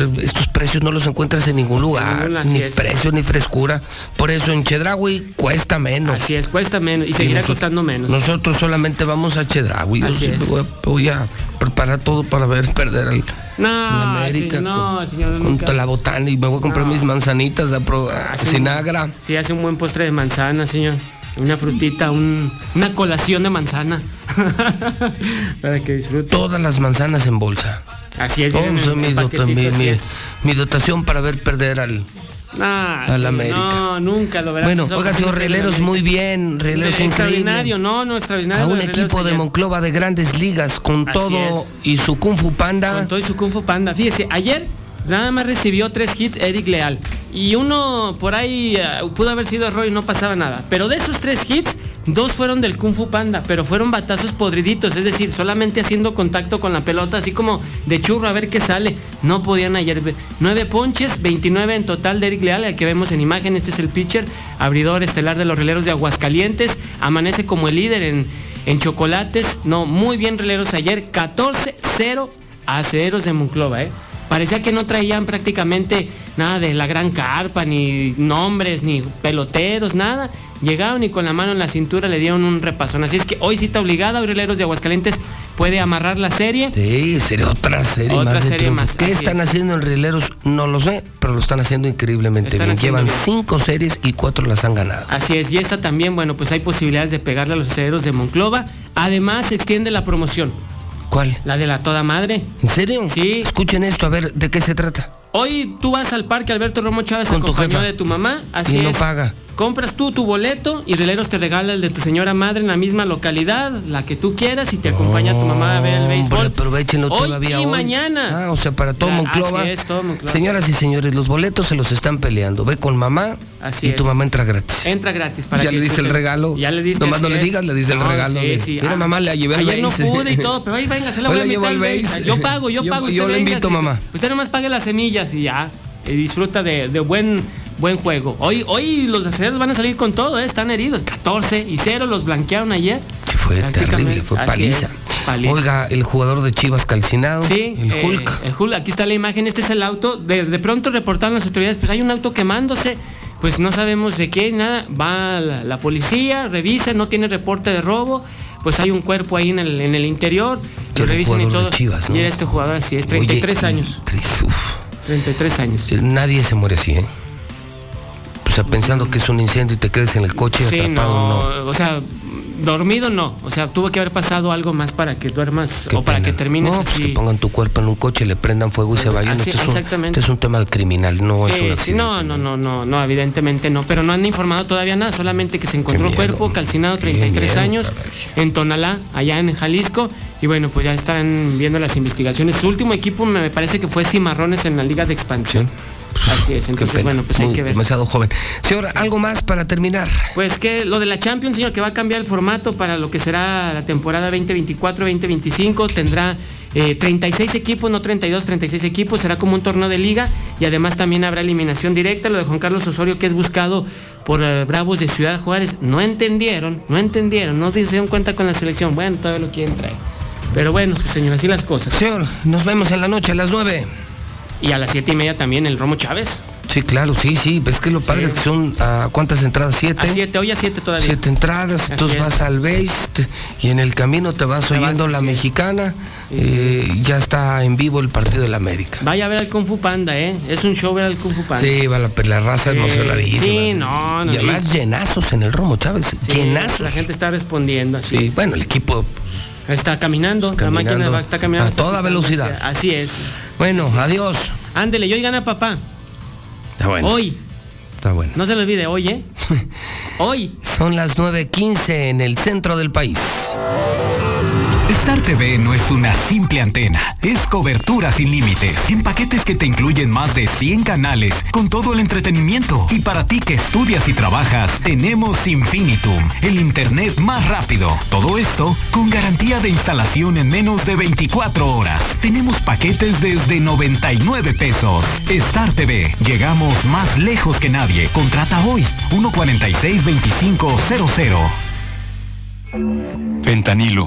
Speaker 2: estos precios no los encuentras en ningún lugar,
Speaker 29: ningún,
Speaker 2: ni precio ni frescura. Por eso en Chedraui cuesta menos.
Speaker 29: Así es, cuesta menos y seguirá
Speaker 2: noso-
Speaker 29: costando menos.
Speaker 2: Nosotros solamente vamos a Chedraui.
Speaker 29: Así
Speaker 2: sí
Speaker 29: es.
Speaker 2: voy, a, voy a preparar todo para ver perder al
Speaker 29: No,
Speaker 2: la América
Speaker 29: sí, no,
Speaker 2: con,
Speaker 29: señor,
Speaker 2: con
Speaker 29: nunca.
Speaker 2: la botana y me voy a comprar
Speaker 29: No.
Speaker 2: mis manzanitas de pro,
Speaker 29: Hace un-
Speaker 2: Sinagra.
Speaker 29: Sí, hace un buen postre de manzana, señor. Una frutita, un- una colación de manzana. Para que disfrute.
Speaker 2: Todas las manzanas en bolsa.
Speaker 29: Así es,
Speaker 2: Todos
Speaker 29: vienen en-
Speaker 2: son mi, dotación para ver perder al. Al
Speaker 29: sí,
Speaker 2: América.
Speaker 29: No, nunca lo verás.
Speaker 2: Bueno, oiga, señor Rieleros, muy bien. Rieleros increíble.
Speaker 29: Extraordinario, no, no, extraordinario.
Speaker 2: A un equipo de. Monclova de grandes ligas con
Speaker 29: Así
Speaker 2: todo
Speaker 29: es.
Speaker 2: y su Kung Fu Panda.
Speaker 29: Con todo y su Kung Fu Panda. Fíjese, ayer nada más recibió tres hits Eric Leal. Y uno por ahí eh, pudo haber sido error y no pasaba nada. Pero de esos tres hits, dos fueron del Kung Fu Panda, pero fueron batazos podriditos. Es decir, solamente haciendo contacto con la pelota, así como de churro a ver qué sale. No podían ayer. Nueve ponches, 29 en total de Eric Leal, el que vemos en imagen. Este es el pitcher, abridor estelar de los rieleros de Aguascalientes. Amanece como el líder en, en chocolates. No, muy bien rieleros ayer. 14-0 a Acereros de Monclova, ¿eh? Parecía que no traían prácticamente nada de la gran carpa, ni nombres, ni peloteros, nada. Llegaron y con la mano en la cintura le dieron un repasón. Así es que hoy cita obligada, hoy Rieleros de Aguascalientes puede amarrar la serie.
Speaker 2: Sí, sería otra serie
Speaker 29: Otra
Speaker 2: más.
Speaker 29: serie más,
Speaker 2: ¿Qué
Speaker 29: así
Speaker 2: están
Speaker 29: es.
Speaker 2: haciendo en Rieleros? No lo sé, pero lo están haciendo increíblemente
Speaker 29: Están
Speaker 2: bien.
Speaker 29: haciendo
Speaker 2: Llevan
Speaker 29: bien.
Speaker 2: cinco series y cuatro las han ganado.
Speaker 29: Así es, y esta también, bueno, pues hay posibilidades de pegarle a los aceleros de Monclova. Además, se extiende la promoción.
Speaker 2: ¿Cuál?
Speaker 29: La de la toda madre.
Speaker 2: ¿En serio?
Speaker 29: Sí.
Speaker 2: Escuchen esto, a ver, ¿de qué se trata?
Speaker 29: Hoy tú vas al parque Alberto Romo Chávez
Speaker 2: Con tu
Speaker 29: acompañado
Speaker 2: jefa.
Speaker 29: de tu mamá, así
Speaker 2: Y no
Speaker 29: es.
Speaker 2: paga.
Speaker 29: Compras tú tu boleto y Rieleros te regala el de tu señora madre en la misma localidad, la que tú quieras, y te acompaña tu mamá a ver el béisbol.
Speaker 2: Aprovechenlo
Speaker 29: Hoy
Speaker 2: todavía
Speaker 29: y
Speaker 2: hoy.
Speaker 29: mañana.
Speaker 2: Ah, o sea, para todo
Speaker 29: Claro,
Speaker 2: Monclova.
Speaker 29: así es, todo Monclova.
Speaker 2: Señoras y señores, los boletos se los están peleando. Ve con mamá
Speaker 29: Así
Speaker 2: y
Speaker 29: es.
Speaker 2: tu mamá entra gratis.
Speaker 29: Entra gratis para
Speaker 2: ya
Speaker 29: que
Speaker 2: le diste el regalo.
Speaker 29: Ya le diste.
Speaker 2: Nomás no le digas, le diste el regalo.
Speaker 29: sí, sí.
Speaker 2: Mira,
Speaker 29: Ah,
Speaker 2: mamá, le llevé el
Speaker 29: Ayer no pude y todo, pero ahí venga, se la voy a meter
Speaker 2: el Base.
Speaker 29: Yo pago, yo,
Speaker 2: Yo-
Speaker 29: pago.
Speaker 2: yo le invito, mamá.
Speaker 29: Usted nomás pague las semillas y ya. Y disfruta de, de buen buen juego. Hoy hoy los aceleros van a salir con todo, ¿eh? están heridos. 14 y 0 los blanquearon ayer.
Speaker 2: Sí, fue terrible, fue paliza.
Speaker 29: paliza.
Speaker 2: Oiga, el jugador de Chivas calcinado,
Speaker 29: Sí,
Speaker 2: el
Speaker 29: eh,
Speaker 2: Hulk.
Speaker 29: el Hulk, aquí está la imagen, este es el auto. De, de pronto reportaron las autoridades, pues hay un auto quemándose, pues no sabemos de qué, nada. Va la, la policía, revisa, no tiene reporte de robo, pues hay un cuerpo ahí en el, en el interior, lo revisan y todo.
Speaker 2: Chivas, ¿no?
Speaker 29: Y era este jugador así es, 33
Speaker 2: Oye,
Speaker 29: años.
Speaker 2: uf,
Speaker 29: 33 años.
Speaker 2: nadie se muere así, ¿eh? O sea, pensando que es un incendio y te quedes en el coche
Speaker 29: Sí,
Speaker 2: atrapado,
Speaker 29: no,
Speaker 2: no.
Speaker 29: o sea, dormido no, o sea, tuvo que haber pasado algo más para que duermas o para que termines
Speaker 2: No, pues
Speaker 29: así.
Speaker 2: que pongan tu cuerpo en un coche, le prendan fuego y se vayan.
Speaker 29: Así,
Speaker 2: este, es un,
Speaker 29: exactamente.
Speaker 2: este es un tema criminal, no es un
Speaker 29: sí, no, no, no, no, no, evidentemente no, pero no han informado todavía nada, solamente que se encontró un cuerpo calcinado, 33
Speaker 2: miedo,
Speaker 29: años, en Tonalá, allá en Jalisco, y bueno, pues ya están viendo las investigaciones. Su último equipo me parece que fue Cimarrones en la Liga de Expansión. Así es, entonces bueno, pues hay
Speaker 2: muy-
Speaker 29: que ver.
Speaker 2: Demasiado joven. Señor, algo más para terminar.
Speaker 29: Pues que lo de la Champions, señor, que va a cambiar el formato para lo que será la temporada 2024-2025, tendrá eh, 36 equipos, no 32, 36 equipos, será como un torneo de liga y además también habrá eliminación directa, lo de Juan Carlos Osorio que es buscado por eh, Bravos de Ciudad Juárez, no entendieron, no entendieron, no se dieron cuenta con la selección, bueno, todavía lo quieren traer. Pero bueno, pues, señor, así las cosas.
Speaker 2: Señor, nos vemos en la noche a las 9.
Speaker 29: Y a las siete y media también el Romo Chávez.
Speaker 2: Sí, claro, sí, sí. Es que lo padre que son, ah, ¿cuántas entradas? ¿Siete?
Speaker 29: A siete, hoy a siete todavía.
Speaker 2: Siete entradas,
Speaker 29: Así
Speaker 2: entonces
Speaker 29: es.
Speaker 2: vas al base te- y en el camino te vas
Speaker 29: Te
Speaker 2: oyendo
Speaker 29: vas,
Speaker 2: la
Speaker 29: sí.
Speaker 2: mexicana. eh, ya está en vivo el partido del América.
Speaker 29: Vaya a ver al Kung Fu Panda, ¿eh? Es un show ver al Kung Fu Panda.
Speaker 2: Sí, va la, la raza
Speaker 29: Sí,
Speaker 2: emocionadísima.
Speaker 29: sí, no, no,
Speaker 2: Y además llenazos en el Romo, Chávez.
Speaker 29: Sí,
Speaker 2: llenazos.
Speaker 29: La gente está respondiendo así.
Speaker 2: Sí, bueno, el equipo.
Speaker 29: Está caminando, la
Speaker 2: Caminando
Speaker 29: máquina va, está caminando.
Speaker 2: a toda velocidad.
Speaker 29: Así es.
Speaker 2: Bueno, adiós.
Speaker 29: Ándele, y hoy gana papá.
Speaker 2: Está bueno.
Speaker 29: Hoy.
Speaker 2: Está bueno.
Speaker 29: No se le olvide, hoy, ¿eh? hoy.
Speaker 2: Son las 9.15 en el centro del país.
Speaker 69: Star TV no es una simple antena, es cobertura sin límites, en paquetes que te incluyen más de 100 canales, con todo el entretenimiento. Y para ti que estudias y trabajas, tenemos Infinitum, el internet más rápido. Todo esto con garantía de instalación en menos de 24 horas. Tenemos paquetes desde 99 pesos. Star TV, llegamos más lejos que nadie. Contrata hoy 146-2500.
Speaker 70: Fentanilo,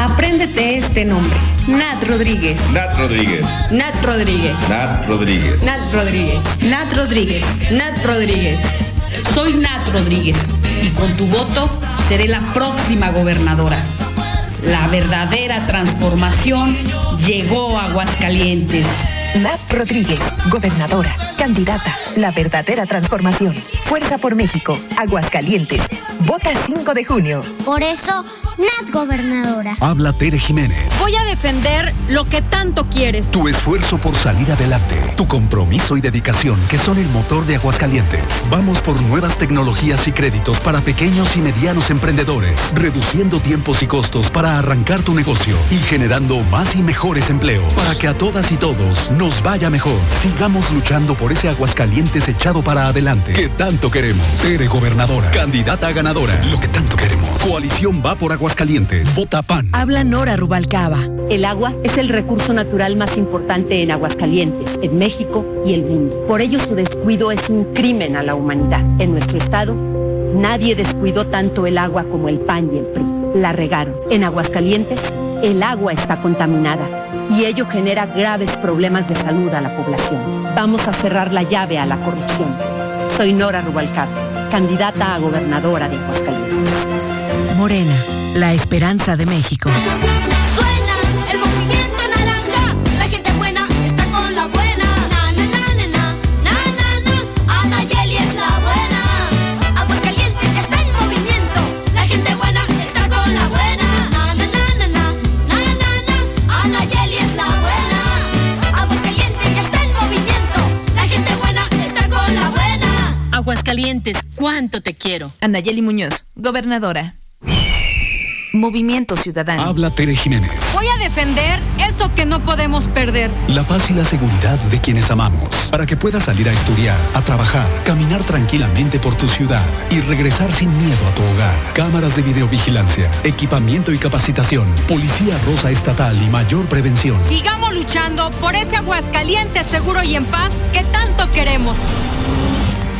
Speaker 71: Apréndete este nombre. Nat Rodríguez.
Speaker 72: Nat Rodríguez.
Speaker 71: Nat Rodríguez.
Speaker 72: Nat Rodríguez.
Speaker 71: Nat Rodríguez. Nat Rodríguez. Nat Rodríguez. Soy Nat Rodríguez y con tu voto seré la próxima gobernadora. La verdadera transformación llegó a Aguascalientes.
Speaker 73: Nat Rodríguez, gobernadora, candidata, la verdadera transformación. Fuerza por México, Aguascalientes. Vota 5 de junio.
Speaker 74: Por eso, Nat gobernadora.
Speaker 30: Habla Tere Jiménez.
Speaker 74: Voy a defender lo que tanto quieres.
Speaker 30: Tu esfuerzo por salir adelante, tu compromiso y dedicación que son el motor de Aguascalientes. Vamos por nuevas tecnologías y créditos para pequeños y medianos emprendedores, reduciendo tiempos y costos para arrancar tu negocio y generando más y mejores empleos para que a todas y todos nos vaya mejor. Sigamos luchando por ese Aguascalientes echado para adelante que tanto queremos. Tere gobernadora, candidata ganadora, lo que tanto queremos. Coalición va por Aguascalientes. Vota PAN.
Speaker 39: Habla Nora Rubalcaba. El agua es el recurso natural más importante en Aguascalientes, en México y el mundo. Por ello su descuido es un crimen a la humanidad. En nuestro estado, nadie descuidó tanto el agua como el PAN y el PRI. La regaron. En Aguascalientes, el agua está contaminada y ello genera graves problemas de salud a la población. Vamos a cerrar la llave a la corrupción. Soy Nora Rubalcaba, candidata a gobernadora de Aguascalientes.
Speaker 75: Morena, la esperanza de México.
Speaker 74: Aguascalientes,
Speaker 37: ¿cuánto te quiero?
Speaker 76: Anayeli Muñoz, gobernadora. Movimiento Ciudadano.
Speaker 30: Habla Tere Jiménez.
Speaker 37: Voy a defender eso que no podemos perder.
Speaker 30: La paz y la seguridad de quienes amamos. Para que puedas salir a estudiar, a trabajar, caminar tranquilamente por tu ciudad y regresar sin miedo a tu hogar. Cámaras de videovigilancia, equipamiento y capacitación, policía rosa estatal y mayor prevención.
Speaker 37: Sigamos luchando por ese Aguascalientes seguro y en paz que tanto queremos.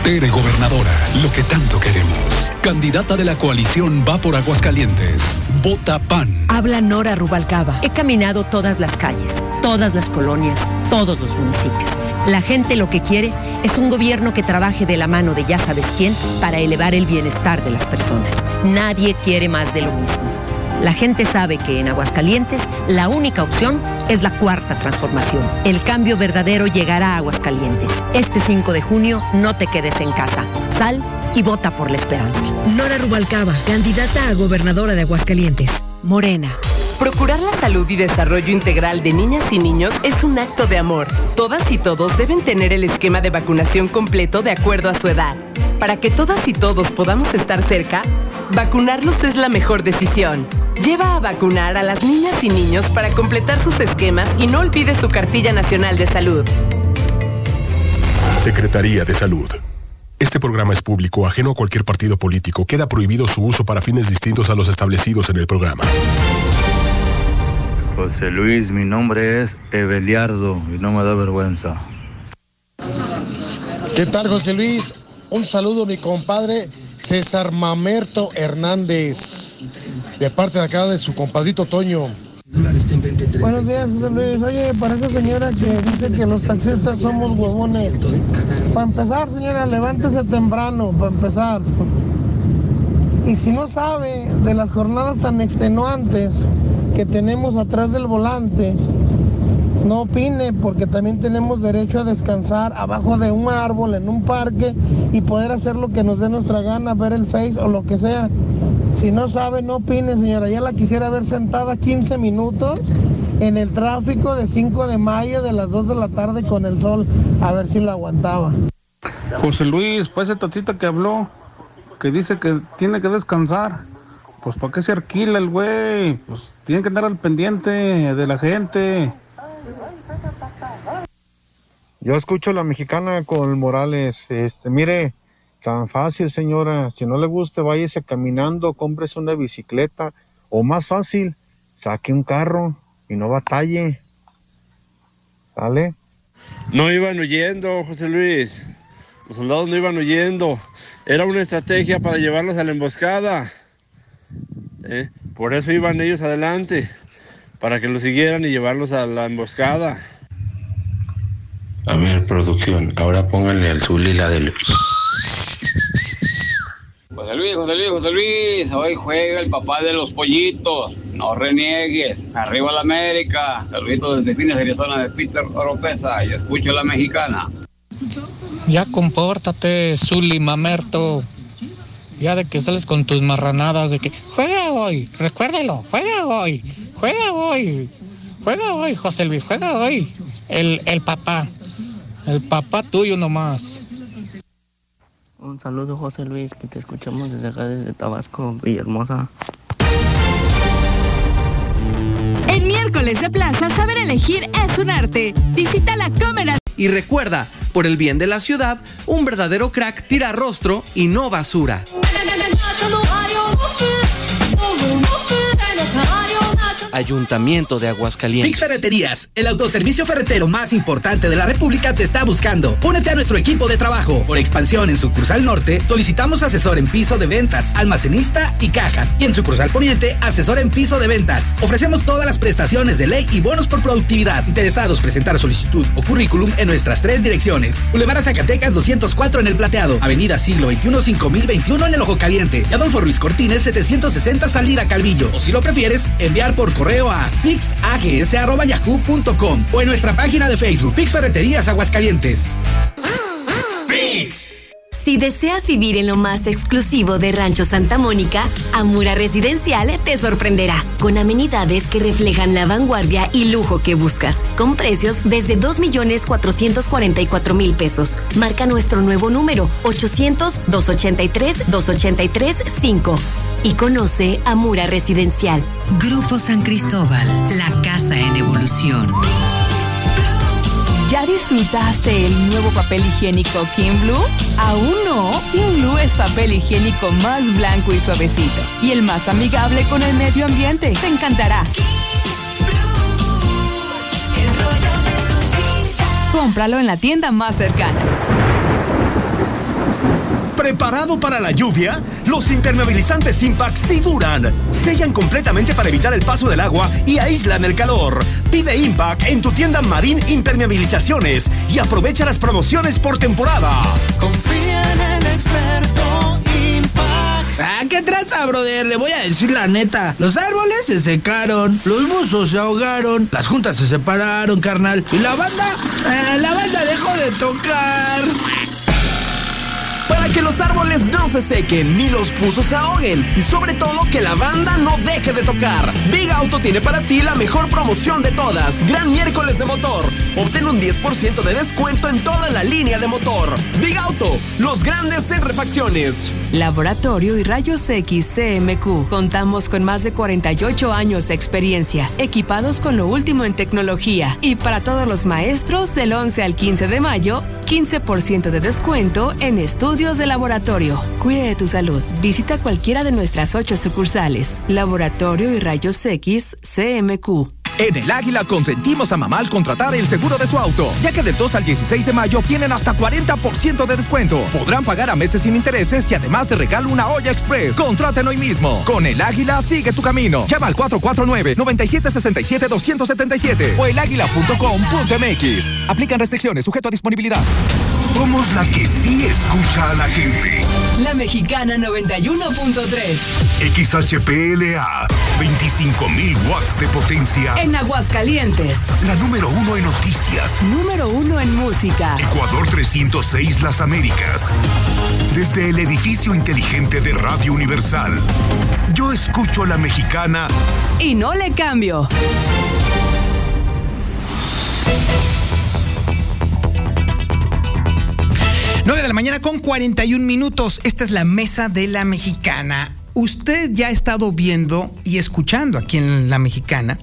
Speaker 30: Tere Gobernadora, lo que tanto queremos. Candidata de la coalición va por Aguascalientes. Vota PAN.
Speaker 39: Habla Nora Rubalcaba. He caminado todas las calles, todas las colonias, todos los municipios. La gente lo que quiere es un gobierno que trabaje de la mano de ya sabes quién para elevar el bienestar de las personas. Nadie quiere más de lo mismo. La gente sabe que en Aguascalientes la única opción es la cuarta transformación. El cambio verdadero llegará a Aguascalientes. Este 5 de junio no te quedes en casa. Sal y vota por la esperanza.
Speaker 75: Nora Rubalcaba, candidata a gobernadora de Aguascalientes. Morena.
Speaker 77: Procurar la salud y desarrollo integral de niñas y niños es un acto de amor. Todas y todos deben tener el esquema de vacunación completo de acuerdo a su edad. Para que todas y todos podamos estar cerca, vacunarlos es la mejor decisión. Lleva a vacunar a las niñas y niños para completar sus esquemas y no olvide su cartilla nacional de salud.
Speaker 78: Secretaría de Salud. Este programa es público, ajeno a cualquier partido político. Queda prohibido su uso para fines distintos a los establecidos en el programa.
Speaker 79: José Luis, mi nombre es Eveliardo y no me da vergüenza.
Speaker 80: ¿Qué tal, José Luis? Un saludo a mi compadre César Mamerto Hernández, de parte de acá de su compadrito Toño.
Speaker 81: Buenos días, Luis. Oye, para esa señora que dice que los taxistas somos huevones. Para empezar, señora, levántese temprano, para empezar. Y si no sabe de las jornadas tan extenuantes que tenemos atrás del volante, no opine porque también tenemos derecho a descansar abajo de un árbol en un parque y poder hacer lo que nos dé nuestra gana, ver el face o lo que sea. Si no sabe, no opine, señora. Ya la quisiera ver sentada 15 minutos en el tráfico de 5 de mayo de las 2 de la tarde con el sol, a ver si la aguantaba.
Speaker 82: José Luis, pues ese tacita que habló, que dice que tiene que descansar. Pues ¿para qué se alquila el güey? Pues tiene que andar al pendiente de la gente.
Speaker 83: Yo escucho la mexicana con Morales. Este, mire, tan fácil, señora. Si no le gusta, váyase caminando, cómprese una bicicleta. O más fácil, saque un carro y no batalle. ¿Sale?
Speaker 84: No iban huyendo, José Luis. Los soldados no iban huyendo. Era una estrategia para llevarlos a la emboscada. ¿eh? Por eso iban ellos adelante, para que los siguieran y llevarlos a la emboscada.
Speaker 85: A ver, producción, ahora pónganle al Zuli la del...
Speaker 86: José Luis, José Luis, José Luis, hoy juega el papá de los pollitos. No reniegues. Arriba la América. Saluditos desde Fines, Arizona, de Peter Oropesa. Yo escucho la mexicana.
Speaker 87: Ya compórtate, Zuli Mamerto. Ya de que sales con tus marranadas de que juega hoy, recuérdelo, juega hoy, juega hoy, juega hoy, José Luis, juega hoy. El, el papá, el papá tuyo nomás.
Speaker 88: Un saludo José Luis, que te escuchamos desde acá, desde Tabasco, Villahermosa.
Speaker 37: En miércoles de plaza, saber elegir es un arte. Visita la Comer
Speaker 89: Y recuerda, por el bien de la ciudad, un verdadero crack tira rostro y no basura. Ayuntamiento de Aguascalientes.
Speaker 90: Fix Ferreterías, el autoservicio ferretero más importante de la República te está buscando. Únete a nuestro equipo de trabajo. Por expansión en sucursal norte, solicitamos asesor en piso de ventas, almacenista y cajas. Y en sucursal poniente, asesor en piso de ventas. Ofrecemos todas las prestaciones de ley y bonos por productividad. Interesados presentar solicitud o currículum en nuestras tres direcciones. Boulevard Zacatecas 204 en el Plateado, Avenida Siglo XXI 5021 en el Ojo Caliente y Adolfo Ruiz Cortines 760 Salida Calvillo. O si lo prefieres, enviar por correo a pixags.yahoo.com o en nuestra página de Facebook, Pix Ferreterías Aguascalientes.
Speaker 37: Pix.
Speaker 91: Si deseas vivir en lo más exclusivo de Rancho Santa Mónica, Amura Residencial te sorprenderá, con amenidades que reflejan la vanguardia y lujo que buscas, con precios desde 2.444.000 pesos. Marca nuestro nuevo número 800-283-283-5 y conoce Amura Residencial.
Speaker 39: Grupo San Cristóbal, la casa en evolución.
Speaker 77: ¿Ya disfrutaste el nuevo papel higiénico Kim Blue? ¿Aún no? Kim Blue es papel higiénico más blanco y suavecito y el más amigable con el medio ambiente. Te encantará. Cómpralo en la tienda más cercana.
Speaker 92: ¿Preparado para la lluvia? Los impermeabilizantes Impact sí duran. Sellan completamente para evitar el paso del agua y aíslan el calor. Pide Impact en tu tienda Marín Impermeabilizaciones y aprovecha las promociones por temporada.
Speaker 93: Confía en el experto Impact.
Speaker 94: Ah, ¿qué traza, brother? Le voy a decir la neta. Los árboles se secaron, los buzos se ahogaron, las juntas se separaron, carnal. Y la banda, eh, la banda dejó de tocar.
Speaker 89: Para que los árboles no se sequen ni los buzos se ahoguen y sobre todo que la banda no deje de tocar. Big Auto tiene para ti la mejor promoción de todas. Gran miércoles de motor. Obtén un 10% de descuento en toda la línea de motor. Big Auto, los grandes en refacciones.
Speaker 77: Laboratorio y Rayos X CMQ. Contamos con más de 48 años de experiencia, equipados con lo último en tecnología. Y para todos los maestros, del 11 al 15 de mayo, 15% de descuento en estudios de laboratorio. Cuide de tu salud. Visita cualquiera de nuestras ocho sucursales. Laboratorio y Rayos X CMQ.
Speaker 30: En el Águila consentimos a mamá al contratar el seguro de su auto, ya que del 2 al 16 de mayo tienen hasta 40% de descuento. Podrán pagar a meses sin intereses y además te regalo una olla express. Contraten hoy mismo. Con el Águila sigue tu camino. Llama al 449-9767-277 o eláguila.com.mx. Aplican restricciones sujeto a disponibilidad.
Speaker 95: Somos la que sí escucha a la gente.
Speaker 77: La Mexicana 91.3.
Speaker 95: XHPLA, 25.000 watts de potencia.
Speaker 77: En Aguascalientes.
Speaker 95: La número uno en noticias.
Speaker 77: Número uno en música.
Speaker 95: Ecuador 306 Las Américas. Desde el edificio inteligente de Radio Universal. Yo escucho a la mexicana.
Speaker 77: Y no le cambio.
Speaker 96: 9 de la mañana con 41 minutos. Esta es la mesa de la mexicana. Usted ya ha estado viendo y escuchando aquí en la mexicana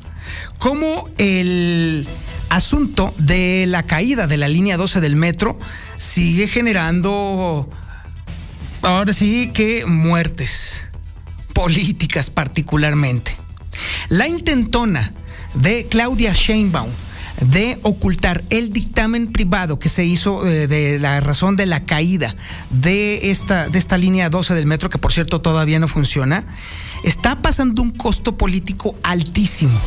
Speaker 96: cómo el asunto de la caída de la línea 12 del metro sigue generando, ahora sí que muertes políticas particularmente. La intentona de Claudia Sheinbaum de ocultar el dictamen privado que se hizo eh, de la razón de la caída de esta, de esta línea 12 del metro, que por cierto todavía no funciona, está pasando un costo político altísimo.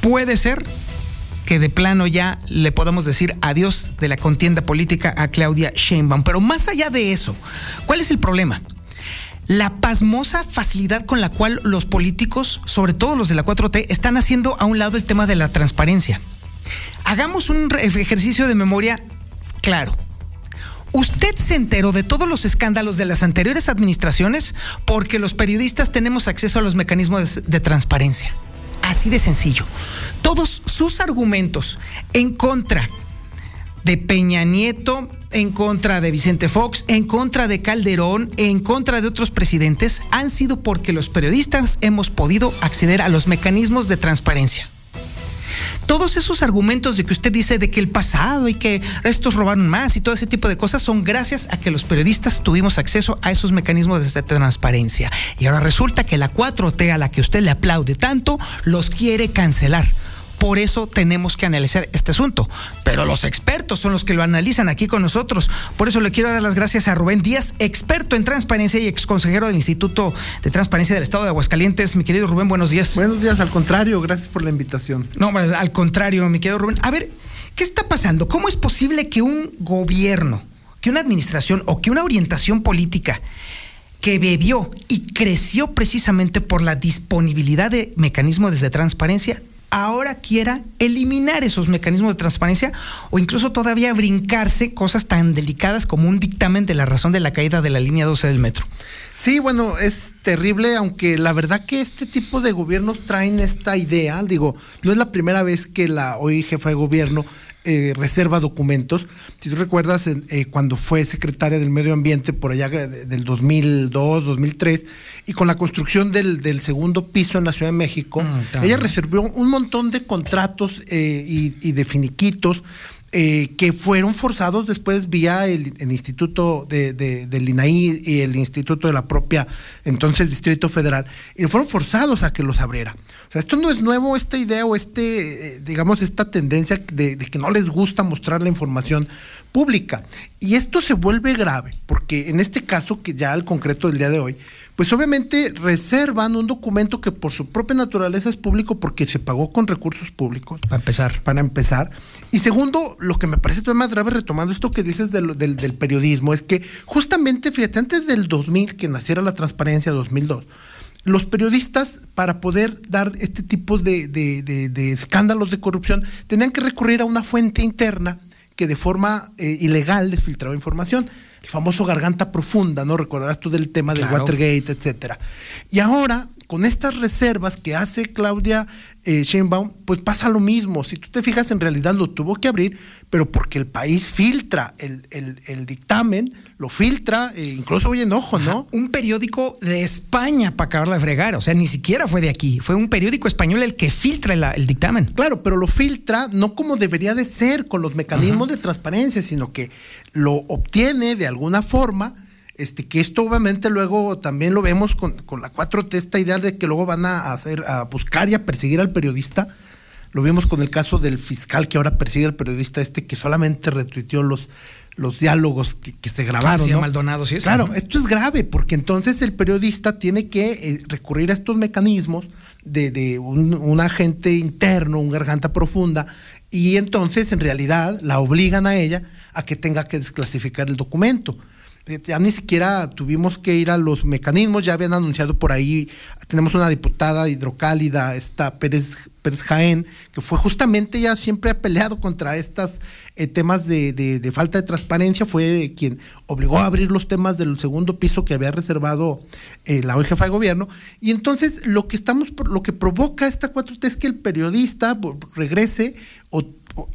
Speaker 96: Puede ser que de plano ya le podamos decir adiós de la contienda política a Claudia Sheinbaum. Pero más allá de eso, ¿cuál es el problema? la pasmosa facilidad con la cual los políticos, sobre todo los de la 4T, están haciendo a un lado el tema de la transparencia. Hagamos un ejercicio de memoria claro. Usted se enteró de todos los escándalos de las anteriores administraciones porque los periodistas tenemos acceso a los mecanismos de, transparencia. Así de sencillo. Todos sus argumentos en contra de Peña Nieto, en contra de Vicente Fox, en contra de Calderón, en contra de otros presidentes, han sido porque los periodistas hemos podido acceder a los mecanismos de transparencia. Todos esos argumentos de que usted dice de que el pasado y que estos robaron más y todo ese tipo de cosas son gracias a que los periodistas tuvimos acceso a esos mecanismos de transparencia. Y ahora resulta que la 4T a la que usted le aplaude tanto los quiere cancelar por eso tenemos que analizar este asunto. Pero los expertos son los que lo analizan aquí con nosotros. Por eso le quiero dar las gracias a Rubén Díaz, experto en transparencia y ex consejero del Instituto de Transparencia del Estado de Aguascalientes. Mi querido Rubén, buenos días.
Speaker 97: Buenos días, al contrario, gracias por la invitación.
Speaker 96: No, al contrario, mi querido Rubén. A ver, ¿qué está pasando? ¿Cómo es posible que un gobierno, que una administración o que una orientación política que bebió y creció precisamente por la disponibilidad de mecanismos de transparencia, ahora quiera eliminar esos mecanismos de transparencia o incluso todavía brincarse cosas tan delicadas como un dictamen de la razón de la caída de la línea 12 del metro.
Speaker 97: Sí, bueno, es terrible, aunque la verdad que este tipo de gobiernos traen esta idea, digo, no es la primera vez que la hoy jefa de gobierno eh, reserva documentos. Si tú recuerdas, eh, cuando fue secretaria del Medio Ambiente por allá del 2002, 2003, y con la construcción del, segundo piso en la Ciudad de México, mm, ella reservó un montón de contratos eh, y, de finiquitos que fueron forzados después vía el, Instituto de, del INAI y el Instituto de la propia entonces Distrito Federal, y fueron forzados a que los abriera. O sea, esto no es nuevo, esta idea o este, eh, digamos, esta tendencia de, que no les gusta mostrar la información pública. Y esto se vuelve grave, porque en este caso, que ya al concreto del día de hoy, pues obviamente reservan un documento que por su propia naturaleza es público porque se pagó con recursos públicos.
Speaker 96: Para empezar.
Speaker 97: Para empezar. Y segundo, lo que me parece todavía más grave, retomando esto que dices del, del, del periodismo, es que justamente, fíjate, antes del 2000, que naciera la transparencia, 2002, los periodistas, para poder dar este tipo de, escándalos de corrupción, tenían que recurrir a una fuente interna que de forma eh, ilegal les filtraba información. El famoso garganta profunda, ¿no? Recordarás tú del tema del Watergate, etcétera. Y ahora, con estas reservas que hace Claudia eh, Sheinbaum, pues pasa lo mismo. Si tú te fijas, en realidad lo tuvo que abrir, pero porque el país filtra el, el, dictamen, lo filtra, e incluso oye enojo, ¿no?
Speaker 96: un periódico de España para acabarla de fregar, o sea, ni siquiera fue de aquí, fue un periódico español el que filtra el, dictamen.
Speaker 97: Claro, pero lo filtra no como debería de ser, con los mecanismos de transparencia, sino que lo obtiene de alguna forma este, que esto obviamente luego también lo vemos con, la 4T, esta idea de que luego van a hacer, a buscar y a perseguir al periodista. Lo vimos con el caso del fiscal que ahora persigue al periodista este que solamente retuiteó los, los diálogos que, se grabaron.
Speaker 96: ¿no? Maldonado, sí
Speaker 97: Claro, esto es grave porque entonces el periodista tiene que eh, recurrir a estos mecanismos de, un, un, agente interno, un garganta profunda, y entonces en realidad la obligan a ella a que tenga que desclasificar el documento ya ni siquiera tuvimos que ir a los mecanismos, ya habían anunciado por ahí, tenemos una diputada hidrocálida, esta Pérez, Pérez Jaén, que fue justamente ya siempre ha peleado contra estos eh, temas de, falta de transparencia, fue quien obligó a abrir los temas del segundo piso que había reservado eh, la hoy jefa de gobierno. Y entonces lo que estamos, lo que provoca esta 4 es que el periodista regrese o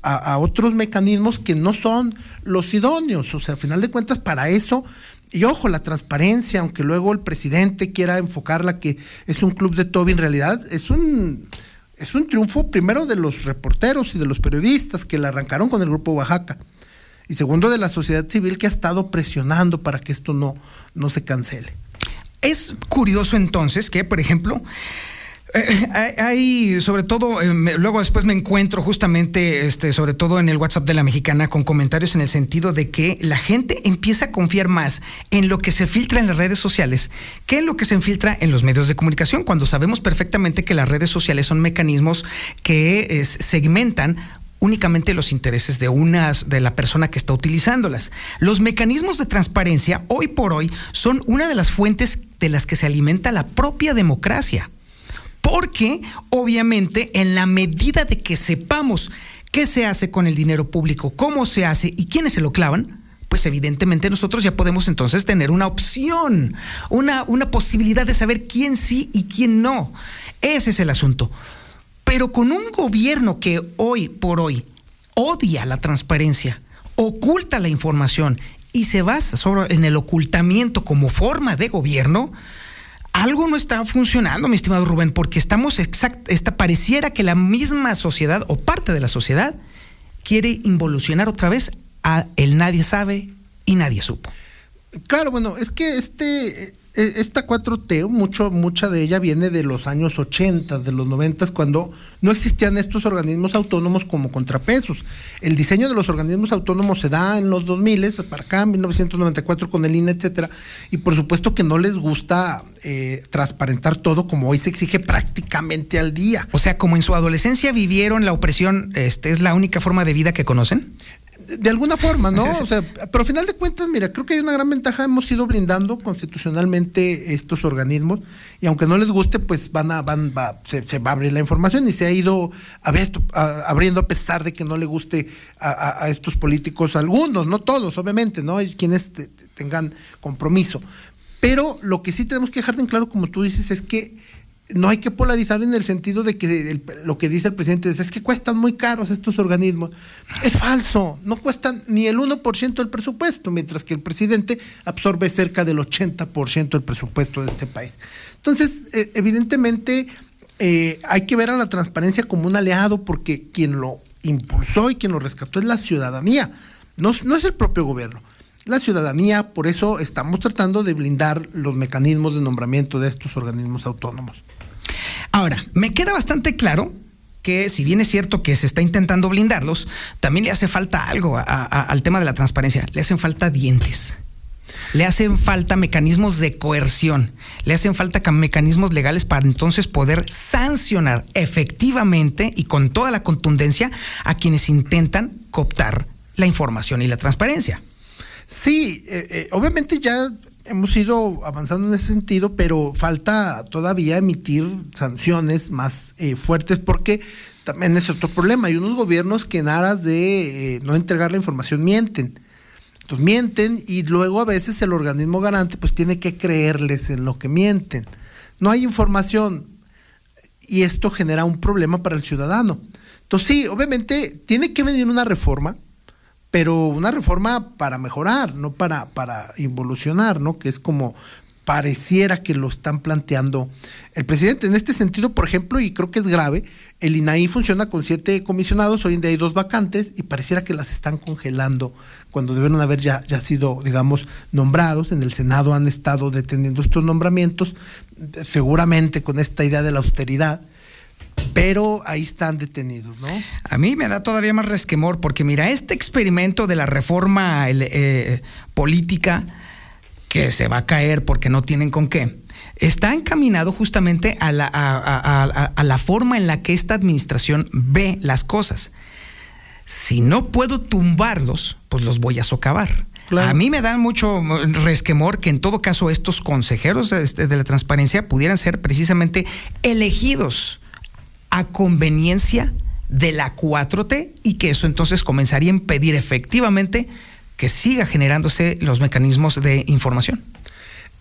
Speaker 97: a, otros mecanismos que no son los idóneos. O sea, a final de cuentas, para eso, y ojo, la transparencia, aunque luego el presidente quiera enfocarla que es un club de Toby, en realidad es un es un triunfo primero de los reporteros y de los periodistas que la arrancaron con el Grupo Oaxaca. Y segundo de la sociedad civil que ha estado presionando para que esto no, no se cancele.
Speaker 96: Es curioso entonces que, por ejemplo, eh, hay, sobre todo, eh, luego después me encuentro justamente, este, sobre todo en el WhatsApp de la mexicana, con comentarios en el sentido de que la gente empieza a confiar más en lo que se filtra en las redes sociales que en lo que se filtra en los medios de comunicación, cuando sabemos perfectamente que las redes sociales son mecanismos que eh, segmentan únicamente los intereses de unas de la persona que está utilizándolas. Los mecanismos de transparencia hoy por hoy son una de las fuentes de las que se alimenta la propia democracia. Porque obviamente en la medida de que sepamos qué se hace con el dinero público, cómo se hace y quiénes se lo clavan, pues evidentemente nosotros ya podemos entonces tener una opción, una, una posibilidad de saber quién sí y quién no. Ese es el asunto. Pero con un gobierno que hoy por hoy odia la transparencia, oculta la información y se basa sobre, en el ocultamiento como forma de gobierno, algo no está funcionando, mi estimado Rubén, porque estamos exact, esta, pareciera que la misma sociedad o parte de la sociedad quiere involucionar otra vez a el nadie sabe y nadie supo.
Speaker 97: Claro, bueno, es que este, eh, esta 4T, mucho, mucha de ella viene de los años 80, de los 90, cuando no existían estos organismos autónomos como contrapesos. El diseño de los organismos autónomos se da en los 2000, para acá, en 1994 con el INE, etcétera, y por supuesto que no les gusta eh, transparentar todo como hoy se exige prácticamente al día.
Speaker 96: O sea, como en su adolescencia vivieron la opresión, este, ¿es la única forma de vida que conocen?
Speaker 97: De, alguna forma, ¿no? O sea, pero al final de cuentas, mira, creo que hay una gran ventaja. Hemos ido blindando constitucionalmente estos organismos y aunque no les guste, pues van a, van, va, se, se va a abrir la información y se ha ido abierto- a- abriendo a pesar de que no le guste a, a- estos políticos algunos, no todos, obviamente, ¿no? Hay quienes te- te- tengan compromiso. Pero lo que sí tenemos que dejar de en claro, como tú dices, es que no hay que polarizar en el sentido de que lo que dice el presidente es, que cuestan muy caros estos organismos. Es falso, no cuestan ni el 1% del presupuesto, mientras que el presidente absorbe cerca del 80% del presupuesto de este país. Entonces, eh, evidentemente, eh, hay que ver a la transparencia como un aliado porque quien lo impulsó y quien lo rescató es la ciudadanía, no, no es el propio gobierno. La ciudadanía, por eso estamos tratando de blindar los mecanismos de nombramiento de estos organismos autónomos.
Speaker 96: Ahora, me queda bastante claro que si bien es cierto que se está intentando blindarlos, también le hace falta algo al tema de la transparencia. Le hacen falta dientes. Le hacen falta mecanismos de coerción. Le hacen falta ca- mecanismos legales para entonces poder sancionar efectivamente y con toda la contundencia a quienes intentan cooptar la información y la transparencia.
Speaker 97: Sí, eh, eh, obviamente ya hemos ido avanzando en ese sentido, pero falta todavía emitir sanciones más eh, fuertes porque también es otro problema. Hay unos gobiernos que en aras de eh, no entregar la información mienten. Entonces mienten y luego a veces el organismo garante pues tiene que creerles en lo que mienten. No hay información y esto genera un problema para el ciudadano. Entonces sí, obviamente tiene que venir una reforma, pero una reforma para mejorar, no para, para involucionar, ¿no? Que es como pareciera que lo están planteando el presidente. En este sentido, por ejemplo, y creo que es grave, el INAI funciona con siete comisionados, hoy en día hay dos vacantes y pareciera que las están congelando cuando debieron haber ya, ya sido, digamos, nombrados. En el Senado han estado deteniendo estos nombramientos, seguramente con esta idea de la austeridad, pero ahí están detenidos, ¿no?
Speaker 96: A mí me da todavía más resquemor porque mira, este experimento de la reforma eh, política que se va a caer porque no tienen con qué, está encaminado justamente a la, a- a- a- a la forma en la que esta administración ve las cosas. Si no puedo tumbarlos, pues los voy a socavar. A mí me da mucho resquemor que en todo caso estos consejeros de, este, de la transparencia pudieran ser precisamente elegidos a conveniencia de la 4T y que eso entonces comenzaría a impedir efectivamente que siga generándose los mecanismos de información.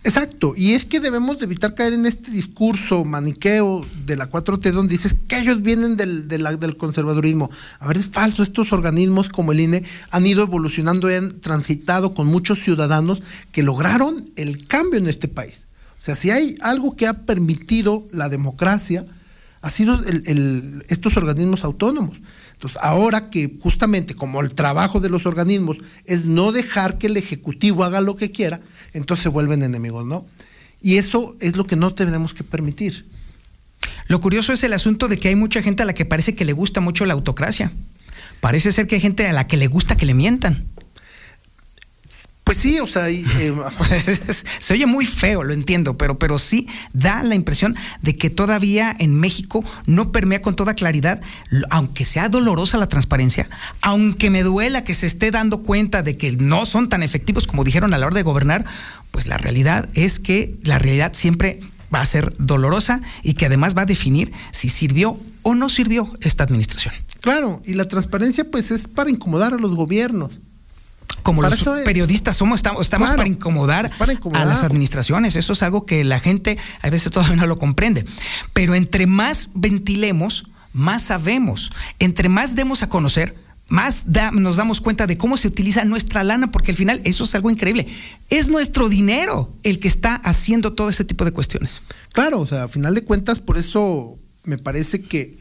Speaker 97: Exacto, y es que debemos de evitar caer en este discurso maniqueo de la 4T donde dices que ellos vienen del, del conservadurismo. A ver, es falso, estos organismos como el INE han ido evolucionando y han transitado con muchos ciudadanos que lograron el cambio en este país. O sea, si hay algo que ha permitido la democracia, ha sido estos organismos autónomos. Entonces, ahora que justamente como el trabajo de los organismos es no dejar que el Ejecutivo haga lo que quiera, entonces se vuelven enemigos, ¿no? Y eso es lo que no tenemos que permitir.
Speaker 96: Lo curioso es el asunto de que hay mucha gente a la que parece que le gusta mucho la autocracia. Parece ser que hay gente a la que le gusta que le mientan.
Speaker 97: Pues sí, o sea, eh,
Speaker 96: se oye muy feo, lo entiendo, pero, pero sí da la impresión de que todavía en México no permea con toda claridad, aunque sea dolorosa la transparencia, aunque me duela que se esté dando cuenta de que no son tan efectivos como dijeron a la hora de gobernar, pues la realidad es que la realidad siempre va a ser dolorosa y que además va a definir si sirvió o no sirvió esta administración.
Speaker 97: Claro, y la transparencia pues es para incomodar a los gobiernos
Speaker 96: como los periodistas somos, estamos, para, incomodar a las administraciones. Eso es algo que la gente a veces todavía no lo comprende. Pero entre más ventilemos, más sabemos. Entre más demos a conocer, más nos damos cuenta de cómo se utiliza nuestra lana, porque al final eso es algo increíble. Es nuestro dinero el que está haciendo todo este tipo de cuestiones.
Speaker 97: Claro, o sea, a final de cuentas, por eso me parece que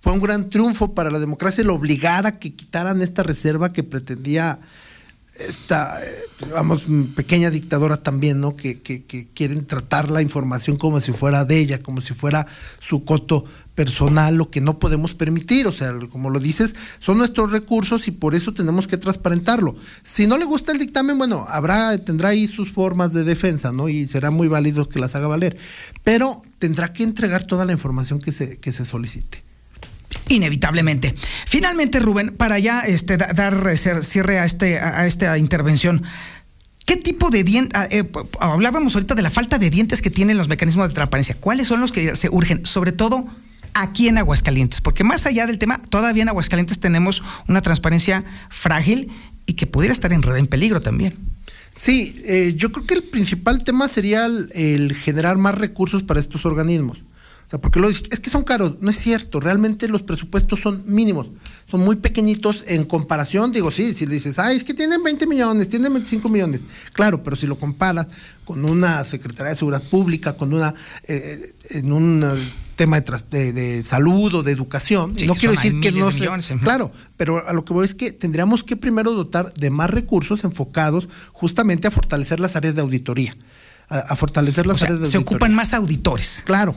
Speaker 97: fue un gran triunfo para la democracia el obligar a que quitaran esta reserva que pretendía esta, eh, vamos, pequeña dictadora también, ¿no? Que, que, quieren tratar la información como si fuera de ella, como si fuera su coto personal, lo que no podemos permitir. O sea, como lo dices, son nuestros recursos y por eso tenemos que transparentarlo. Si no le gusta el dictamen, bueno, habrá, tendrá ahí sus formas de defensa, ¿no? Y será muy válido que las haga valer. Pero tendrá que entregar toda la información que se, que se solicite
Speaker 96: inevitablemente. Finalmente, Rubén, para ya este, dar cierre a, este, a esta intervención, ¿Qué tipo de dientes? Ah, eh, hablábamos ahorita de la falta de dientes que tienen los mecanismos de transparencia. ¿Cuáles son los que se urgen? Sobre todo aquí en Aguascalientes, porque más allá del tema, todavía en Aguascalientes tenemos una transparencia frágil y que pudiera estar en, en peligro también.
Speaker 97: Sí, eh, yo creo que el principal tema sería el generar más recursos para estos organismos. O sea, porque lo es que son caros, no es cierto, realmente los presupuestos son mínimos, son muy pequeñitos en comparación, digo, sí, si dices, ay, es que tienen 20 millones, tienen 25 millones, claro, pero si lo comparas con una Secretaría de Seguridad Pública, con una, eh, en un eh, tema de, de, salud o de educación, no quiero decir que no se, claro, pero a lo que voy es que tendríamos que primero dotar de más recursos enfocados justamente a fortalecer las áreas de auditoría. A, fortalecer las áreas de
Speaker 96: auditoría. Se ocupan más auditores.
Speaker 97: Claro,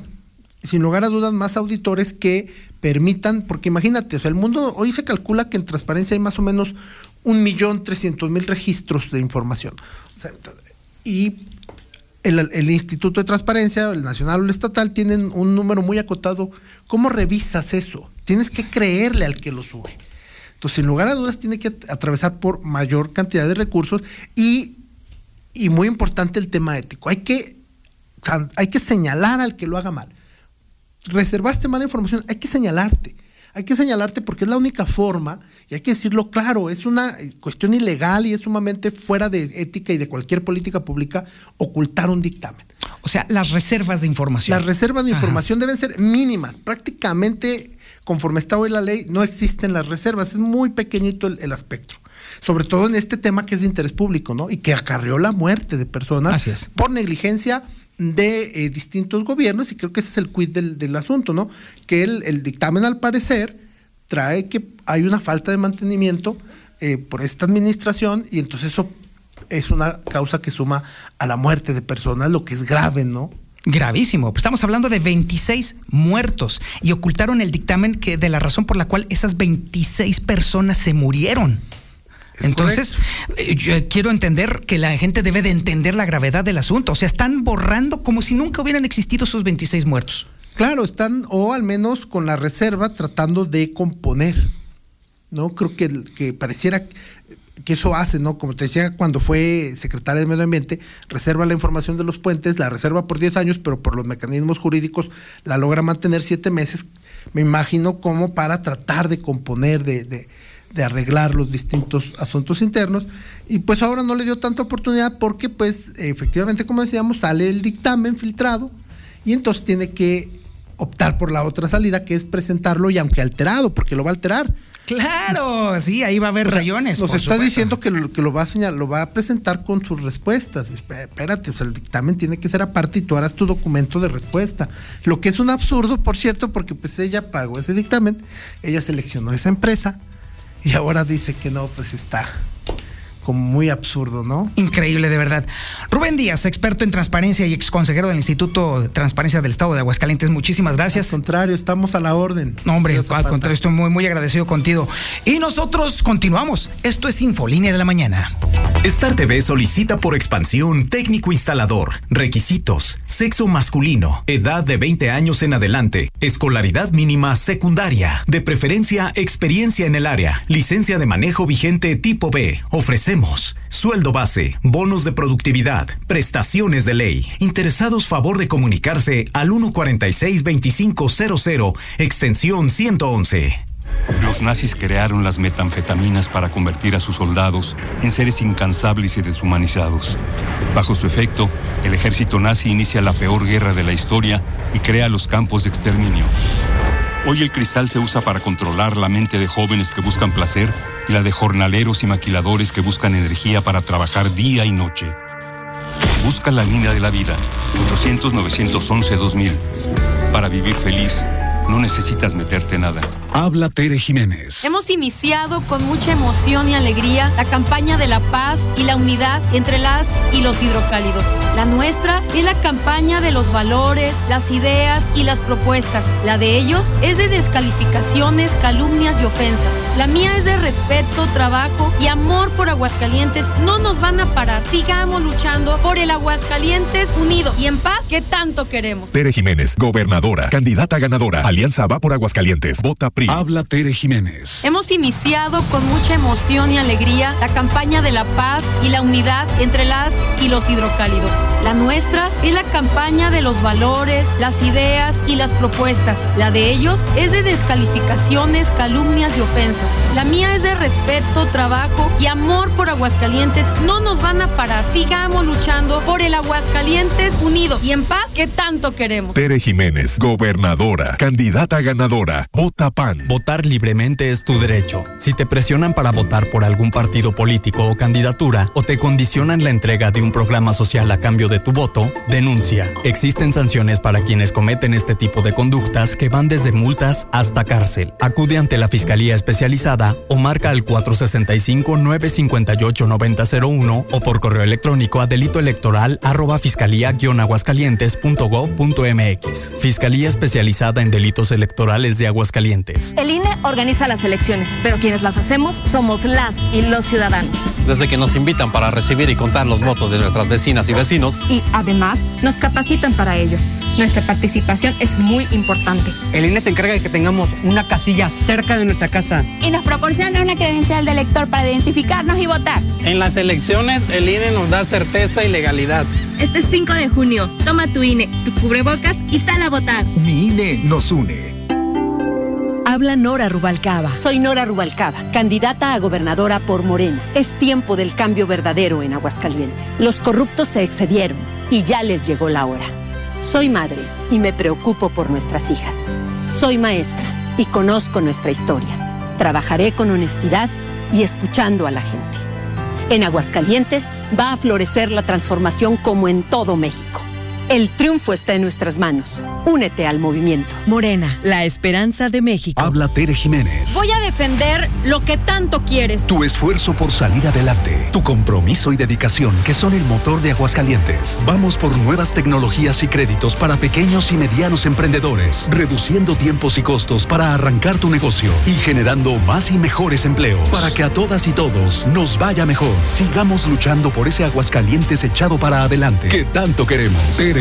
Speaker 97: sin lugar a dudas, más auditores que permitan, porque imagínate, el mundo, hoy se calcula que en transparencia hay más o menos un millón trescientos mil registros de información. y el, Instituto de Transparencia, el nacional o el estatal, tienen un número muy acotado. ¿Cómo revisas eso? Tienes que creerle al que lo sube. Entonces, sin lugar a dudas, tiene que atravesar por mayor cantidad de recursos y, y muy importante el tema ético. Hay que, hay que señalar al que lo haga mal reservaste mala información, hay que señalarte. Hay que señalarte porque es la única forma, y hay que decirlo claro, es una cuestión ilegal y es sumamente fuera de ética y de cualquier política pública ocultar un dictamen.
Speaker 96: O sea, las reservas de información.
Speaker 97: Las reservas de información deben ser mínimas. Prácticamente, conforme está hoy la ley, no existen las reservas. Es muy pequeñito el, el espectro sobre todo en este tema que es de interés público, ¿no? Y que acarreó la muerte de personas por negligencia de eh, distintos gobiernos y creo que ese es el quid del, asunto, ¿no? Que el, dictamen al parecer trae que hay una falta de mantenimiento eh, por esta administración y entonces eso es una causa que suma a la muerte de personas, lo que es grave, ¿no?
Speaker 96: Gravísimo. Estamos hablando de 26 muertos y ocultaron el dictamen que de la razón por la cual esas 26 personas se murieron. Entonces, yo quiero entender que la gente debe de entender la gravedad del asunto. O sea, están borrando como si nunca hubieran existido esos 26 muertos.
Speaker 97: Claro, están, o al menos con la reserva, tratando de componer. ¿No? Creo que, que pareciera que eso hace, ¿no? Como te decía, cuando fue secretaria de Medio Ambiente, reserva la información de los puentes, la reserva por 10 años, pero por los mecanismos jurídicos la logra mantener 7 meses, me imagino, como para tratar de componer, de de arreglar los distintos asuntos internos y pues ahora no le dio tanta oportunidad porque pues efectivamente como decíamos sale el dictamen filtrado y entonces tiene que optar por la otra salida que es presentarlo y aunque alterado porque lo va a alterar
Speaker 96: Claro, sí, ahí va a haber rayones.
Speaker 97: Nos está
Speaker 96: supuesto.
Speaker 97: diciendo que lo, que lo va a señalar, lo va a presentar con sus respuestas. Espé- Espérate, o sea, el dictamen tiene que ser aparte y tú harás tu documento de respuesta. Lo que es un absurdo, por cierto, porque pues ella pagó ese dictamen, ella seleccionó esa empresa y ahora dice que no, pues está como muy absurdo, ¿no?
Speaker 96: Increíble, de verdad. Rubén Díaz, experto en transparencia y exconsejero del Instituto de Transparencia del Estado de Aguascalientes, muchísimas gracias.
Speaker 97: Al contrario, estamos a la orden.
Speaker 96: No, hombre,
Speaker 97: Dios
Speaker 96: al
Speaker 97: Zapata.
Speaker 96: contrario, estoy muy, muy agradecido contigo. Y nosotros continuamos. Esto es Infolínea de la Mañana.
Speaker 30: Star TV solicita por expansión técnico instalador, requisitos, sexo masculino, edad de 20 años en adelante, escolaridad mínima secundaria, de preferencia experiencia en el área, licencia de manejo vigente tipo B. Sueldo base, bonos de productividad, prestaciones de ley. Interesados favor de comunicarse al 146-2500, extensión 111.
Speaker 98: Los nazis crearon las metanfetaminas para convertir a sus soldados en seres incansables y deshumanizados. Bajo su efecto, el ejército nazi inicia la peor guerra de la historia y crea los campos de exterminio. Hoy el cristal se usa para controlar la mente de jóvenes que buscan placer y la de jornaleros y maquiladores que buscan energía para trabajar día y noche. Busca la línea de la vida, 800-911-2000. Para vivir feliz, no necesitas meterte nada.
Speaker 99: Habla Tere Jiménez.
Speaker 37: Hemos iniciado con mucha emoción y alegría la campaña de la paz y la unidad entre las y los hidrocálidos. La nuestra es la campaña de los valores, las ideas y las propuestas. La de ellos es de descalificaciones, calumnias y ofensas. La mía es de respeto, trabajo y amor por Aguascalientes. No nos van a parar. Sigamos luchando por el Aguascalientes unido y en paz que tanto queremos.
Speaker 99: Tere Jiménez, gobernadora, candidata ganadora. Alianza va por Aguascalientes. Vota PRI. Habla Tere Jiménez.
Speaker 37: Hemos iniciado con mucha emoción y alegría la campaña de la paz y la unidad entre las y los hidrocálidos. La nuestra es la campaña de los valores, las ideas y las propuestas. La de ellos es de descalificaciones, calumnias y ofensas. La mía es de respeto, trabajo y amor por Aguascalientes. No nos van a parar. Sigamos luchando por el Aguascalientes unido y en paz que tanto queremos.
Speaker 99: Tere Jiménez, gobernadora, candidata ganadora. Vota PAN.
Speaker 40: Votar libremente es tu derecho. Si te presionan para votar por algún partido político o candidatura o te condicionan la entrega de un programa social a cambio de tu voto, denuncia. Existen sanciones para quienes cometen este tipo de conductas que van desde multas hasta cárcel. Acude ante la Fiscalía Especializada o marca al 465-958-9001 o por correo electrónico a delito electoral arroba fiscalía-aguascalientes.gov.mx. Fiscalía Especializada en Delitos Electorales de Aguascalientes.
Speaker 100: El INE organiza las elecciones, pero quienes las hacemos somos las y los ciudadanos.
Speaker 101: Desde que nos invitan para recibir y contar los votos de nuestras vecinas y vecinos,
Speaker 102: Y además nos capacitan para ello. Nuestra participación es muy importante.
Speaker 103: El INE se encarga de que tengamos una casilla cerca de nuestra casa.
Speaker 104: y nos proporciona una credencial de elector para identificarnos y votar.
Speaker 101: en las elecciones el INE nos da certeza y legalidad.
Speaker 102: Este 5 de junio, toma tu INE, tu cubrebocas y sal a votar.
Speaker 99: Mi INE nos une.
Speaker 91: Habla Nora Rubalcaba.
Speaker 39: Soy Nora Rubalcaba, candidata a gobernadora por Morena. Es tiempo del cambio verdadero en Aguascalientes. Los corruptos se excedieron y ya les llegó la hora. Soy madre y me preocupo por nuestras hijas. Soy maestra y conozco nuestra historia. Trabajaré con honestidad y escuchando a la gente. En Aguascalientes va a florecer la transformación como en todo México. El triunfo está en nuestras manos. Únete al movimiento.
Speaker 91: Morena, la esperanza de México.
Speaker 99: Habla Tere Jiménez.
Speaker 37: Voy a defender lo que tanto quieres.
Speaker 99: Tu esfuerzo por salir adelante, tu compromiso y dedicación que son el motor de Aguascalientes. Vamos por nuevas tecnologías y créditos para pequeños y medianos emprendedores, reduciendo tiempos y costos para arrancar tu negocio y generando más y mejores empleos para que a todas y todos nos vaya mejor. Sigamos luchando por ese Aguascalientes echado para adelante que tanto queremos. Tere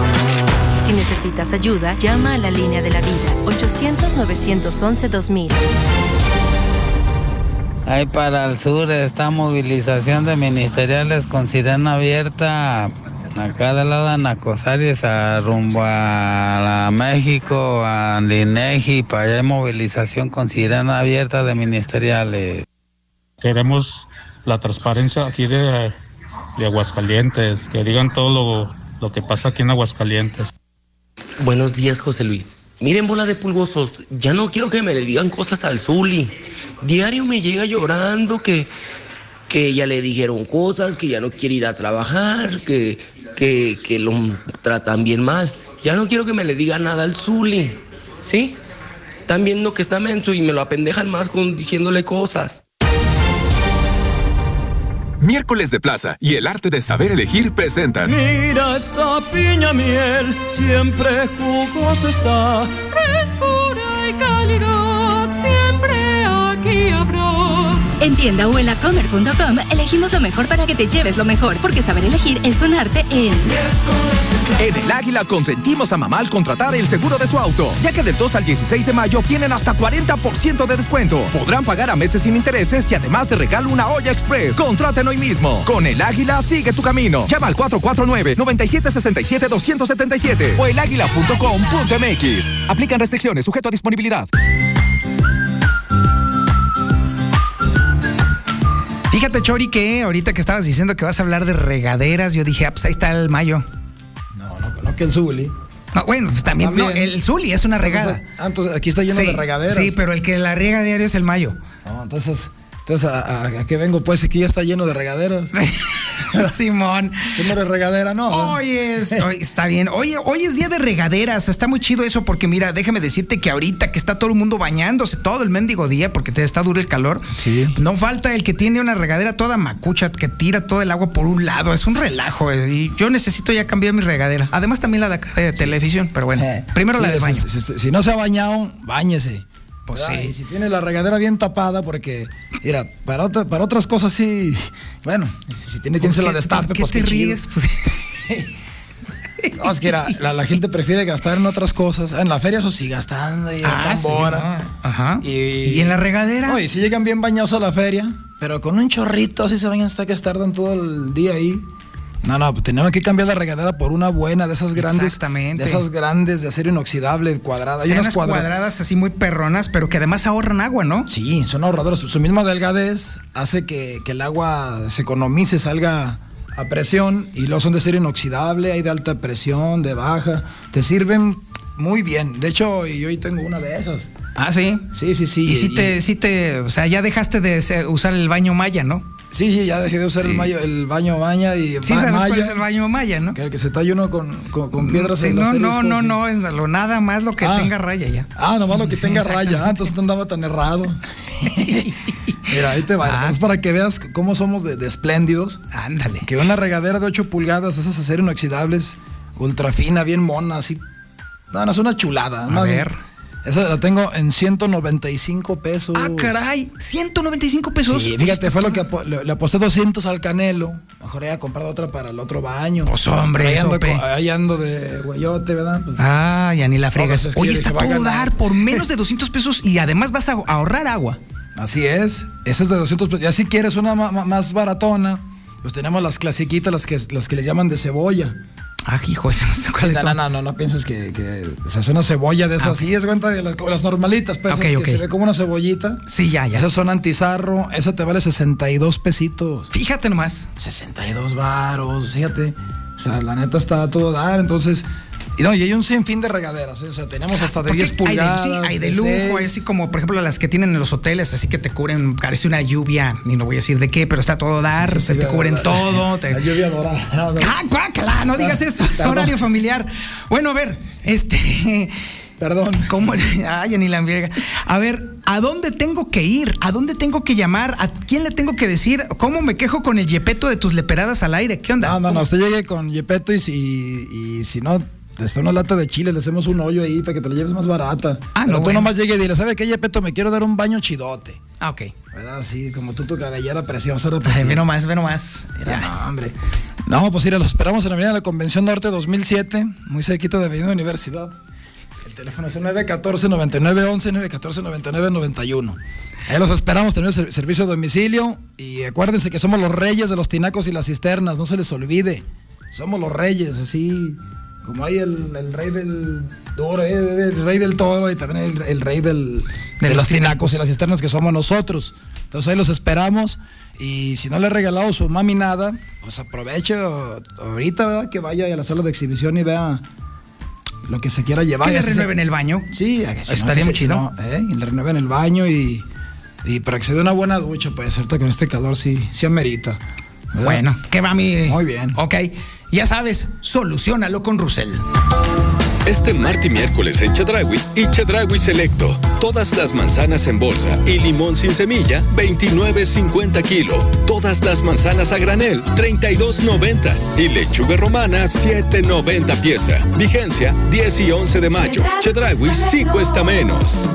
Speaker 91: Si necesitas ayuda, llama a la línea de la vida 800-911-2000.
Speaker 105: Ahí para el sur está movilización de ministeriales con sirena abierta. Acá del lado de Nacosaries, a rumbo a México, a Linegi, para allá hay movilización con sirena abierta de ministeriales.
Speaker 106: Queremos la transparencia aquí de, de Aguascalientes, que digan todo lo, lo que pasa aquí en Aguascalientes.
Speaker 107: Buenos días, José Luis. Miren, bola de pulgosos, ya no quiero que me le digan cosas al Zuli. Diario me llega llorando que, que ya le dijeron cosas, que ya no quiere ir a trabajar, que, que, que lo tratan bien mal. Ya no quiero que me le digan nada al Zuli. ¿Sí? Están viendo que está menso y me lo apendejan más con diciéndole cosas.
Speaker 108: Miércoles de Plaza y el arte de saber elegir presentan.
Speaker 109: Mira esta piña miel, siempre jugosa está, frescura y calidad,
Speaker 110: En tienda elegimos lo mejor para que te lleves lo mejor, porque saber elegir es un arte en...
Speaker 111: En el Águila consentimos a mamá al contratar el seguro de su auto, ya que del 2 al 16 de mayo obtienen hasta 40% de descuento. Podrán pagar a meses sin intereses y además te regalo una olla express. Contraten hoy mismo. Con el Águila sigue tu camino. Llama al 449-9767-277 o elaguila.com.mx. Aplican restricciones sujeto a disponibilidad.
Speaker 96: Fíjate, Chori, que ahorita que estabas diciendo que vas a hablar de regaderas, yo dije, ah, pues ahí está el mayo.
Speaker 112: No, no, no que el Zuli.
Speaker 96: No, bueno, pues también, no, el Zuli es una regada.
Speaker 112: Ah, entonces aquí está lleno
Speaker 96: Sí,
Speaker 112: de regaderas.
Speaker 96: Sí, pero el que la riega diario es el mayo.
Speaker 112: No, entonces, entonces ¿a, a- a qué vengo? Pues aquí ya está lleno de regaderas.
Speaker 96: Simón.
Speaker 112: ¿Tú no eres regadera? No.
Speaker 96: Hoy es, hoy está bien. Oye, hoy es día de regaderas. Está muy chido eso porque mira, déjame decirte que ahorita que está todo el mundo bañándose todo el mendigo día porque te está duro el calor.
Speaker 112: Sí.
Speaker 96: No falta el que tiene una regadera toda macucha que tira todo el agua por un lado. Es un relajo. eh, Y yo necesito ya cambiar mi regadera. Además también la de, de televisión, pero bueno. Primero
Speaker 112: Sí,
Speaker 96: la de baño.
Speaker 112: Si, si- si no se ha bañado, báñese.
Speaker 96: Pues sí.
Speaker 112: Y si tiene la regadera bien tapada, porque, mira, para, otra- para otras cosas sí, bueno, si tiene quien
Speaker 96: ¿Por
Speaker 112: se la destape,
Speaker 96: por qué
Speaker 112: pues
Speaker 96: te
Speaker 112: qué chido.
Speaker 96: ríes? Pues-
Speaker 112: No, es que era- la, la gente prefiere gastar en otras cosas. En la feria, eso sí, gastando y
Speaker 96: Ah, sí, no. Ajá.
Speaker 112: Y,
Speaker 96: ¿Y en la regadera?
Speaker 112: Y si llegan bien bañados a la feria, pero con un chorrito así se bañan hasta que tardan todo el día ahí. No, no, pues tenemos que cambiar la regadera por una buena de esas grandes.
Speaker 96: Exactamente.
Speaker 112: De esas grandes de acero inoxidable, cuadrada. Hay unas
Speaker 96: unas
Speaker 112: cuadra-
Speaker 96: cuadradas así muy perronas, pero que además ahorran agua, ¿no?
Speaker 112: Sí, son ahorradoras. Su misma delgadez hace que, que el agua se economice, salga a presión y luego son de acero inoxidable, hay de alta presión, de baja. Te sirven muy bien. De hecho, y hoy tengo una de esas.
Speaker 96: Ah, sí.
Speaker 112: Sí, sí, sí.
Speaker 96: Y sí te, sí te, o sea, ya dejaste de usar el baño maya, ¿no?
Speaker 112: Sí, sí, ya dejé de usar el, mayo- el baño baña y
Speaker 96: Sí, sabes cuál es el baño maya, ¿no?
Speaker 112: Que el que se talla uno con, con, con piedras
Speaker 96: Sí,
Speaker 112: en
Speaker 96: no, no,
Speaker 112: asterisco.
Speaker 96: no, no, es lo, nada más lo que
Speaker 112: Ah.
Speaker 96: tenga raya ya.
Speaker 112: Ah, nomás lo que tenga raya. Ah, entonces no andaba tan errado. Mira, ahí te va. Es para que veas cómo somos de, de espléndidos.
Speaker 96: Ah. Ándale.
Speaker 112: Que una regadera de 8 pulgadas, esas acero inoxidables, ultra fina, bien mona, así. No, no, es una chulada.
Speaker 96: A ver.
Speaker 112: Esa la tengo en 195 pesos.
Speaker 96: Ah, caray, 195 pesos.
Speaker 112: Sí, fíjate, fue lo que le, le aposté 200 al Canelo. Mejor había comprado otra para el otro baño.
Speaker 96: Pues, hombre,
Speaker 112: Ahí ando, ahí ando de güeyote, ¿verdad? Pues,
Speaker 96: Ah, ya ni la friegas.
Speaker 112: No, pues es que
Speaker 96: Oye, está todo dar por menos de 200 pesos y además vas a ahorrar agua.
Speaker 112: Así es. Esa es de 200 pesos. Ya si quieres una más baratona, pues tenemos las clasiquitas, las que, las que les llaman de cebolla.
Speaker 96: Ah, hijo, esas no cuáles
Speaker 112: no,
Speaker 96: son.
Speaker 112: no, no, no pienses que, que o sea, es una cebolla de esas.
Speaker 96: Ah.
Speaker 112: Sí, es cuenta de las, normalitas, pues,
Speaker 96: ok.
Speaker 112: que se ve como una cebollita.
Speaker 96: Sí, ya, ya.
Speaker 112: Esas son antizarro. Esa te vale 62 pesitos.
Speaker 96: Fíjate nomás.
Speaker 112: 62 varos, fíjate. O sea, la neta está a todo dar, entonces. Y no, y hay un sinfín de regaderas, ¿eh? o sea, tenemos hasta de
Speaker 96: Porque
Speaker 112: 10 pulgadas.
Speaker 96: Hay de, sí, hay de
Speaker 112: de
Speaker 96: lujo,
Speaker 112: seis.
Speaker 96: así como por ejemplo las que tienen en los hoteles, así que te cubren, parece una lluvia, ni no voy a decir de qué, pero está todo dar,
Speaker 112: Sí, sí,
Speaker 96: se te cubren todo. te-
Speaker 112: La lluvia dorada.
Speaker 96: ¡Ah, guácala! No digas
Speaker 112: Ah,
Speaker 96: eso, es horario familiar. Bueno, a ver, este.
Speaker 112: Perdón.
Speaker 96: ¿Cómo? Ay, ni la enverga. A ver, ¿a dónde tengo que ir? ¿A dónde tengo que llamar? ¿A quién le tengo que decir? ¿Cómo me quejo con el yepeto de tus leperadas al aire? ¿Qué onda?
Speaker 112: No, no, no,
Speaker 96: ¿Cómo?
Speaker 112: usted llegue con Yepeto y si, y si no, está una lata de chile, le hacemos un hoyo ahí para que te la lleves más barata.
Speaker 96: Ah,
Speaker 112: Pero
Speaker 96: no,
Speaker 112: tú
Speaker 96: bueno.
Speaker 112: nomás llegue y dile, ¿sabe qué, Yepeto? Me quiero dar un baño chidote.
Speaker 96: Ah, ok.
Speaker 112: ¿Verdad? Así como tú, tu cabellera preciosa.
Speaker 96: Ay, ve nomás, ve nomás.
Speaker 112: Mira, no, hombre. No, pues mira, los esperamos en la Avenida de la Convención Norte 2007, muy cerquita de Avenida Universidad. El teléfono es 914-9911, 914-9991. Ahí los esperamos, tenemos servicio a domicilio y acuérdense que somos los reyes de los tinacos y las cisternas, no se les olvide. Somos los reyes, así como hay el, rey del duro, eh, el rey del toro y también el, rey del, de, los tinacos y las cisternas que somos nosotros. Entonces ahí los esperamos y si no le he regalado su mami nada, pues aproveche ahorita que vaya a la sala de exhibición y vea lo que se quiera llevar.
Speaker 96: ¿Que le renueven el baño?
Speaker 112: Sí, estaría muy chido. ¿eh? Y le renueven el baño y, y para que se dé una buena ducha, pues cierto con este calor sí, sí amerita.
Speaker 96: Bueno, ¿qué va mi?
Speaker 112: Muy bien.
Speaker 96: Ok, ya sabes, solucionalo con Russell.
Speaker 99: Este martes y miércoles en Chedragui y Chedragui Selecto. Todas las manzanas en bolsa y limón sin semilla, 29.50 kilo. Todas las manzanas a granel, 32.90. Y lechuga romana, 7.90 pieza. Vigencia, 10 y 11 de mayo. Chedragui sí cuesta menos.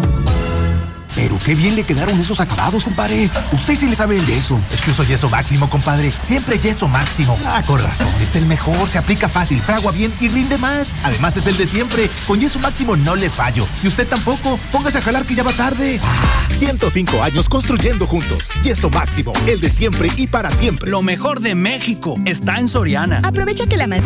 Speaker 113: Pero qué bien le quedaron esos acabados, compadre. Usted sí le sabe el yeso.
Speaker 114: Es que uso yeso máximo, compadre. Siempre yeso máximo.
Speaker 113: Ah, con razón. Es el mejor, se aplica fácil, fragua bien y rinde más. Además es el de siempre. Con yeso máximo no le fallo. Y usted tampoco. Póngase a jalar que ya va tarde.
Speaker 114: Ah, 105 años construyendo juntos. Yeso máximo, el de siempre y para siempre.
Speaker 115: Lo mejor de México está en Soriana.
Speaker 116: Aprovecha que la